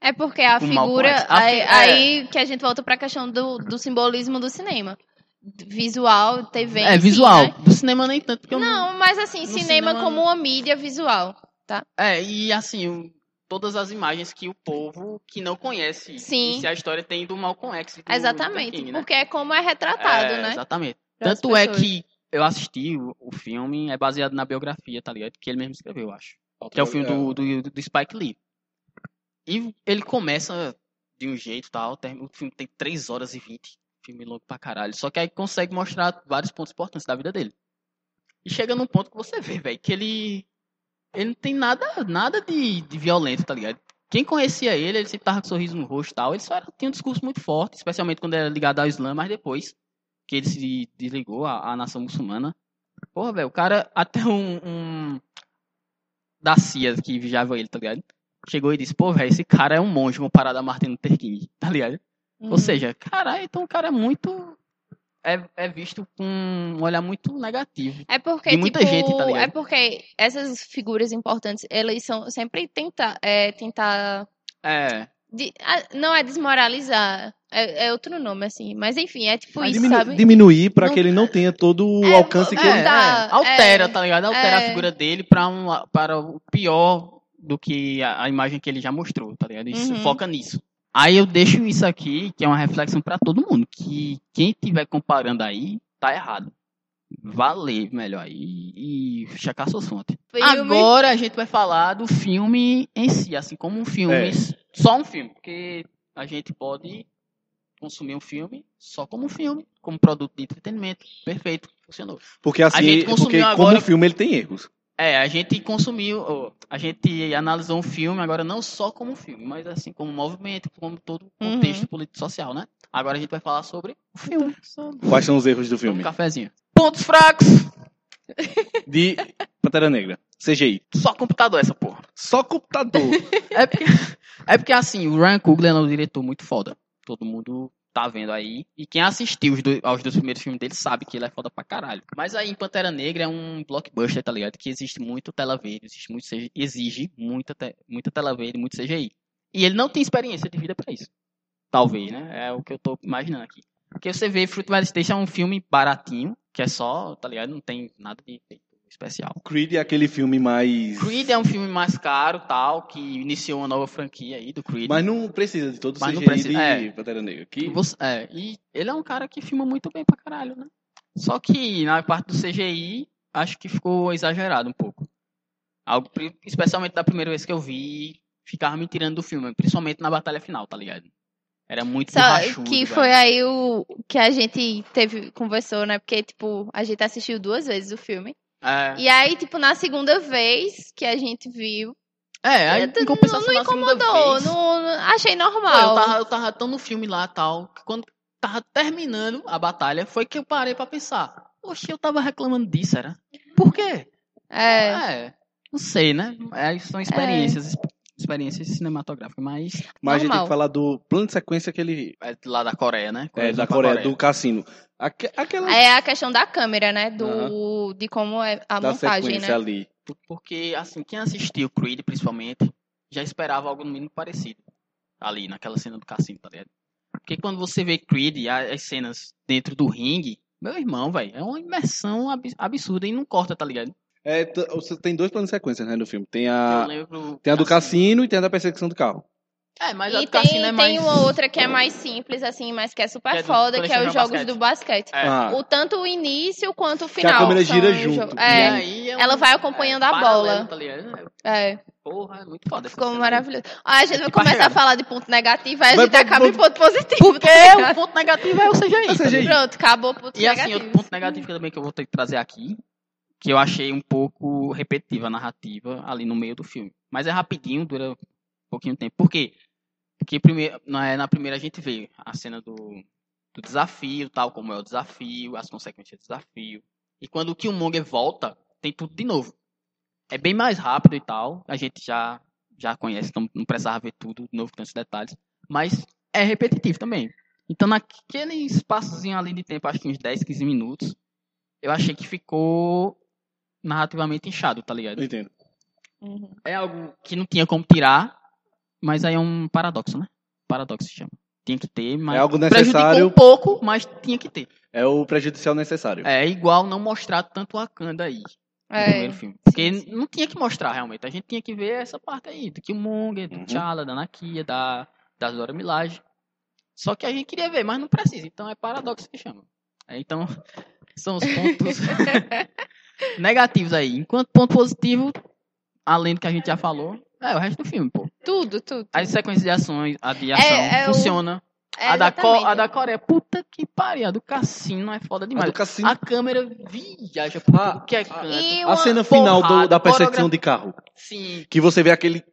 É porque a figura. Aí, é. aí que a gente volta pra questão do, do simbolismo do cinema. Visual, TV. É, visual. né? Do cinema nem tanto, porque eu Não, mas assim, cinema, cinema- como uma mídia visual. É, e assim, todas as imagens que o povo que não conhece Sim. se a história tem do Malcolm X. do Exatamente. King, né? Porque é como é retratado, É, né? Exatamente. pras Tanto é que eu assisti o, o filme, é baseado na biografia, tá ligado? Que ele mesmo escreveu, eu acho. Que é o filme do, do, do Spike Lee. E ele começa de um jeito tal, o filme tem 3 horas e 20. Filme longo pra caralho. Só que aí consegue mostrar vários pontos importantes da vida dele. E chega num ponto que você vê, velho, que ele. Ele não tem nada, nada de, de violento, tá ligado? Quem conhecia ele, ele sempre tava com sorriso no rosto e tal. Ele só era, tinha um discurso muito forte, especialmente quando era ligado ao Islã, mas depois que ele se desligou à, à nação muçulmana. Porra, velho, o cara, até um, um da CIA que vigiava ele, tá ligado? Chegou e disse, pô, velho, esse cara é um monge comparado a Martin Luther King, <laughs> tá ligado? Uhum. Ou seja, caralho, então o cara é muito. É, é visto com um olhar muito negativo. É porque, de muita tipo, gente, tá ligado? é porque essas figuras importantes, elas são sempre tentar, é, tentar É. de- não é desmoralizar, é, é outro nome, assim. Mas enfim, é tipo isso, Diminu- sabe? Diminuir pra Não- que ele não tenha todo o É, alcance que é, ele. Tá, altera, é, tá ligado? Altera é. a figura dele pra um, para o pior do que a, a imagem que ele já mostrou, tá ligado? Isso Uhum. foca nisso. Aí eu deixo isso aqui, que é uma reflexão pra todo mundo, que quem estiver comparando aí, tá errado. Vá ler melhor aí e checar suas fontes. Filme- Agora a gente vai falar do filme em si, assim como um filme, É. só um filme, porque a gente pode consumir um filme só como um filme, como produto de entretenimento, perfeito, funcionou. Porque assim, gente porque consumiu como agora- filme ele tem erros. É, a gente consumiu, a gente analisou um filme agora não só como um filme, mas assim como um movimento, como todo o Uhum. contexto político social, né? Agora a gente vai falar sobre o filme. Quais são os erros do Um filme? cafezinho. Pontos fracos. <laughs> De Pantera Negra. CGI. Só computador essa porra. Só computador. <laughs> É porque, é porque assim, o Ryan Coogler é um diretor muito foda. Todo mundo tá vendo aí. E quem assistiu os do- aos dois primeiros filmes dele sabe que ele é foda pra caralho. Mas aí Pantera Negra é um blockbuster, tá ligado? Que existe muito tela verde, existe muito CGI, exige muita, te- muita tela verde, muito CGI. E ele não tem experiência de vida pra isso. Talvez, né? É o que eu tô imaginando aqui. Porque você vê Fruitvale Station é um filme baratinho, que é só, tá ligado? Não tem nada de especial. Creed é aquele filme mais. Creed é um filme mais caro, tal, que iniciou uma nova franquia aí do Creed. Mas não precisa de todo o Mas não CGI precisa, de é. Pantera Negra. Que... Você- é, e ele é um cara que filma muito bem pra caralho, né? Só que na parte do CGI, acho que ficou exagerado um pouco. Algo, especialmente da primeira vez que eu vi, ficava me tirando do filme, principalmente na batalha final, tá ligado? Era muito Só borrachudo, que velho. foi aí o que a gente teve, conversou, né? Porque, tipo, a gente assistiu duas vezes o filme. É, E aí, tipo, na segunda vez que a gente viu, é aí, eu- em compensação, não incomodou, vez, não, não- achei Pô, normal. eu, tava, eu tava tão no filme lá tal, que quando tava terminando a batalha, foi que eu parei pra pensar. Oxe, eu tava reclamando disso, era? Por quê? É, É, não sei, né? É, são experiências, exp- experiências cinematográficas, mas Mas a gente tem normal. que falar do plano de sequência que ele. é lá da Coreia, né? É, da pra Coreia, do cassino. Aque- aquela é a questão da câmera, né? Do, De como é a da montagem, né? ali. Porque, assim, quem assistiu Creed, principalmente, já esperava algo no mínimo parecido. Ali, naquela cena do cassino, tá ligado? Porque quando você vê Creed, a- as cenas dentro do ringue, meu irmão, velho, é uma imersão ab- absurda e não corta, tá ligado? É, você tem dois planos de sequência, né, no filme. Tem a, tem a do assim, cassino e tem a da perseguição do carro. É, mas a E do tem, cassino é mais... tem uma outra que é mais simples, assim, mas que é super Que é do- foda, que é os jogos basquete. do basquete. É. Ah, O, tanto o início quanto o Que a final. câmera gira junto. E É, aí é um- ela vai acompanhando a paralelo, bola. Tá é, Porra, é muito foda. ficou maravilhoso. Aí a gente vai tipo começar a falar de ponto negativo, aí a gente acaba em ponto- positivo. Porque tá o ponto negativo é o CGI. É o CGI. Pronto, acabou o ponto E assim, negativo. outro ponto negativo também que eu vou ter que trazer aqui, que eu achei um pouco repetitiva a narrativa ali no meio do filme. Mas é rapidinho, dura um pouquinho de tempo. Por quê? Porque primeiro, na, na primeira a gente vê a cena do, do desafio, tal, como é o desafio, as consequências do desafio. E quando o Killmonger volta, tem tudo de novo. É bem mais rápido e tal, a gente já, já conhece, então não precisava ver tudo de novo, tantos detalhes. Mas é repetitivo também. Então, naquele espaçozinho ali de tempo, acho que uns 10, 15 minutos, eu achei que ficou narrativamente inchado, tá ligado? entendo. Uhum. É algo que não tinha como tirar, mas aí é um paradoxo, né? Paradoxo se chama. Tinha que ter, mas É algo necessário. um pouco, mas tinha que ter. É o prejudicial necessário. É igual não mostrar tanto Wakanda aí no É, primeiro filme. Porque sim, sim. não tinha que mostrar realmente. A gente tinha que ver essa parte aí, do Killmonger, do Uhum. T'Challa, da Nakia, da, da Dora Milaje. Só que a gente queria ver, mas não precisa. Então é paradoxo que chama. É, Então, <laughs> são os pontos <laughs> <laughs> negativos aí. Enquanto ponto positivo, além do que a gente já falou, é o resto do filme, pô. Tudo, tudo. As sequências de ações, a de ação, é o- funciona. É, a, da Co- a da Coreia, puta que pariu. A do cassino é foda A demais. do cassino. A câmera viaja por Ah, que é canto. E A cena final do- da perseguição de carro. Sim, Que você vê aquele.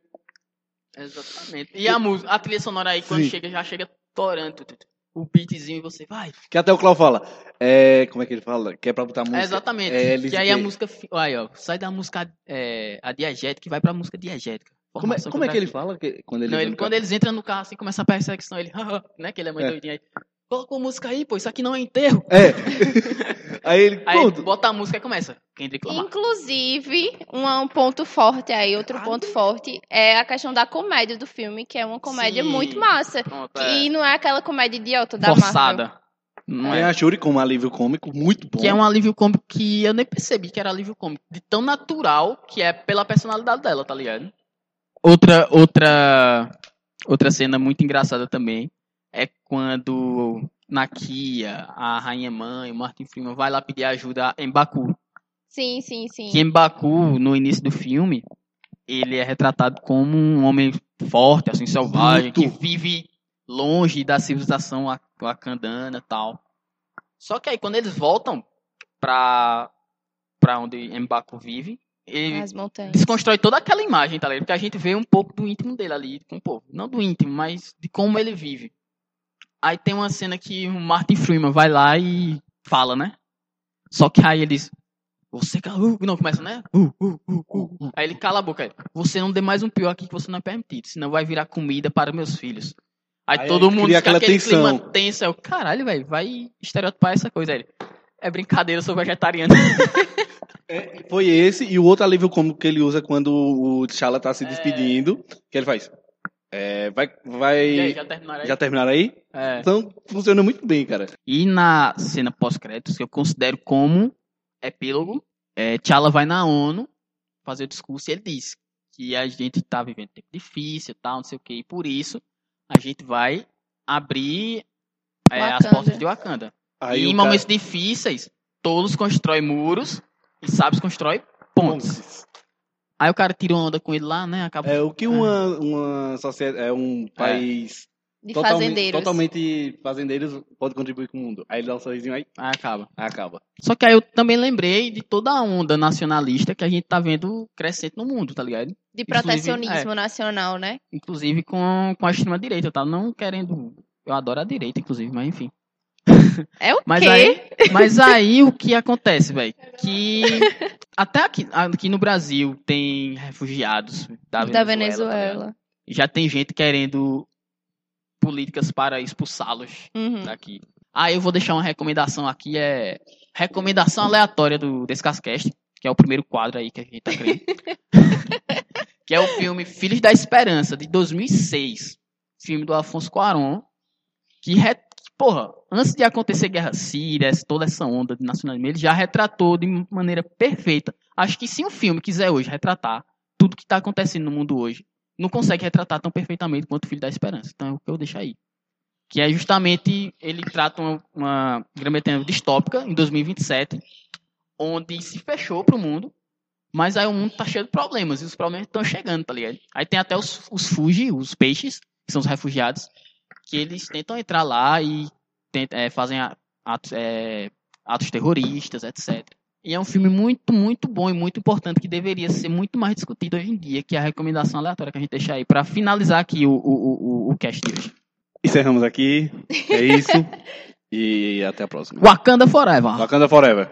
exatamente. E a música, a trilha sonora aí, quando Sim. chega, já chega torando. O beatzinho e você vai. Que até o Clau fala. É. Como é que ele fala? Que é pra botar música. É, exatamente. É, que aí a música. Aí, ó. Sai da música é, a diegética e vai pra música diegética. Como é, como é que ele fala? Que, quando ele Não, ele- quando eles entram no carro assim, começa a perseguição, ele, <laughs> né? Que ele é muito É. doidinho aí. Coloca a música aí, pô, isso aqui não é enterro. É. <laughs> aí ele. Aí bota a música e começa. Kendrick Lamar. Inclusive, um, um ponto forte aí, outro ponto forte, é a questão da comédia do filme, que é uma comédia Sim. muito massa. Pronto, E é. não é aquela comédia idiota da Marvel. Forçada. Não Tem é. a Shuri como alívio cômico, muito bom. Que é um alívio cômico que eu nem percebi que era alívio cômico. De tão natural que é pela personalidade dela, tá ligado? Outra, outra, outra cena muito engraçada também é quando Nakia, a Rainha Mãe, o Martin Freeman vai lá pedir ajuda em Baku. Sim, sim, sim. Que em Baku, no início do filme, ele é retratado como um homem forte, assim, selvagem, que vive longe da civilização e tal. Só que aí, quando eles voltam pra, pra onde Mbaku vive, ele desconstrói toda aquela imagem, tá ligado? Porque a gente vê um pouco do íntimo dele ali com o povo. Não do íntimo, mas de como ele vive. Aí tem uma cena que o Martin Freeman vai lá e fala, né? Só que aí eles. Você cala. Uh, não, começa, né? Uh, uh, uh, uh, uh. Aí ele cala a boca. aí, Você não dê mais um pior aqui que você não é permitido. Senão vai virar comida para meus filhos. Aí, Aí todo mundo fica aquela aquele tensão. clima tenso. Eu, caralho, velho, vai estereotipar essa coisa. Aí ele, é brincadeira, eu sou vegetariano. <laughs> Foi esse e o outro alívio cômico que ele usa quando o T'Challa tá se É. despedindo, que ele faz. É, vai, E aí, vai, já terminaram aí? já terminaram aí? É. Então funciona muito bem, cara. E na cena pós-créditos, que eu considero como epílogo, é, T'Challa vai na ONU fazer o discurso e ele diz que a gente tá vivendo tempo difícil e tal, não sei o que, e por isso a gente vai abrir é, as portas de Wakanda. Aí e em cara- momentos difíceis, todos constroem muros e Sabres constrói pontes. Aí o cara tira onda com ele lá, né? Acaba... É o que uma, uma sociedade, é um país De totalmente, fazendeiros. totalmente fazendeiros pode contribuir com o mundo. Aí ele dá um sorrisinho aí, Aí acaba. aí acaba. Só que aí eu também lembrei de toda a onda nacionalista que a gente tá vendo crescente no mundo, tá ligado? De Inclusive, protecionismo é. nacional, né? Inclusive com, com a extrema-direita, tá? Não querendo. Eu adoro a direita, inclusive, mas enfim. É o Mas quê? aí, mas aí o que acontece, velho? Que até aqui, aqui no Brasil tem refugiados da Venezuela. da tá? Venezuela. Já tem gente querendo políticas para expulsá-los Uhum. daqui. Ah, eu vou deixar uma recomendação aqui, é recomendação aleatória do Descascast, que é o primeiro quadro aí que a gente tá criando. <laughs> que é o filme Filhos da Esperança, de 2006. Filme do Afonso Cuarón, que, re- porra, antes de acontecer guerra síria, toda essa onda de nacionalismo, ele já retratou de maneira perfeita. Acho que se um filme quiser hoje retratar tudo que tá acontecendo no mundo hoje, não consegue retratar tão perfeitamente quanto o Filho da Esperança. Então é o que eu deixo aí que é justamente ele trata uma, uma Grã-Bretanha distópica em 2027, onde se fechou pro mundo, mas aí o mundo tá cheio de problemas e os problemas estão chegando, tá ligado? Aí tem até os, os os peixes, que são os refugiados, que eles tentam entrar lá e tentam, é, fazem atos, é, atos terroristas, etc. E é um filme muito, muito bom e muito importante que deveria ser muito mais discutido hoje em dia, que é a recomendação aleatória que a gente deixa aí para finalizar aqui o, o, o, o cast de hoje. Encerramos aqui. É isso. <laughs> e até a próxima. Wakanda Forever. Wakanda Forever.